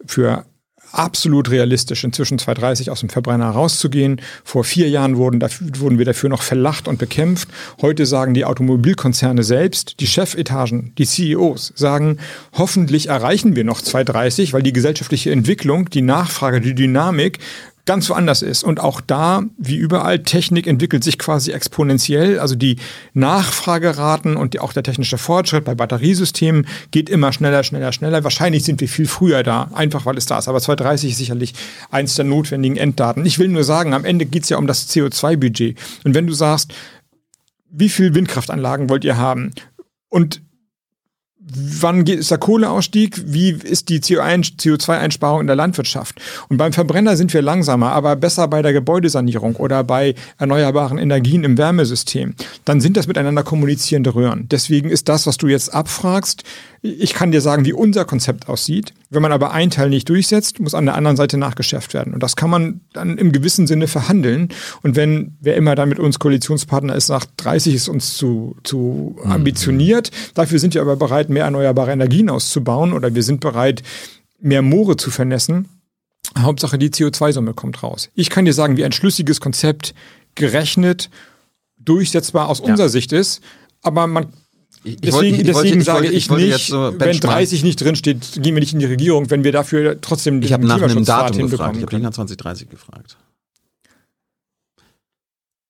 für absolut realistisch, inzwischen 2030 aus dem Verbrenner rauszugehen. Vor vier Jahren wurden, dafür, wurden wir dafür noch verlacht und bekämpft. Heute sagen die Automobilkonzerne selbst, die Chefetagen, die CEOs sagen, hoffentlich erreichen wir noch 2030, weil die gesellschaftliche Entwicklung, die Nachfrage, die Dynamik ganz woanders ist. Und auch da, wie überall, Technik entwickelt sich quasi exponentiell. Also die Nachfrageraten und auch der technische Fortschritt bei Batteriesystemen geht immer schneller, schneller, schneller. Wahrscheinlich sind wir viel früher da, einfach weil es da ist. Aber 2030 ist sicherlich eins der notwendigen Enddaten. Ich will nur sagen, am Ende geht es ja um das CO2-Budget. Und wenn du sagst, wie viel Windkraftanlagen wollt ihr haben? Und wann ist der Kohleausstieg, wie ist die CO2-Einsparung in der Landwirtschaft. Und beim Verbrenner sind wir langsamer, aber besser bei der Gebäudesanierung oder bei erneuerbaren Energien im Wärmesystem. Dann sind das miteinander kommunizierende Röhren. Deswegen ist das, was du jetzt abfragst, ich kann dir sagen, wie unser Konzept aussieht. Wenn man aber einen Teil nicht durchsetzt, muss an der anderen Seite nachgeschärft werden. Und das kann man dann im gewissen Sinne verhandeln. Und wenn wer immer dann mit uns Koalitionspartner ist, sagt, 30 ist uns zu, zu mhm. ambitioniert, dafür sind wir aber bereit, mehr erneuerbare Energien auszubauen oder wir sind bereit, mehr Moore zu vernässen. Hauptsache die CO2-Summe kommt raus. Ich kann dir sagen, wie ein schlüssiges Konzept gerechnet durchsetzbar aus ja. unserer Sicht ist, aber man ich, deswegen, ich, ich deswegen sage ich, nicht, so wenn 30 nicht drinsteht, gehen wir nicht in die Regierung, wenn wir dafür trotzdem Ich habe nach einem Datum gefragt, ich habe nicht nach 2030 gefragt.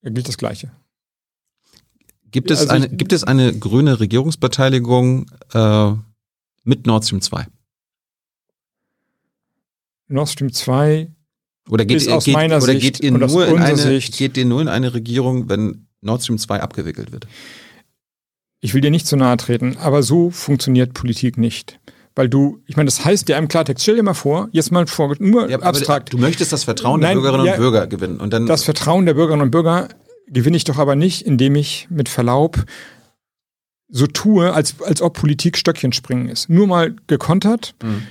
Ja, gilt das Gleiche. Gibt es, also eine, gibt es eine grüne Regierungsbeteiligung äh, mit Nord Stream 2? Nord Stream 2 oder geht, ist aus geht, meiner oder Sicht geht ihr, nur in eine, Sicht, geht ihr nur in eine Regierung, wenn Nord Stream 2 abgewickelt wird? Ich will dir nicht zu nahe treten, aber so funktioniert Politik nicht. Weil du, ich meine, das heißt ja im Klartext, stell dir mal vor, jetzt mal vor, nur ja, abstrakt. Du möchtest das Vertrauen Nein, der Bürgerinnen ja, und Bürger gewinnen. Und dann das Vertrauen der Bürgerinnen und Bürger gewinne ich doch aber nicht, indem ich mit Verlaub so tue, als, als ob Politik Stöckchen springen ist. Nur mal gekontert. Mhm.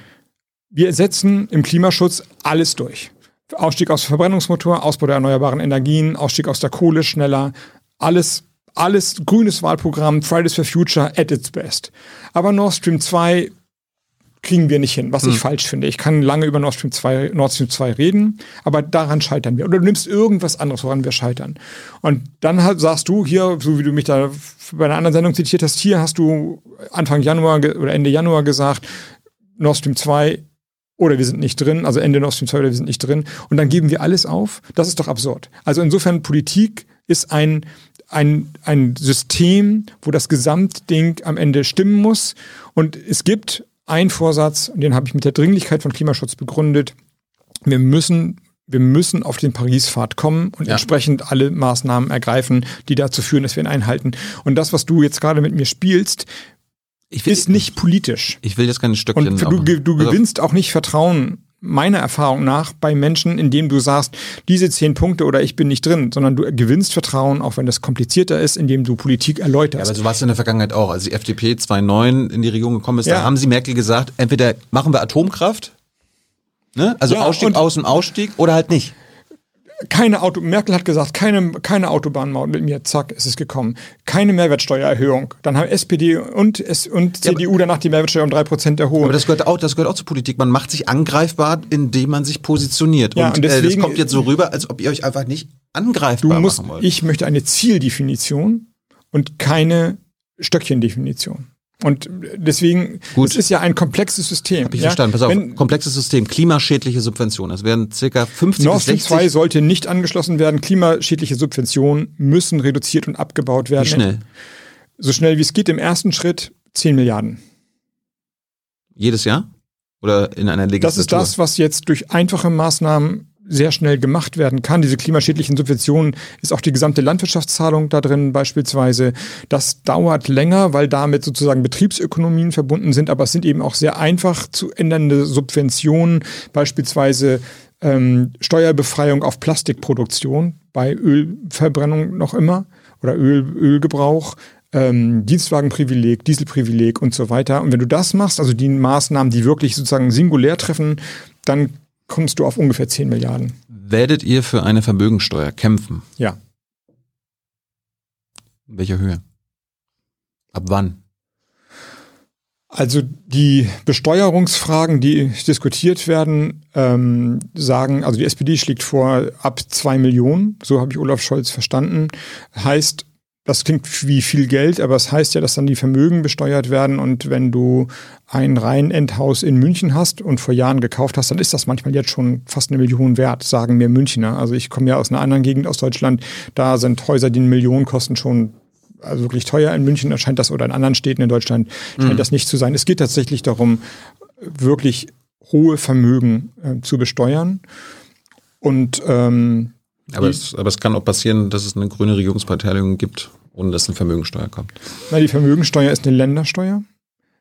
Wir setzen im Klimaschutz alles durch. Ausstieg aus Verbrennungsmotor, Ausbau der erneuerbaren Energien, Ausstieg aus der Kohle schneller, alles alles grünes Wahlprogramm, Fridays for Future at its best. Aber Nord Stream 2 kriegen wir nicht hin, was hm. ich falsch finde. Ich kann lange über Nord Stream 2, Nord Stream 2 reden, aber daran scheitern wir. Oder du nimmst irgendwas anderes, woran wir scheitern. Und dann halt sagst du hier, so wie du mich da bei einer anderen Sendung zitiert hast, hier hast du Anfang Januar oder Ende Januar gesagt, Nord Stream 2 oder wir sind nicht drin, also Ende Nord Stream 2 oder wir sind nicht drin. Und dann geben wir alles auf. Das ist doch absurd. Also insofern Politik ist ein ein, ein System, wo das Gesamtding am Ende stimmen muss. Und es gibt einen Vorsatz, den habe ich mit der Dringlichkeit von Klimaschutz begründet. Wir müssen wir müssen auf den Paris-Pfad kommen und ja. entsprechend alle Maßnahmen ergreifen, die dazu führen, dass wir ihn einhalten. Und das, was du jetzt gerade mit mir spielst, will, ist nicht politisch. Ich will jetzt keine Stöckchen. Und du, du gewinnst auch nicht Vertrauen meiner Erfahrung nach bei Menschen, indem du sagst, diese zehn Punkte oder ich bin nicht drin, sondern du gewinnst Vertrauen, auch wenn das komplizierter ist, indem du Politik erläuterst. Ja, aber so war es in der Vergangenheit auch. Als die FDP 2009 in die Regierung gekommen ist, ja. da haben sie Merkel gesagt, entweder machen wir Atomkraft, ne? also ja, Ausstieg aus dem Ausstieg oder halt nicht keine Auto, Merkel hat gesagt, keine, keine Autobahnmaut mit mir, zack, ist es gekommen. Keine Mehrwertsteuererhöhung. Dann haben SPD und, S und CDU ja, danach die Mehrwertsteuer um drei Prozent erhoben. Aber das gehört auch, das gehört auch zur Politik. Man macht sich angreifbar, indem man sich positioniert. Ja, und, und deswegen, äh, das kommt jetzt so rüber, als ob ihr euch einfach nicht angreifbar du musst, machen wollt. Ich möchte eine Zieldefinition und keine Stöckchendefinition. Und deswegen, Gut. es ist ja ein komplexes System. Hab ich ja? verstanden. Pass auf, Wenn, komplexes System, klimaschädliche Subventionen. Es werden circa 50 Nord Stream 2 sollte nicht angeschlossen werden. Klimaschädliche Subventionen müssen reduziert und abgebaut werden. Wie schnell? So schnell wie es geht. Im ersten Schritt 10 Milliarden. Jedes Jahr? Oder in einer Legislatur? Das ist das, was jetzt durch einfache Maßnahmen sehr schnell gemacht werden kann. Diese klimaschädlichen Subventionen ist auch die gesamte Landwirtschaftszahlung da drin beispielsweise. Das dauert länger, weil damit sozusagen Betriebsökonomien verbunden sind, aber es sind eben auch sehr einfach zu ändernde Subventionen, beispielsweise ähm, Steuerbefreiung auf Plastikproduktion bei Ölverbrennung noch immer oder Öl, Ölgebrauch. Ähm, Dienstwagenprivileg, Dieselprivileg und so weiter. Und wenn du das machst, also die Maßnahmen, die wirklich sozusagen singulär treffen, dann kommst du auf ungefähr 10 Milliarden. Werdet ihr für eine Vermögensteuer kämpfen? Ja. In welcher Höhe? Ab wann? Also die Besteuerungsfragen, die diskutiert werden, ähm, sagen, also die SPD schlägt vor ab zwei Millionen, so habe ich Olaf Scholz verstanden, heißt, das klingt wie viel Geld, aber es das heißt ja, dass dann die Vermögen besteuert werden und wenn du ein Reihenendhaus in München hast und vor Jahren gekauft hast, dann ist das manchmal jetzt schon fast eine Million wert, sagen mir Münchner. Also ich komme ja aus einer anderen Gegend aus Deutschland, da sind Häuser, die eine Million kosten, schon also wirklich teuer in München erscheint das oder in anderen Städten in Deutschland scheint mhm. das nicht zu sein. Es geht tatsächlich darum, wirklich hohe Vermögen äh, zu besteuern. Und ähm, aber es, aber es kann auch passieren, dass es eine grüne Regierungsbeteiligung gibt, ohne dass eine Vermögensteuer kommt. Na, die Vermögensteuer ist eine Ländersteuer.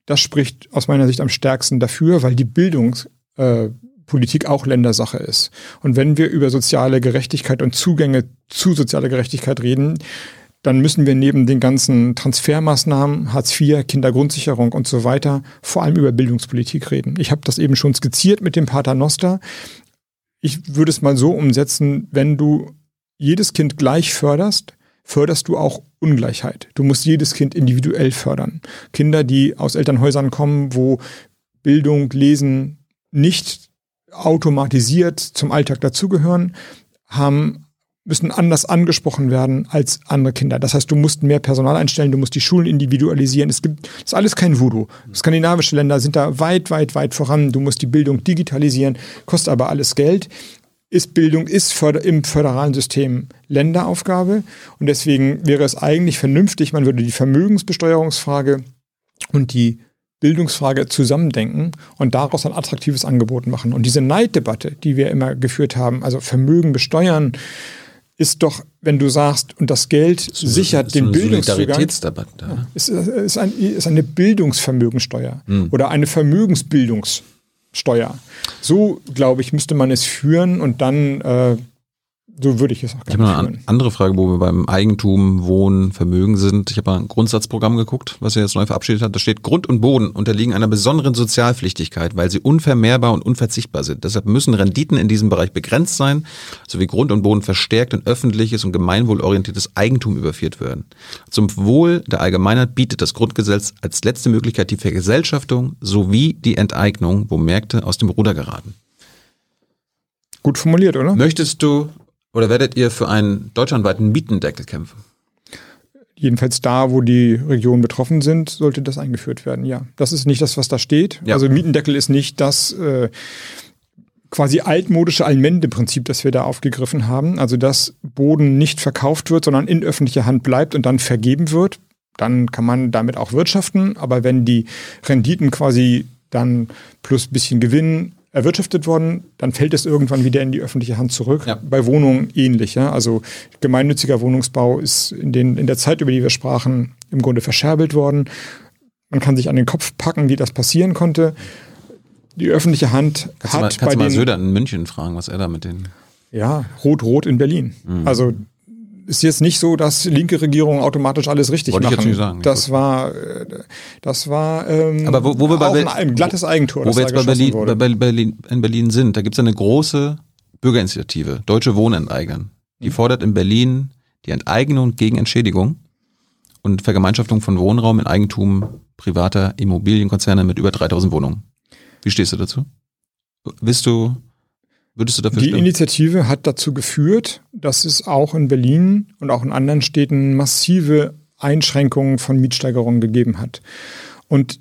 Das spricht aus meiner Sicht am stärksten dafür, weil die Bildungspolitik äh, auch Ländersache ist. Und wenn wir über soziale Gerechtigkeit und Zugänge zu sozialer Gerechtigkeit reden, dann müssen wir neben den ganzen Transfermaßnahmen, Hartz IV, Kindergrundsicherung und so weiter, vor allem über Bildungspolitik reden. Ich habe das eben schon skizziert mit dem Pater Noster. Ich würde es mal so umsetzen, wenn du jedes Kind gleich förderst, förderst du auch Ungleichheit. Du musst jedes Kind individuell fördern. Kinder, die aus Elternhäusern kommen, wo Bildung, Lesen nicht automatisiert zum Alltag dazugehören, haben müssen anders angesprochen werden als andere Kinder. Das heißt, du musst mehr Personal einstellen, du musst die Schulen individualisieren. Es gibt, das ist alles kein Voodoo. Skandinavische Länder sind da weit, weit, weit voran. Du musst die Bildung digitalisieren, kostet aber alles Geld. Ist Bildung ist förder, im föderalen System Länderaufgabe und deswegen wäre es eigentlich vernünftig, man würde die Vermögensbesteuerungsfrage und die Bildungsfrage zusammendenken und daraus ein attraktives Angebot machen. Und diese Neiddebatte, die wir immer geführt haben, also Vermögen besteuern, ist doch, wenn du sagst, und das Geld so, sichert den Bildungszugang, ist, ist, ein, ist eine Bildungsvermögensteuer hm. oder eine Vermögensbildungssteuer. So, glaube ich, müsste man es führen und dann äh, so würde ich es auch gerne Ich habe eine andere Frage, wo wir beim Eigentum, Wohnen, Vermögen sind. Ich habe mal ein Grundsatzprogramm geguckt, was er jetzt neu verabschiedet hat. Da steht, Grund und Boden unterliegen einer besonderen Sozialpflichtigkeit, weil sie unvermehrbar und unverzichtbar sind. Deshalb müssen Renditen in diesem Bereich begrenzt sein, sowie Grund und Boden verstärkt in öffentliches und gemeinwohlorientiertes Eigentum überführt werden. Zum Wohl der Allgemeinheit bietet das Grundgesetz als letzte Möglichkeit die Vergesellschaftung sowie die Enteignung, wo Märkte aus dem Ruder geraten. Gut formuliert, oder? Möchtest du oder werdet ihr für einen deutschlandweiten Mietendeckel kämpfen? Jedenfalls da, wo die Regionen betroffen sind, sollte das eingeführt werden, ja. Das ist nicht das, was da steht. Ja. Also Mietendeckel ist nicht das äh, quasi altmodische Allmende-Prinzip, das wir da aufgegriffen haben. Also dass Boden nicht verkauft wird, sondern in öffentlicher Hand bleibt und dann vergeben wird. Dann kann man damit auch wirtschaften. Aber wenn die Renditen quasi dann plus bisschen Gewinn erwirtschaftet worden, dann fällt es irgendwann wieder in die öffentliche Hand zurück. Ja. Bei Wohnungen ähnlich. Ja? Also gemeinnütziger Wohnungsbau ist in, den, in der Zeit, über die wir sprachen, im Grunde verscherbelt worden. Man kann sich an den Kopf packen, wie das passieren konnte. Die öffentliche Hand kannst hat du mal, kannst bei du mal den, Söder in München fragen, was er da mit den ja, rot-rot in Berlin. Mhm. Also ist jetzt nicht so, dass linke Regierungen automatisch alles richtig Wollte machen. Ich jetzt nicht sagen. Das war, äh, das war ähm, Aber wo, wo wir bei ein, ein glattes Eigentor. Wo wir jetzt bei Berlin, bei Berlin, in Berlin sind, da gibt es eine große Bürgerinitiative, Deutsche Wohnenteigern. Die mhm. fordert in Berlin die Enteignung gegen Entschädigung und Vergemeinschaftung von Wohnraum in Eigentum privater Immobilienkonzerne mit über 3000 Wohnungen. Wie stehst du dazu? Willst du Würdest du dafür Die stimmen? Initiative hat dazu geführt, dass es auch in Berlin und auch in anderen Städten massive Einschränkungen von Mietsteigerungen gegeben hat. Und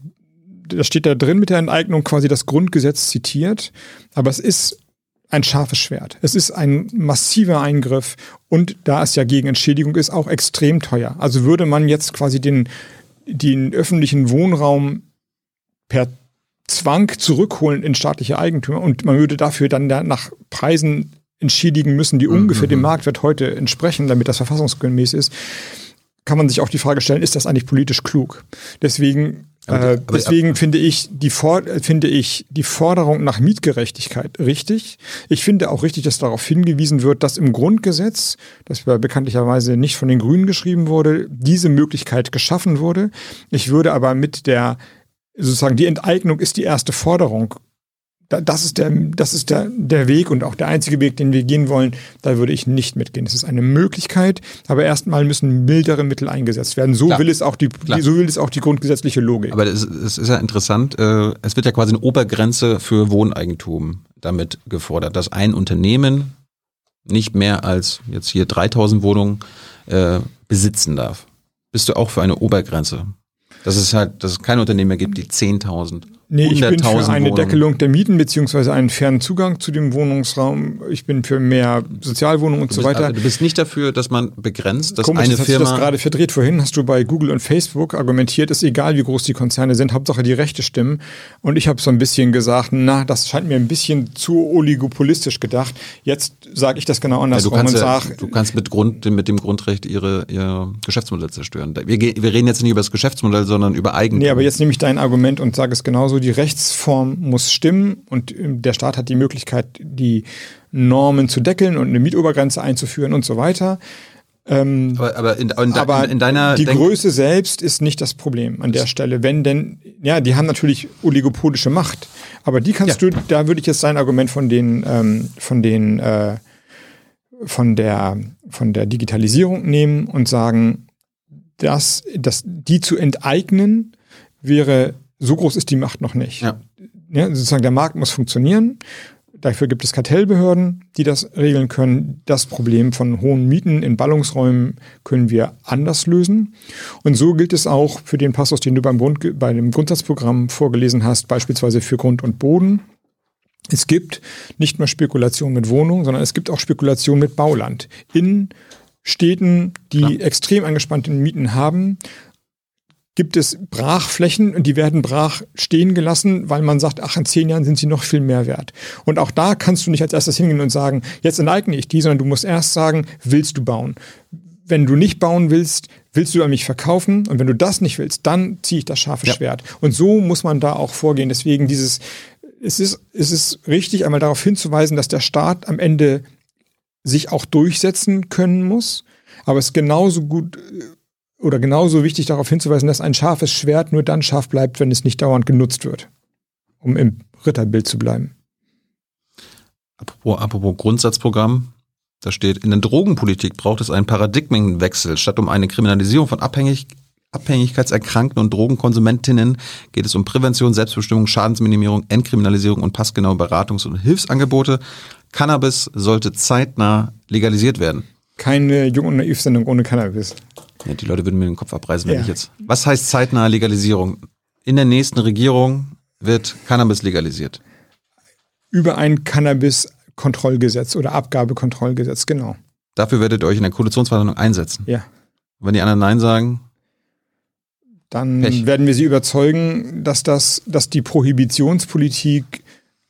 da steht da drin mit der Enteignung quasi das Grundgesetz zitiert, aber es ist ein scharfes Schwert. Es ist ein massiver Eingriff und da es ja gegen Entschädigung ist, auch extrem teuer. Also würde man jetzt quasi den, den öffentlichen Wohnraum per Zwang zurückholen in staatliche Eigentümer und man würde dafür dann nach Preisen entschädigen müssen, die mhm. ungefähr dem mhm. Marktwert heute entsprechen, damit das verfassungsgemäß ist, kann man sich auch die Frage stellen, ist das eigentlich politisch klug? Deswegen aber, äh, deswegen aber, finde ich die finde ich die Forderung nach Mietgerechtigkeit richtig. Ich finde auch richtig, dass darauf hingewiesen wird, dass im Grundgesetz, das bekanntlicherweise nicht von den Grünen geschrieben wurde, diese Möglichkeit geschaffen wurde. Ich würde aber mit der sozusagen die Enteignung ist die erste Forderung da, das ist, der, das ist der, der Weg und auch der einzige Weg, den wir gehen wollen. Da würde ich nicht mitgehen. Es ist eine Möglichkeit, aber erstmal müssen mildere Mittel eingesetzt werden. So Klar. will es auch die, Klar. so will es auch die grundgesetzliche Logik. Aber es, es ist ja interessant, äh, es wird ja quasi eine Obergrenze für Wohneigentum damit gefordert, dass ein Unternehmen nicht mehr als jetzt hier 3000 Wohnungen äh, besitzen darf. Bist du auch für eine Obergrenze? Dass es halt, dass es kein Unternehmen mehr gibt, die 10.000, Nee, ich bin für 100.000 eine Wohnungen. Deckelung der Mieten beziehungsweise einen fairen Zugang zu dem Wohnungsraum. Ich bin für mehr Sozialwohnungen und Du so bist, weiter. also, du bist nicht dafür, dass man begrenzt, dass Komisch, eine jetzt hast du das Firma. gerade verdreht. Vorhin hast du bei Google und Facebook argumentiert, ist egal, wie groß die Konzerne sind, Hauptsache die Rechte stimmen. Und ich habe so ein bisschen gesagt, na, das scheint mir ein bisschen zu oligopolistisch gedacht. Jetzt sage ich das genau Ja, du, andersrum kannst und ja, sage, du kannst mit, Grund, mit dem Grundrecht ihre, ihr Geschäftsmodell zerstören. Wir, wir reden jetzt nicht über das Geschäftsmodell, sondern über Eigentum. Nee, aber jetzt nehme ich dein Argument und sage es genauso. Die Rechtsform muss stimmen und ähm, der Staat hat die Möglichkeit, die Normen zu deckeln und eine Mietobergrenze einzuführen und so weiter. Ähm, aber, aber, in, in, aber in, in deiner die Denk- Größe selbst ist nicht das Problem an der Stelle. Wenn denn, ja, die haben natürlich oligopolische Macht, aber die kannst du, da würde ich jetzt sein Argument von den, ähm, von den, äh, von der, von der Digitalisierung nehmen und sagen, dass, dass die zu enteignen wäre, so groß ist die Macht noch nicht. Ja. Ja, sozusagen der Markt muss funktionieren. Dafür gibt es Kartellbehörden, die das regeln können. Das Problem von hohen Mieten in Ballungsräumen können wir anders lösen. Und so gilt es auch für den Passus, den du beim, Grund, bei dem Grundsatzprogramm vorgelesen hast, beispielsweise für Grund und Boden. Es gibt nicht mehr Spekulation mit Wohnungen, sondern es gibt auch Spekulation mit Bauland. In Städten, die extrem angespannte Mieten haben, gibt es Brachflächen und die werden brach stehen gelassen, weil man sagt, ach, in zehn Jahren sind sie noch viel mehr wert. Und auch da kannst du nicht als erstes hingehen und sagen, jetzt enteigne ich die, sondern du musst erst sagen, willst du bauen? Wenn du nicht bauen willst, willst du an mich verkaufen? Und wenn du das nicht willst, dann ziehe ich das scharfe Schwert. Und so muss man da auch vorgehen. Deswegen dieses, es ist, es ist richtig, einmal darauf hinzuweisen, dass der Staat am Ende sich auch durchsetzen können muss. Aber es ist genauso gut äh, oder genauso wichtig darauf hinzuweisen, dass ein scharfes Schwert nur dann scharf bleibt, wenn es nicht dauernd genutzt wird, um im Ritterbild zu bleiben. Apropos, apropos Grundsatzprogramm, da steht, in der Drogenpolitik braucht es einen Paradigmenwechsel. Statt um eine Kriminalisierung von Abhängig Abhängigkeitserkrankten und Drogenkonsumentinnen geht es um Prävention, Selbstbestimmung, Schadensminimierung, Entkriminalisierung und passgenaue Beratungs- und Hilfsangebote. Cannabis sollte zeitnah legalisiert werden. Keine Jung- und Naiv-Sendung ohne Cannabis. Ja, die Leute würden mir den Kopf abreißen, wenn Ja. ich jetzt. Was heißt zeitnahe Legalisierung? In der nächsten Regierung wird Cannabis legalisiert. Über ein Cannabis-Kontrollgesetz oder Abgabekontrollgesetz, genau. Dafür werdet ihr euch in der Koalitionsverhandlung einsetzen. Ja. Und wenn die anderen Nein sagen, Dann Pech. werden wir sie überzeugen, dass das, dass die Prohibitionspolitik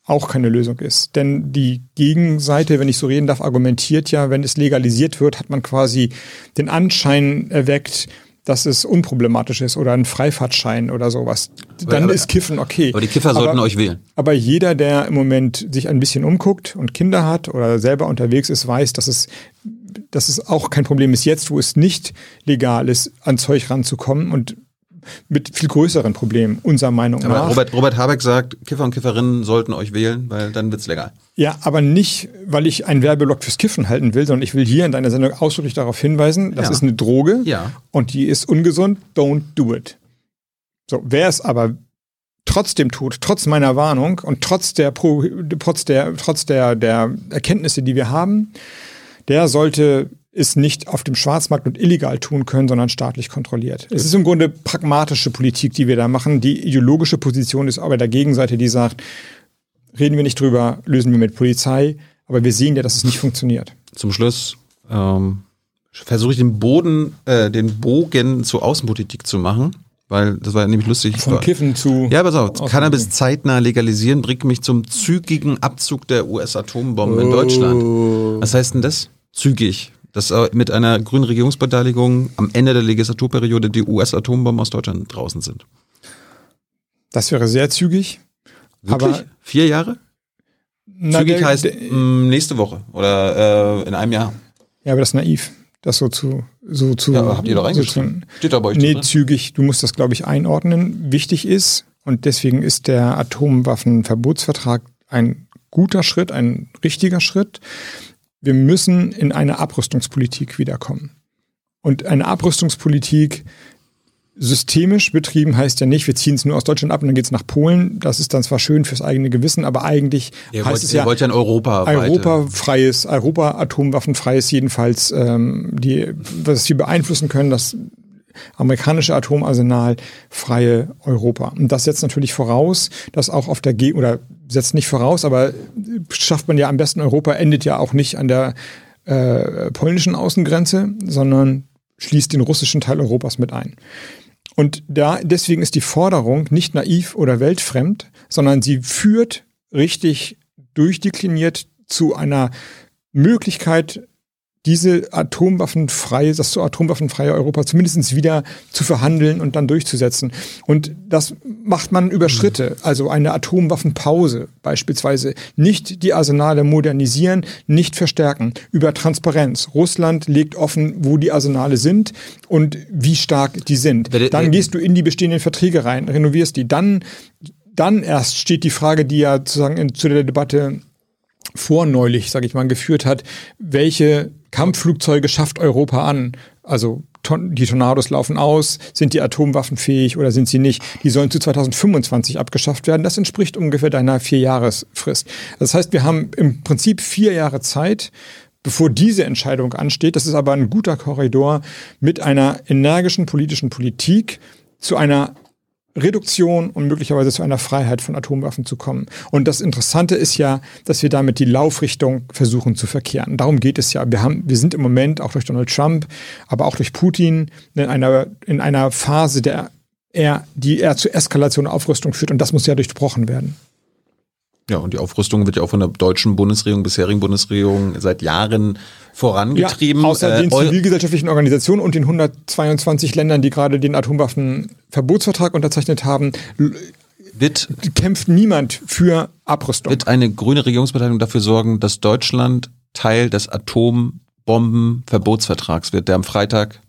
auch keine Lösung ist. Denn die Gegenseite, wenn ich so reden darf, argumentiert ja, wenn es legalisiert wird, hat man quasi den Anschein erweckt, dass es unproblematisch ist oder ein Freifahrtschein oder sowas. Dann aber- ist Kiffen okay. aber die Kiffer sollten euch wählen. Aber jeder, der im Moment sich ein bisschen umguckt und Kinder hat oder selber unterwegs ist, weiß, dass es, dass es auch kein Problem ist, jetzt, wo es nicht legal ist, an Zeug ranzukommen und mit viel größeren Problemen, unserer Meinung Aber nach. Robert, Robert Habeck sagt, Kiffer und Kifferinnen sollten euch wählen, weil dann wird's legal. Ja, aber nicht, weil ich einen Werbeblock fürs Kiffen halten will, sondern ich will hier in deiner Sendung ausdrücklich darauf hinweisen, das Ja. ist eine Droge Ja. und die ist ungesund, don't do it. So, wer es aber trotzdem tut, trotz meiner Warnung und trotz der, trotz der, trotz der, der Erkenntnisse, die wir haben, der sollte es nicht auf dem Schwarzmarkt und illegal tun können, sondern staatlich kontrolliert. Es ist im Grunde pragmatische Politik, die wir da machen. Die ideologische Position ist aber der Gegenseite, die sagt, reden wir nicht drüber, lösen wir mit Polizei, aber wir sehen ja, dass es nicht funktioniert. Zum Schluss ähm, versuche ich den Boden, äh, den Bogen zur Außenpolitik zu machen, weil das war nämlich lustig. Von Kiffen zu. Ja, pass auf. Cannabis zeitnah legalisieren bringt mich zum zügigen Abzug der US-Atombomben in Deutschland. Was heißt denn das? Zügig. Dass äh, mit einer grünen Regierungsbeteiligung am Ende der Legislaturperiode die US-Atombomben aus Deutschland draußen sind. Das wäre sehr zügig. Wirklich? Aber- Vier Jahre? Na, Zügig der- heißt der- mh, nächste Woche oder äh, in einem Jahr. Ja, aber das ist naiv, das so zu, so zu. Ja, habt ihr doch so reingeschrieben. zu- Steht da bei euch Nee, drin. zügig. Du musst das, glaube ich, einordnen. Wichtig ist, und deswegen ist der Atomwaffenverbotsvertrag ein guter Schritt, ein richtiger Schritt. Wir müssen in eine Abrüstungspolitik wiederkommen. Und eine Abrüstungspolitik systemisch betrieben heißt ja nicht, wir ziehen es nur aus Deutschland ab und dann geht es nach Polen. Das ist dann zwar schön fürs eigene Gewissen, aber eigentlich Ihr heißt wollt, es ihr ja wollt ja in Europa Europafreies, Europa atomwaffenfreies jedenfalls, ähm, die, was wir beeinflussen können, das amerikanische Atomarsenal freie Europa. Und das setzt natürlich voraus, dass auch auf der G oder setzt nicht voraus, aber schafft man ja am besten Europa endet ja auch nicht an der äh, polnischen Außengrenze, sondern schließt den russischen Teil Europas mit ein. Und da, deswegen ist die Forderung nicht naiv oder weltfremd, sondern sie führt richtig durchdekliniert zu einer Möglichkeit, diese atomwaffenfreie, das so atomwaffenfreie Europa zumindest wieder zu verhandeln und dann durchzusetzen. Und das macht man über Schritte, also eine Atomwaffenpause beispielsweise. Nicht die Arsenale modernisieren, nicht verstärken, über Transparenz. Russland legt offen, wo die Arsenale sind und wie stark die sind. Dann gehst du in die bestehenden Verträge rein, renovierst die. Dann, dann erst steht die Frage, die ja sozusagen in, zu der Debatte vorneulich, sage ich mal, geführt hat, welche Kampfflugzeuge schafft Europa an? Also die Tornados laufen aus, sind die Atomwaffen fähig oder sind sie nicht? Die sollen zu 2025 abgeschafft werden. Das entspricht ungefähr deiner Vierjahresfrist. Das heißt, wir haben im Prinzip vier Jahre Zeit, bevor diese Entscheidung ansteht. Das ist aber ein guter Korridor mit einer energischen politischen Politik zu einer Reduktion und möglicherweise zu einer Freiheit von Atomwaffen zu kommen. Und das Interessante ist ja, dass wir damit die Laufrichtung versuchen zu verkehren. Darum geht es ja. Wir haben, wir sind im Moment auch durch Donald Trump, aber auch durch Putin in einer, in einer Phase, der er, die eher zu Eskalation und Aufrüstung führt. Und das muss ja durchbrochen werden. Ja, und die Aufrüstung wird ja auch von der deutschen Bundesregierung, bisherigen Bundesregierung seit Jahren vorangetrieben. Ja, außer den äh, zivilgesellschaftlichen Organisationen und den 122 Ländern, die gerade den Atomwaffenverbotsvertrag unterzeichnet haben, wird, kämpft niemand für Abrüstung. Wird eine grüne Regierungsbeteiligung dafür sorgen, dass Deutschland Teil des Atombombenverbotsvertrags wird, der am Freitag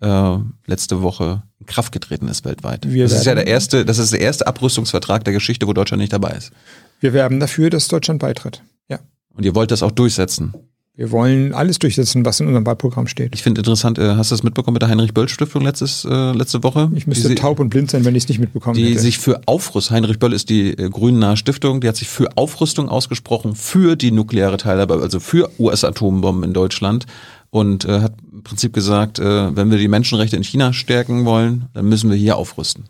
äh, letzte Woche in Kraft getreten ist weltweit. Wir das ist ja der erste, das ist der erste Abrüstungsvertrag der Geschichte, wo Deutschland nicht dabei ist. Wir werben dafür, dass Deutschland beitritt. Ja. Und ihr wollt das auch durchsetzen? Wir wollen alles durchsetzen, was in unserem Wahlprogramm steht. Ich finde interessant, äh, hast du das mitbekommen mit der Heinrich-Böll-Stiftung letztes, äh, letzte Woche? Ich müsste taub und blind sein, wenn ich es nicht mitbekommen die hätte. Die sich für Aufrüstung, Heinrich Böll ist die äh, grünnahe Stiftung, die hat sich für Aufrüstung ausgesprochen, für die nukleare Teilhabe, also für US-Atombomben in Deutschland und äh, hat im Prinzip gesagt, äh, wenn wir die Menschenrechte in China stärken wollen, dann müssen wir hier aufrüsten.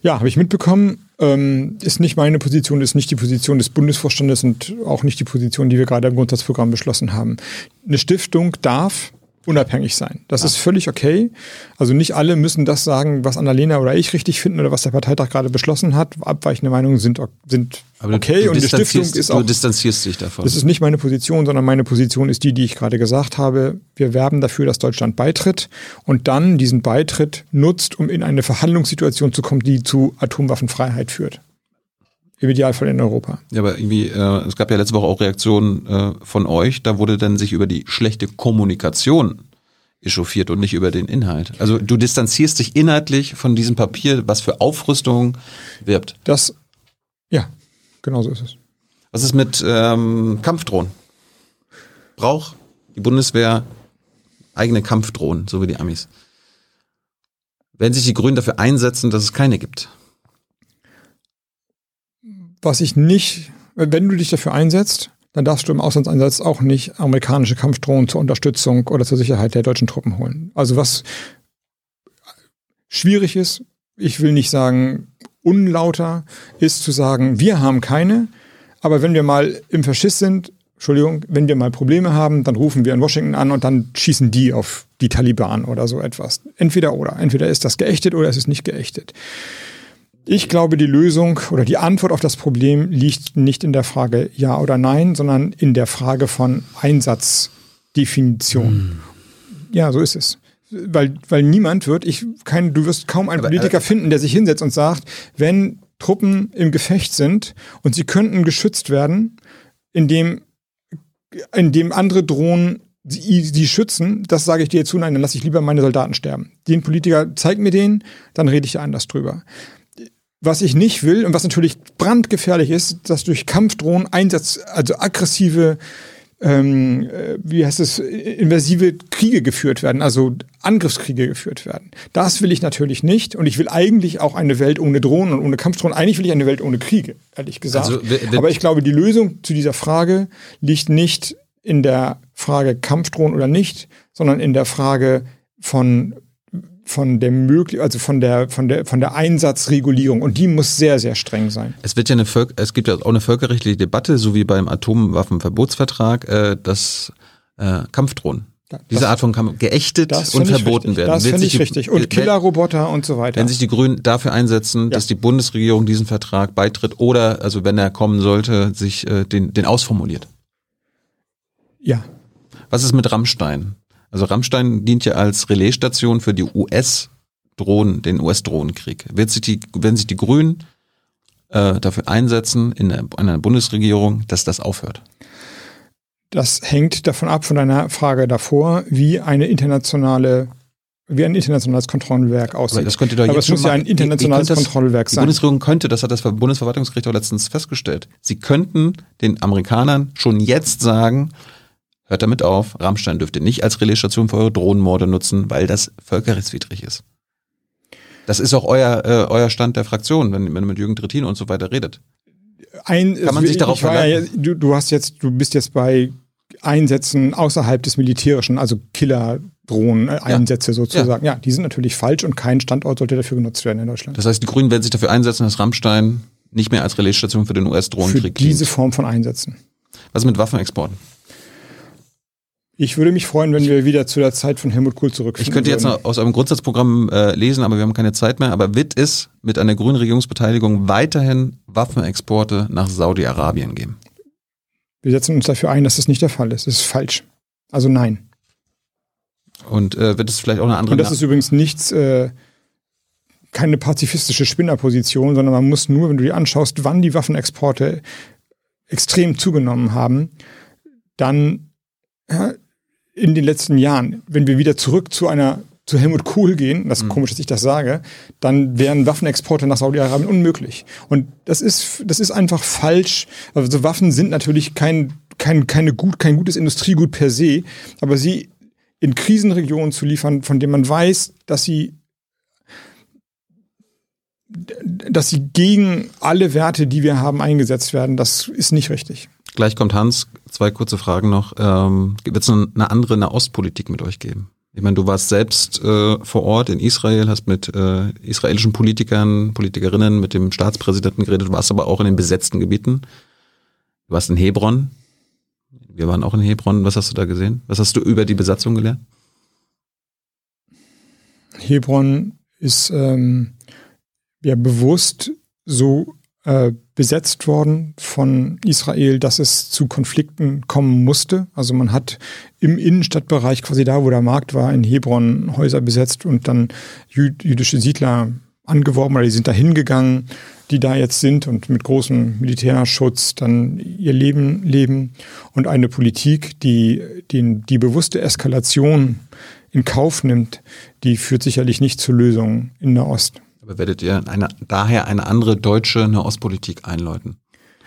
Ja, habe ich mitbekommen. Ähm, ist nicht meine Position, ist nicht die Position des Bundesvorstandes und auch nicht die Position, die wir gerade im Grundsatzprogramm beschlossen haben. Eine Stiftung darf unabhängig sein. Das ja. ist völlig okay. Also nicht alle müssen das sagen, was Annalena oder ich richtig finden oder was der Parteitag gerade beschlossen hat. Abweichende Meinungen sind, sind okay und die Stiftung ist auch. Du distanzierst dich davon. Das ist nicht meine Position, sondern meine Position ist die, die ich gerade gesagt habe. Wir werben dafür, dass Deutschland beitritt und dann diesen Beitritt nutzt, um in eine Verhandlungssituation zu kommen, die zu Atomwaffenfreiheit führt. Im Idealfall in Europa. Ja, aber irgendwie, äh, es gab ja letzte Woche auch Reaktionen äh, von euch, da wurde dann sich über die schlechte Kommunikation echauffiert und nicht über den Inhalt. Also du distanzierst dich inhaltlich von diesem Papier, was für Aufrüstung wirbt. Das, ja, genau so ist es. Was ist mit ähm, Kampfdrohnen? Braucht die Bundeswehr eigene Kampfdrohnen, so wie die Amis? Werden sich die Grünen dafür einsetzen, dass es keine gibt? Was ich nicht, wenn du dich dafür einsetzt, dann darfst du im Auslandseinsatz auch nicht amerikanische Kampfdrohnen zur Unterstützung oder zur Sicherheit der deutschen Truppen holen. Also was schwierig ist, ich will nicht sagen unlauter, ist zu sagen, wir haben keine, aber wenn wir mal im Verschiss sind, Entschuldigung, wenn wir mal Probleme haben, dann rufen wir in Washington an und dann schießen die auf die Taliban oder so etwas. Entweder oder. Entweder ist das geächtet oder es ist nicht geächtet. Ich glaube, die Lösung oder die Antwort auf das Problem liegt nicht in der Frage Ja oder Nein, sondern in der Frage von Einsatzdefinition. Hm. Ja, so ist es. Weil, weil niemand wird, ich kein, du wirst kaum einen Aber, Politiker äh, finden, der sich hinsetzt und sagt, wenn Truppen im Gefecht sind und sie könnten geschützt werden, indem, indem andere Drohnen sie, sie schützen, das sage ich dir zu, nein, dann lasse ich lieber meine Soldaten sterben. Den Politiker, zeig mir den, dann rede ich anders drüber was ich nicht will und was natürlich brandgefährlich ist, dass durch Kampfdrohnen Einsatz, also aggressive, ähm, äh, wie heißt es, invasive Kriege geführt werden, also Angriffskriege geführt werden. Das will ich natürlich nicht und ich will eigentlich auch eine Welt ohne Drohnen und ohne Kampfdrohnen. Eigentlich will ich eine Welt ohne Kriege, ehrlich gesagt. Also, Aber ich glaube, die Lösung zu dieser Frage liegt nicht in der Frage Kampfdrohnen oder nicht, sondern in der Frage von von der möglich also von der von der von der Einsatzregulierung und die muss sehr sehr streng sein. Es wird ja eine Völk es gibt ja auch eine völkerrechtliche Debatte, so wie beim Atomwaffenverbotsvertrag, äh, dass äh, Kampfdrohnen, Ja, diese Art von Kampf geächtet und verboten richtig. werden. Das finde ich richtig. Und Killerroboter und so weiter. Wenn sich die Grünen dafür einsetzen, dass die Bundesregierung diesen Vertrag beitritt oder, also wenn er kommen sollte, sich äh, den, den ausformuliert. ja, Was ist mit Rammstein? Also Rammstein dient ja als Relaisstation für die US-Drohnen, den US-Drohnenkrieg. Wird sich die, wenn sich die Grünen äh, dafür einsetzen in der, in einer Bundesregierung, dass das aufhört? das hängt davon ab von deiner Frage davor, wie eine internationale wie ein internationales Kontrollwerk Aber aussieht. das könnt ihr doch Aber jetzt es muss ja ein internationales das- Kontrollwerk Die sein. Bundesregierung könnte, das hat das Bundesverwaltungsgericht auch letztens festgestellt, sie könnten den Amerikanern schon jetzt sagen, hört damit auf, Rammstein dürft ihr nicht als Relaisstation für eure Drohnenmorde nutzen, weil das völkerrechtswidrig ist. Das ist auch euer, äh, euer Stand der Fraktion, wenn, wenn ihr mit Jürgen Trittin und so weiter redet. Ein, Kann man sich ich darauf war ja, verlassen? du, du hast jetzt, du bist jetzt bei Einsätzen außerhalb des Militärischen, also Killerdrohnen-Einsätze sozusagen. Ja. die sind natürlich falsch und kein Standort sollte dafür genutzt werden in Deutschland. Das heißt, die Grünen werden sich dafür einsetzen, dass Rammstein nicht mehr als Relaisstation für den Für US-Drohnenkrieg diese dient. Form von Einsätzen. Was ist mit Waffenexporten? Ich würde mich freuen, wenn wir wieder zu der Zeit von Helmut Kohl zurückfinden Ich könnte jetzt noch aus eurem Grundsatzprogramm äh, lesen, aber wir haben keine Zeit mehr. Aber wird es mit einer grünen Regierungsbeteiligung weiterhin Waffenexporte nach Saudi-Arabien geben? Wir setzen uns dafür ein, dass das nicht der Fall ist. Das ist falsch. Also nein. Und äh, wird es vielleicht auch eine andere Und das ist übrigens nichts, äh, keine pazifistische Spinnerposition, sondern man muss nur, wenn du dir anschaust, wann die Waffenexporte extrem zugenommen haben, dann ja, in den letzten Jahren, wenn wir wieder zurück zu einer zu Helmut Kohl gehen, das ist komisch, dass ich das sage, dann wären Waffenexporte nach Saudi-Arabien unmöglich. Und das ist, das ist einfach falsch. Also Waffen sind natürlich kein, kein, keine gut, kein gutes Industriegut per se, aber sie in Krisenregionen zu liefern, von denen man weiß, dass sie dass sie gegen alle Werte, die wir haben, eingesetzt werden, das ist nicht richtig. Gleich kommt Hans. Zwei kurze Fragen noch. Ähm, Wird es eine andere Nahostpolitik mit euch geben? Ich meine, du warst selbst äh, vor Ort in Israel, hast mit äh, israelischen Politikern, Politikerinnen, mit dem Staatspräsidenten geredet, warst aber auch in den besetzten Gebieten. Du warst in Hebron. Wir waren auch in Hebron. Was hast du da gesehen? Was hast du über die Besatzung gelernt? Hebron ist ähm, ja bewusst so äh, besetzt worden von Israel, dass es zu Konflikten kommen musste. Also man hat im Innenstadtbereich, quasi da, wo der Markt war, in Hebron Häuser besetzt und dann jü jüdische Siedler angeworben oder die sind da hingegangen, die da jetzt sind und mit großem Militärschutz dann ihr Leben leben und eine Politik, die den, die bewusste Eskalation in Kauf nimmt, die führt sicherlich nicht zur Lösung in Nahost. Aber werdet ihr eine, daher eine andere deutsche Nahostpolitik einläuten?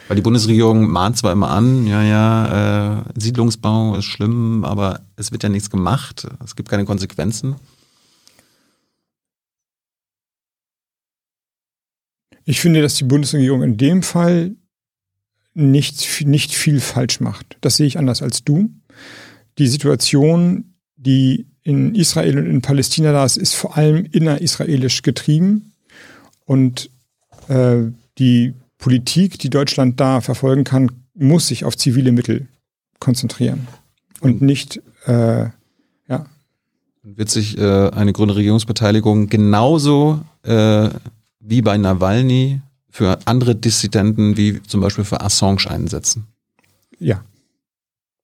Weil die Bundesregierung mahnt zwar immer an, ja, ja, äh, Siedlungsbau ist schlimm, aber es wird ja nichts gemacht, es gibt keine Konsequenzen. Ich finde, dass die Bundesregierung in dem Fall nicht, nicht viel falsch macht. Das sehe ich anders als du. Die Situation, die in Israel und in Palästina da ist, ist vor allem innerisraelisch getrieben. Und äh, die Politik, die Deutschland da verfolgen kann, muss sich auf zivile Mittel konzentrieren. Und nicht, äh, ja, Wird sich äh, eine grüne Regierungsbeteiligung genauso äh, wie bei Nawalny für andere Dissidenten wie zum Beispiel für Assange einsetzen? ja.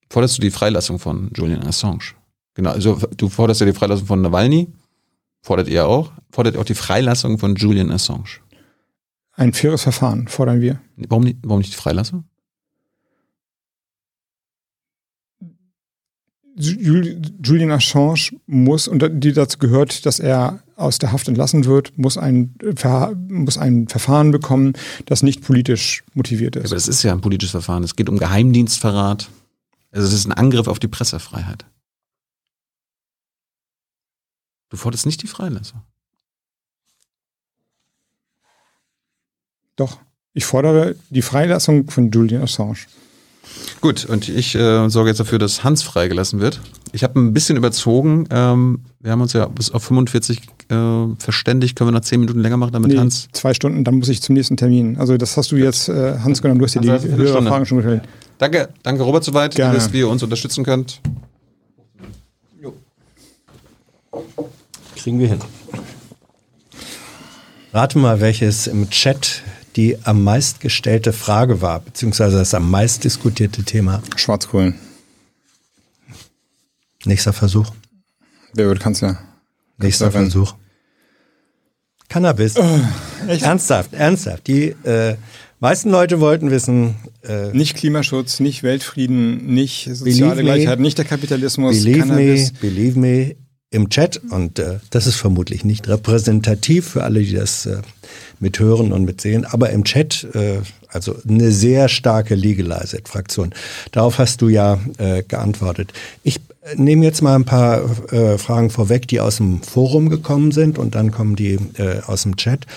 Forderst du die Freilassung von Julian Assange? Genau, also du forderst ja die Freilassung von Nawalny, fordert ihr auch, fordert ihr auch die Freilassung von Julian Assange. Ein faires Verfahren fordern wir. Warum nicht, warum nicht die Freilassung? Jul- Julian Assange muss, und die dazu gehört, dass er aus der Haft entlassen wird, muss ein, muss ein Verfahren bekommen, das nicht politisch motiviert ist. Aber das ist ja ein politisches Verfahren. Es geht um Geheimdienstverrat. Also es ist ein Angriff auf die Pressefreiheit. Du forderst nicht die Freilassung. Doch, ich fordere die Freilassung von Julian Assange. Gut, und ich äh, sorge jetzt dafür, dass Hans freigelassen wird. Ich habe ein bisschen überzogen. Ähm, wir haben uns ja bis auf 45 äh, verständigt. Können wir noch 10 Minuten länger machen, damit Nee, Hans. zwei Stunden, dann muss ich zum nächsten Termin. Also das hast du jetzt, äh, Hans, genommen. Du hast dir die Also, eine höhere Stunde. Fragen schon gestellt. Danke, danke Robert soweit, Gerne. dass ihr uns unterstützen könnt. Kriegen wir hin. Rate mal, welches im Chat die am meist gestellte Frage war, beziehungsweise das am meist diskutierte Thema. Schwarz-Grün. Nächster Versuch. Wer wird Kanzler? Nächster Kanzlerin. Versuch. Cannabis. Echt? Ernsthaft, ernsthaft. Die äh, meisten Leute wollten wissen, äh, Nicht Klimaschutz, nicht Weltfrieden, nicht soziale me. Gleichheit, nicht der Kapitalismus, believe Cannabis. me, believe me, im Chat, und äh, das ist vermutlich nicht repräsentativ für alle, die das äh, mithören und mitsehen, aber im Chat, äh, also eine sehr starke Legalized-Fraktion. Darauf hast du ja äh, geantwortet. Ich äh, nehme jetzt mal ein paar äh, Fragen vorweg, die aus dem Forum gekommen sind und dann kommen die äh, aus dem Chat.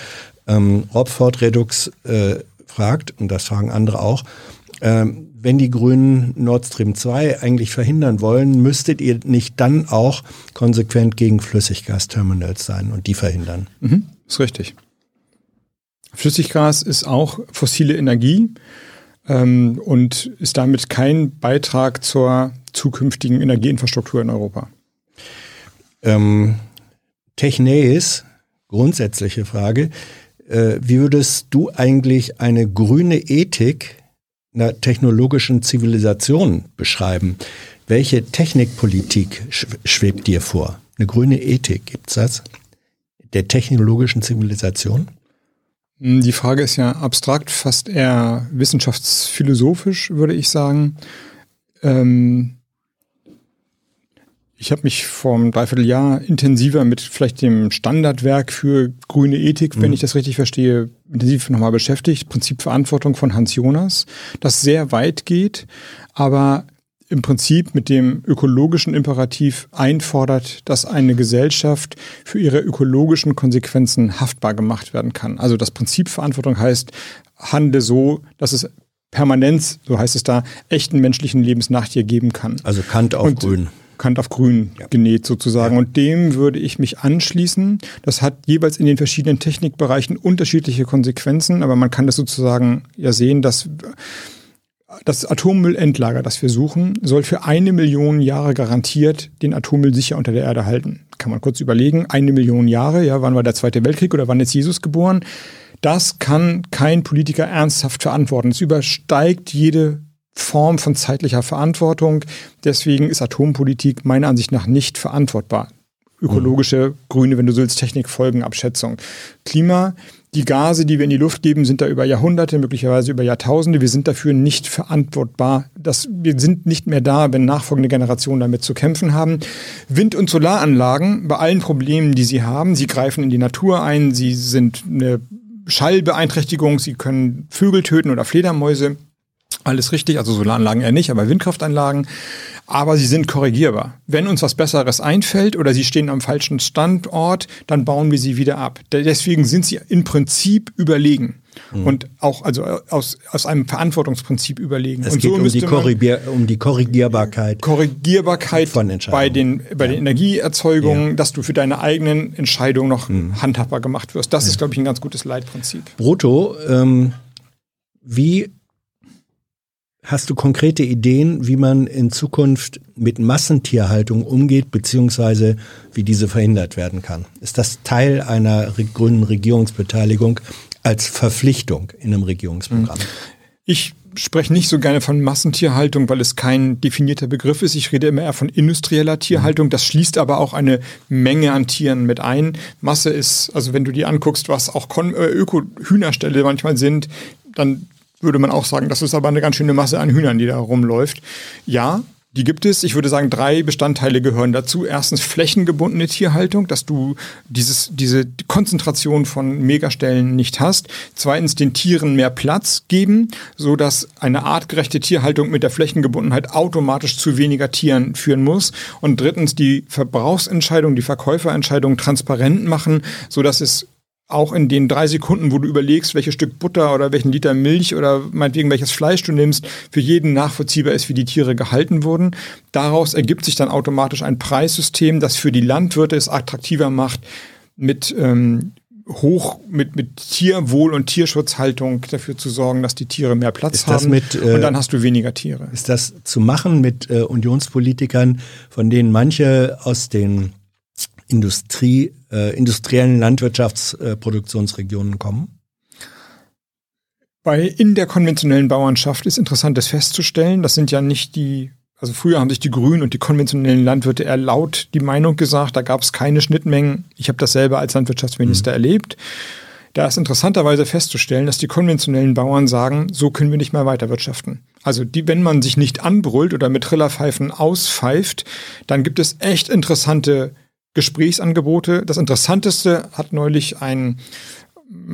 Ähm, Rob Ford Redux äh, fragt, und das fragen andere auch, ähm, wenn die Grünen Nord Stream 2 eigentlich verhindern wollen, müsstet ihr nicht dann auch konsequent gegen Flüssiggasterminals sein und die verhindern? Mhm, ist richtig. Flüssiggas ist auch fossile Energie ähm, und ist damit kein Beitrag zur zukünftigen Energieinfrastruktur in Europa. Ähm, Techneis, grundsätzliche Frage, äh, wie würdest du eigentlich eine grüne Ethik einer technologischen Zivilisation beschreiben? Welche Technikpolitik sch schwebt dir vor? Eine grüne Ethik, gibt's das? Der technologischen Zivilisation? Hm, Die Frage ist ja abstrakt, fast eher wissenschaftsphilosophisch, würde ich sagen. Ähm, ich habe mich vor einem Dreivierteljahr intensiver mit vielleicht dem Standardwerk für grüne Ethik, wenn ich das richtig verstehe, intensiv nochmal beschäftigt. Prinzip Verantwortung von Hans Jonas, das sehr weit geht, aber im Prinzip mit dem ökologischen Imperativ einfordert, dass eine Gesellschaft für ihre ökologischen Konsequenzen haftbar gemacht werden kann. Also das Prinzip Verantwortung heißt, handle so, dass es Permanenz, so heißt es da, echten menschlichen Lebens nach dir geben kann. Also Kant auf Und Grün. Kant auf grün genäht sozusagen. Und dem würde ich mich anschließen. Das hat jeweils in den verschiedenen Technikbereichen unterschiedliche Konsequenzen, aber man kann das sozusagen ja sehen, dass das Atommüllendlager, das wir suchen, soll für eine Million Jahre garantiert den Atommüll sicher unter der Erde halten. Kann man kurz überlegen, eine Million Jahre, ja, wann war der Zweite Weltkrieg oder wann ist Jesus geboren? Das kann kein Politiker ernsthaft verantworten. Es übersteigt jede Form von zeitlicher Verantwortung. Deswegen ist Atompolitik meiner Ansicht nach nicht verantwortbar. Ökologische, grüne, wenn du so willst, Technikfolgenabschätzung. Klima, die Gase, die wir in die Luft geben, sind da über Jahrhunderte, möglicherweise über Jahrtausende. Wir sind dafür nicht verantwortbar. Das, wir sind nicht mehr da, wenn nachfolgende Generationen damit zu kämpfen haben. Wind- und Solaranlagen, bei allen Problemen, die sie haben, sie greifen in die Natur ein, sie sind eine Schallbeeinträchtigung, sie können Vögel töten oder Fledermäuse. Alles richtig, also Solaranlagen eher nicht, aber Windkraftanlagen. Aber sie sind korrigierbar. Wenn uns was Besseres einfällt oder sie stehen am falschen Standort, dann bauen wir sie wieder ab. Deswegen sind sie im Prinzip überlegen. Und auch also aus, aus einem Verantwortungsprinzip überlegen. Es Und geht um, die Korrigier um die Korrigierbarkeit. Korrigierbarkeit Von bei den, bei den Energieerzeugungen, dass du für deine eigenen Entscheidungen noch Mhm. handhabbar gemacht wirst. Das ist, glaube ich, ein ganz gutes Leitprinzip. Brutto, ähm, wie hast du konkrete Ideen, wie man in Zukunft mit Massentierhaltung umgeht, beziehungsweise wie diese verhindert werden kann? Ist das Teil einer grünen Regierungsbeteiligung als Verpflichtung in einem Regierungsprogramm? Ich spreche nicht so gerne von Massentierhaltung, weil es kein definierter Begriff ist. Ich rede immer eher von industrieller Tierhaltung. Das schließt aber auch eine Menge an Tieren mit ein. Masse ist, also wenn du dir anguckst, was auch äh, Öko-Hühnerställe manchmal sind, dann würde man auch sagen, das ist aber eine ganz schöne Masse an Hühnern, die da rumläuft. Ja, Die gibt es. Ich würde sagen, drei Bestandteile gehören dazu. Erstens flächengebundene Tierhaltung, dass du dieses, diese Konzentration von Megastellen nicht hast. Zweitens den Tieren mehr Platz geben, so dass eine artgerechte Tierhaltung mit der Flächengebundenheit automatisch zu weniger Tieren führen muss. Und drittens die Verbrauchsentscheidung, die Verkäuferentscheidung transparent machen, so dass es auch in den drei Sekunden, wo du überlegst, welches Stück Butter oder welchen Liter Milch oder meinetwegen welches Fleisch du nimmst, für jeden nachvollziehbar ist, wie die Tiere gehalten wurden. Daraus ergibt sich dann automatisch ein Preissystem, das für die Landwirte es attraktiver macht, mit ähm, hoch mit, mit Tierwohl und Tierschutzhaltung dafür zu sorgen, dass die Tiere mehr Platz Ist haben. mit, äh, und dann hast du weniger Tiere. Ist das zu machen mit äh, Unionspolitikern, von denen manche aus den Industrie, äh, industriellen Landwirtschaftsproduktionsregionen kommen? Bei in der konventionellen Bauernschaft ist interessant, das festzustellen. Das sind ja nicht die, also früher haben sich die Grünen und die konventionellen Landwirte eher laut die Meinung gesagt, da gab es keine Schnittmengen. Ich habe das selber als Landwirtschaftsminister mhm. erlebt. Da ist interessanterweise festzustellen, dass die konventionellen Bauern sagen, so können wir nicht mehr weiterwirtschaften. Also die, wenn man sich nicht anbrüllt oder mit Trillerpfeifen auspfeift, dann gibt es echt interessante Gesprächsangebote. Das Interessanteste hat neulich ein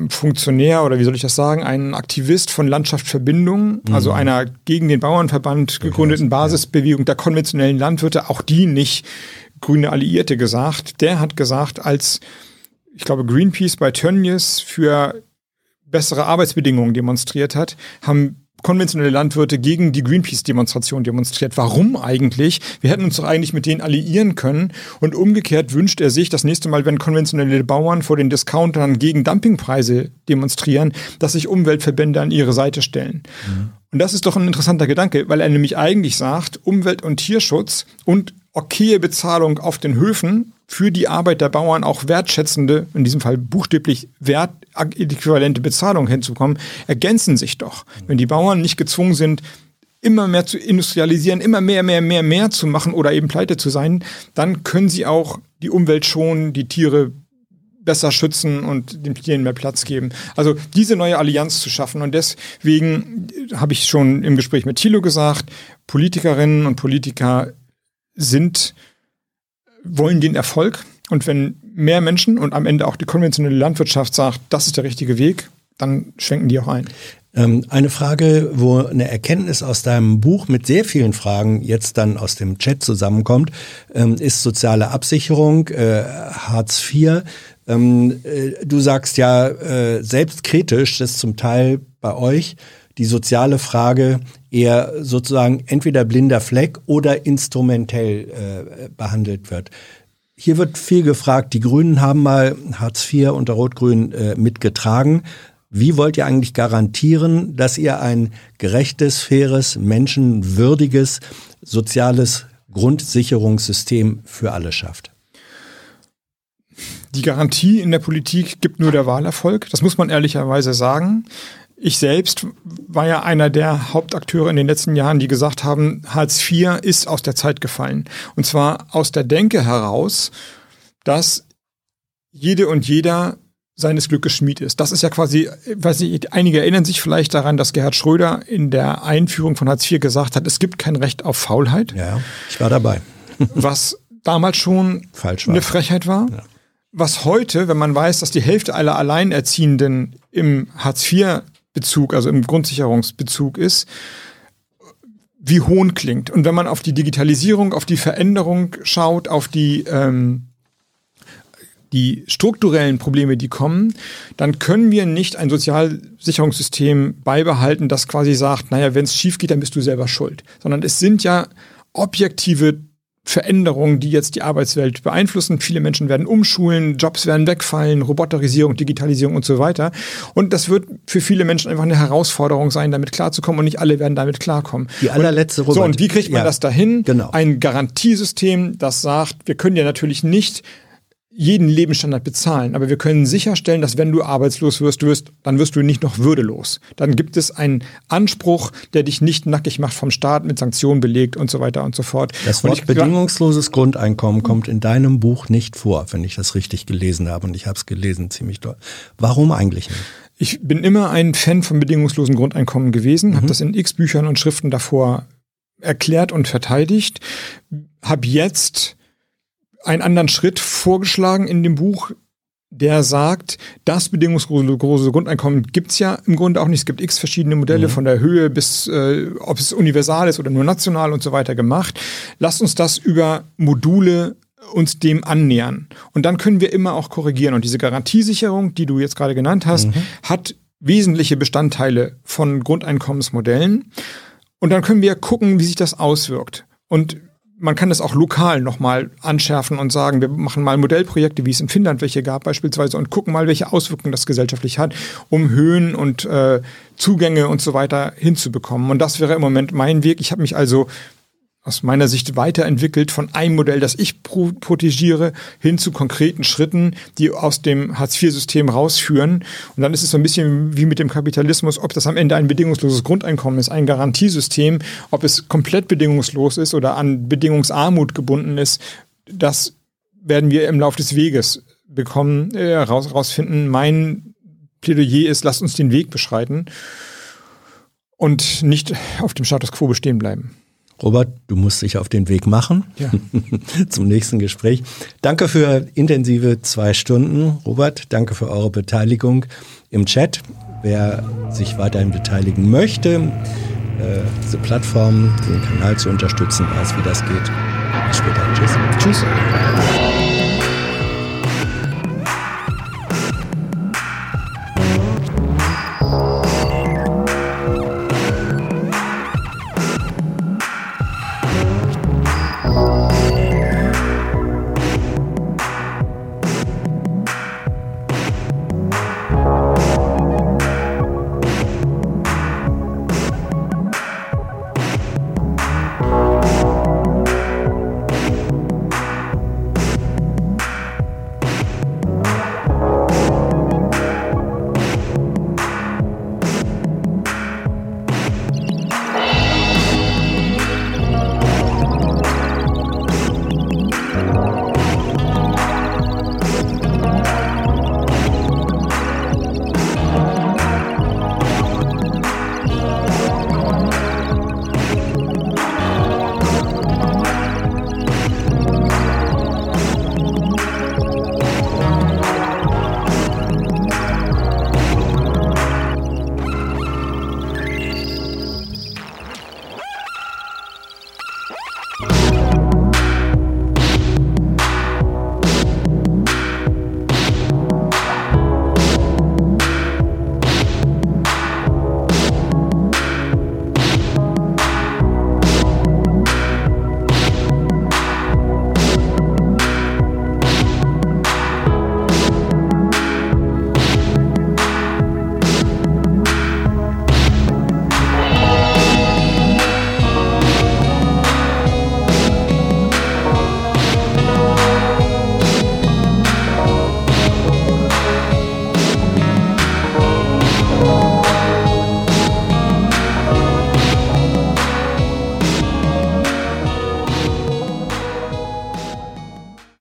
Funktionär oder wie soll ich das sagen, ein Aktivist von Landschaft Verbindung, mhm. also einer gegen den Bauernverband gegründeten Basisbewegung der konventionellen Landwirte, auch die nicht grüne Alliierte gesagt. Der hat gesagt, als ich glaube Greenpeace bei Tönnies für bessere Arbeitsbedingungen demonstriert hat, haben konventionelle Landwirte gegen die Greenpeace-Demonstration demonstriert. Warum eigentlich? Wir hätten uns doch eigentlich mit denen alliieren können. Und umgekehrt wünscht er sich, das nächste Mal, wenn konventionelle Bauern vor den Discountern gegen Dumpingpreise demonstrieren, dass sich Umweltverbände an ihre Seite stellen. Mhm. Und das ist doch ein interessanter Gedanke, weil er nämlich eigentlich sagt, Umwelt- und Tierschutz und okaye Bezahlung auf den Höfen für die Arbeit der Bauern auch wertschätzende, in diesem Fall buchstäblich wertäquivalente Bezahlung hinzukommen, ergänzen sich doch. Wenn die Bauern nicht gezwungen sind, immer mehr zu industrialisieren, immer mehr, mehr, mehr, mehr zu machen oder eben pleite zu sein, dann können sie auch die Umwelt schonen, die Tiere besser schützen und den Tieren mehr Platz geben. Also diese neue Allianz zu schaffen. Und deswegen habe ich schon im Gespräch mit Thilo gesagt, Politikerinnen und Politiker sind wollen den Erfolg. Und wenn mehr Menschen und am Ende auch die konventionelle Landwirtschaft sagt, das ist der richtige Weg, dann schwenken die auch ein. Ähm, eine Frage, wo eine Erkenntnis aus deinem Buch mit sehr vielen Fragen jetzt dann aus dem Chat zusammenkommt, ähm, ist soziale Absicherung, äh, Hartz IV. Ähm, äh, du sagst ja äh, selbstkritisch, dass zum Teil bei euch die soziale Frage eher sozusagen entweder blinder Fleck oder instrumentell äh, behandelt wird. Hier wird viel gefragt, die Grünen haben mal Hartz IV unter Rot-Grün äh, mitgetragen. Wie wollt ihr eigentlich garantieren, dass ihr ein gerechtes, faires, menschenwürdiges, soziales Grundsicherungssystem für alle schafft? Die Garantie in der Politik gibt nur der Wahlerfolg. Das muss man ehrlicherweise sagen. Ich selbst war ja einer der Hauptakteure in den letzten Jahren, die gesagt haben, Hartz IV ist aus der Zeit gefallen. Und zwar aus der Denke heraus, dass jede und jeder seines Glückes Schmied ist. Das ist ja quasi, weiß ich, einige erinnern sich vielleicht daran, dass Gerhard Schröder in der Einführung von Hartz IV gesagt hat, es gibt kein Recht auf Faulheit. Ja, ich war dabei. was damals schon Falsch war. eine Frechheit war. Ja. Was heute, wenn man weiß, dass die Hälfte aller Alleinerziehenden im Hartz IV Bezug, also im Grundsicherungsbezug ist, wie hohn klingt. Und wenn man auf die Digitalisierung, auf die Veränderung schaut, auf die, ähm, die strukturellen Probleme, die kommen, dann können wir nicht ein Sozialsicherungssystem beibehalten, das quasi sagt, naja, wenn es schief geht, dann bist du selber schuld. Sondern es sind ja objektive Veränderungen, die jetzt die Arbeitswelt beeinflussen. Viele Menschen werden umschulen, Jobs werden wegfallen, Roboterisierung, Digitalisierung und so weiter. Und das wird für viele Menschen einfach eine Herausforderung sein, damit klarzukommen und nicht alle werden damit klarkommen. Die allerletzte Robert. So, und wie kriegt man ja, das dahin? Genau. Ein Garantiesystem, das sagt, wir können ja natürlich nicht jeden Lebensstandard bezahlen. Aber wir können sicherstellen, dass wenn du arbeitslos wirst, wirst, dann wirst du nicht noch würdelos. Dann gibt es einen Anspruch, der dich nicht nackig macht vom Staat, mit Sanktionen belegt und so weiter und so fort. Das Wort bedingungsloses Grundeinkommen kommt in deinem Buch nicht vor, wenn ich das richtig gelesen habe. Und ich habe es gelesen ziemlich doll. Warum eigentlich nicht? Ich bin immer ein Fan vom bedingungslosen Grundeinkommen gewesen, mhm. habe das in x Büchern und Schriften davor erklärt und verteidigt, habe jetzt einen anderen Schritt vorgeschlagen in dem Buch, der sagt, das bedingungslose Grundeinkommen gibt's ja im Grunde auch nicht. Es gibt x verschiedene Modelle mhm. von der Höhe bis, äh, ob es universal ist oder nur national und so weiter gemacht. Lasst uns das über Module uns dem annähern. Und dann können wir immer auch korrigieren. Und diese Garantiesicherung, die du jetzt gerade genannt hast, mhm. hat wesentliche Bestandteile von Grundeinkommensmodellen. Und dann können wir gucken, wie sich das auswirkt. Und man kann das auch lokal nochmal anschärfen und sagen, wir machen mal Modellprojekte, wie es in Finnland welche gab beispielsweise, und gucken mal, welche Auswirkungen das gesellschaftlich hat, um Höhen und äh, Zugänge und so weiter hinzubekommen. Und das wäre im Moment mein Weg. Ich habe mich also aus meiner Sicht weiterentwickelt von einem Modell, das ich protegiere, hin zu konkreten Schritten, die aus dem Hartz-IV-System rausführen. Und dann ist es so ein bisschen wie mit dem Kapitalismus, ob das am Ende ein bedingungsloses Grundeinkommen ist, ein Garantiesystem, ob es komplett bedingungslos ist oder an Bedingungsarmut gebunden ist, das werden wir im Laufe des Weges bekommen, äh, raus, rausfinden. Mein Plädoyer ist, lasst uns den Weg beschreiten und nicht auf dem Status quo bestehen bleiben. Robert, du musst dich auf den Weg machen ja. zum nächsten Gespräch. Danke für intensive zwei Stunden. Robert, danke für eure Beteiligung im Chat. Wer sich weiterhin beteiligen möchte, äh, diese Plattform, den Kanal zu unterstützen, weiß, wie das geht. Bis später. Tschüss. Tschüss.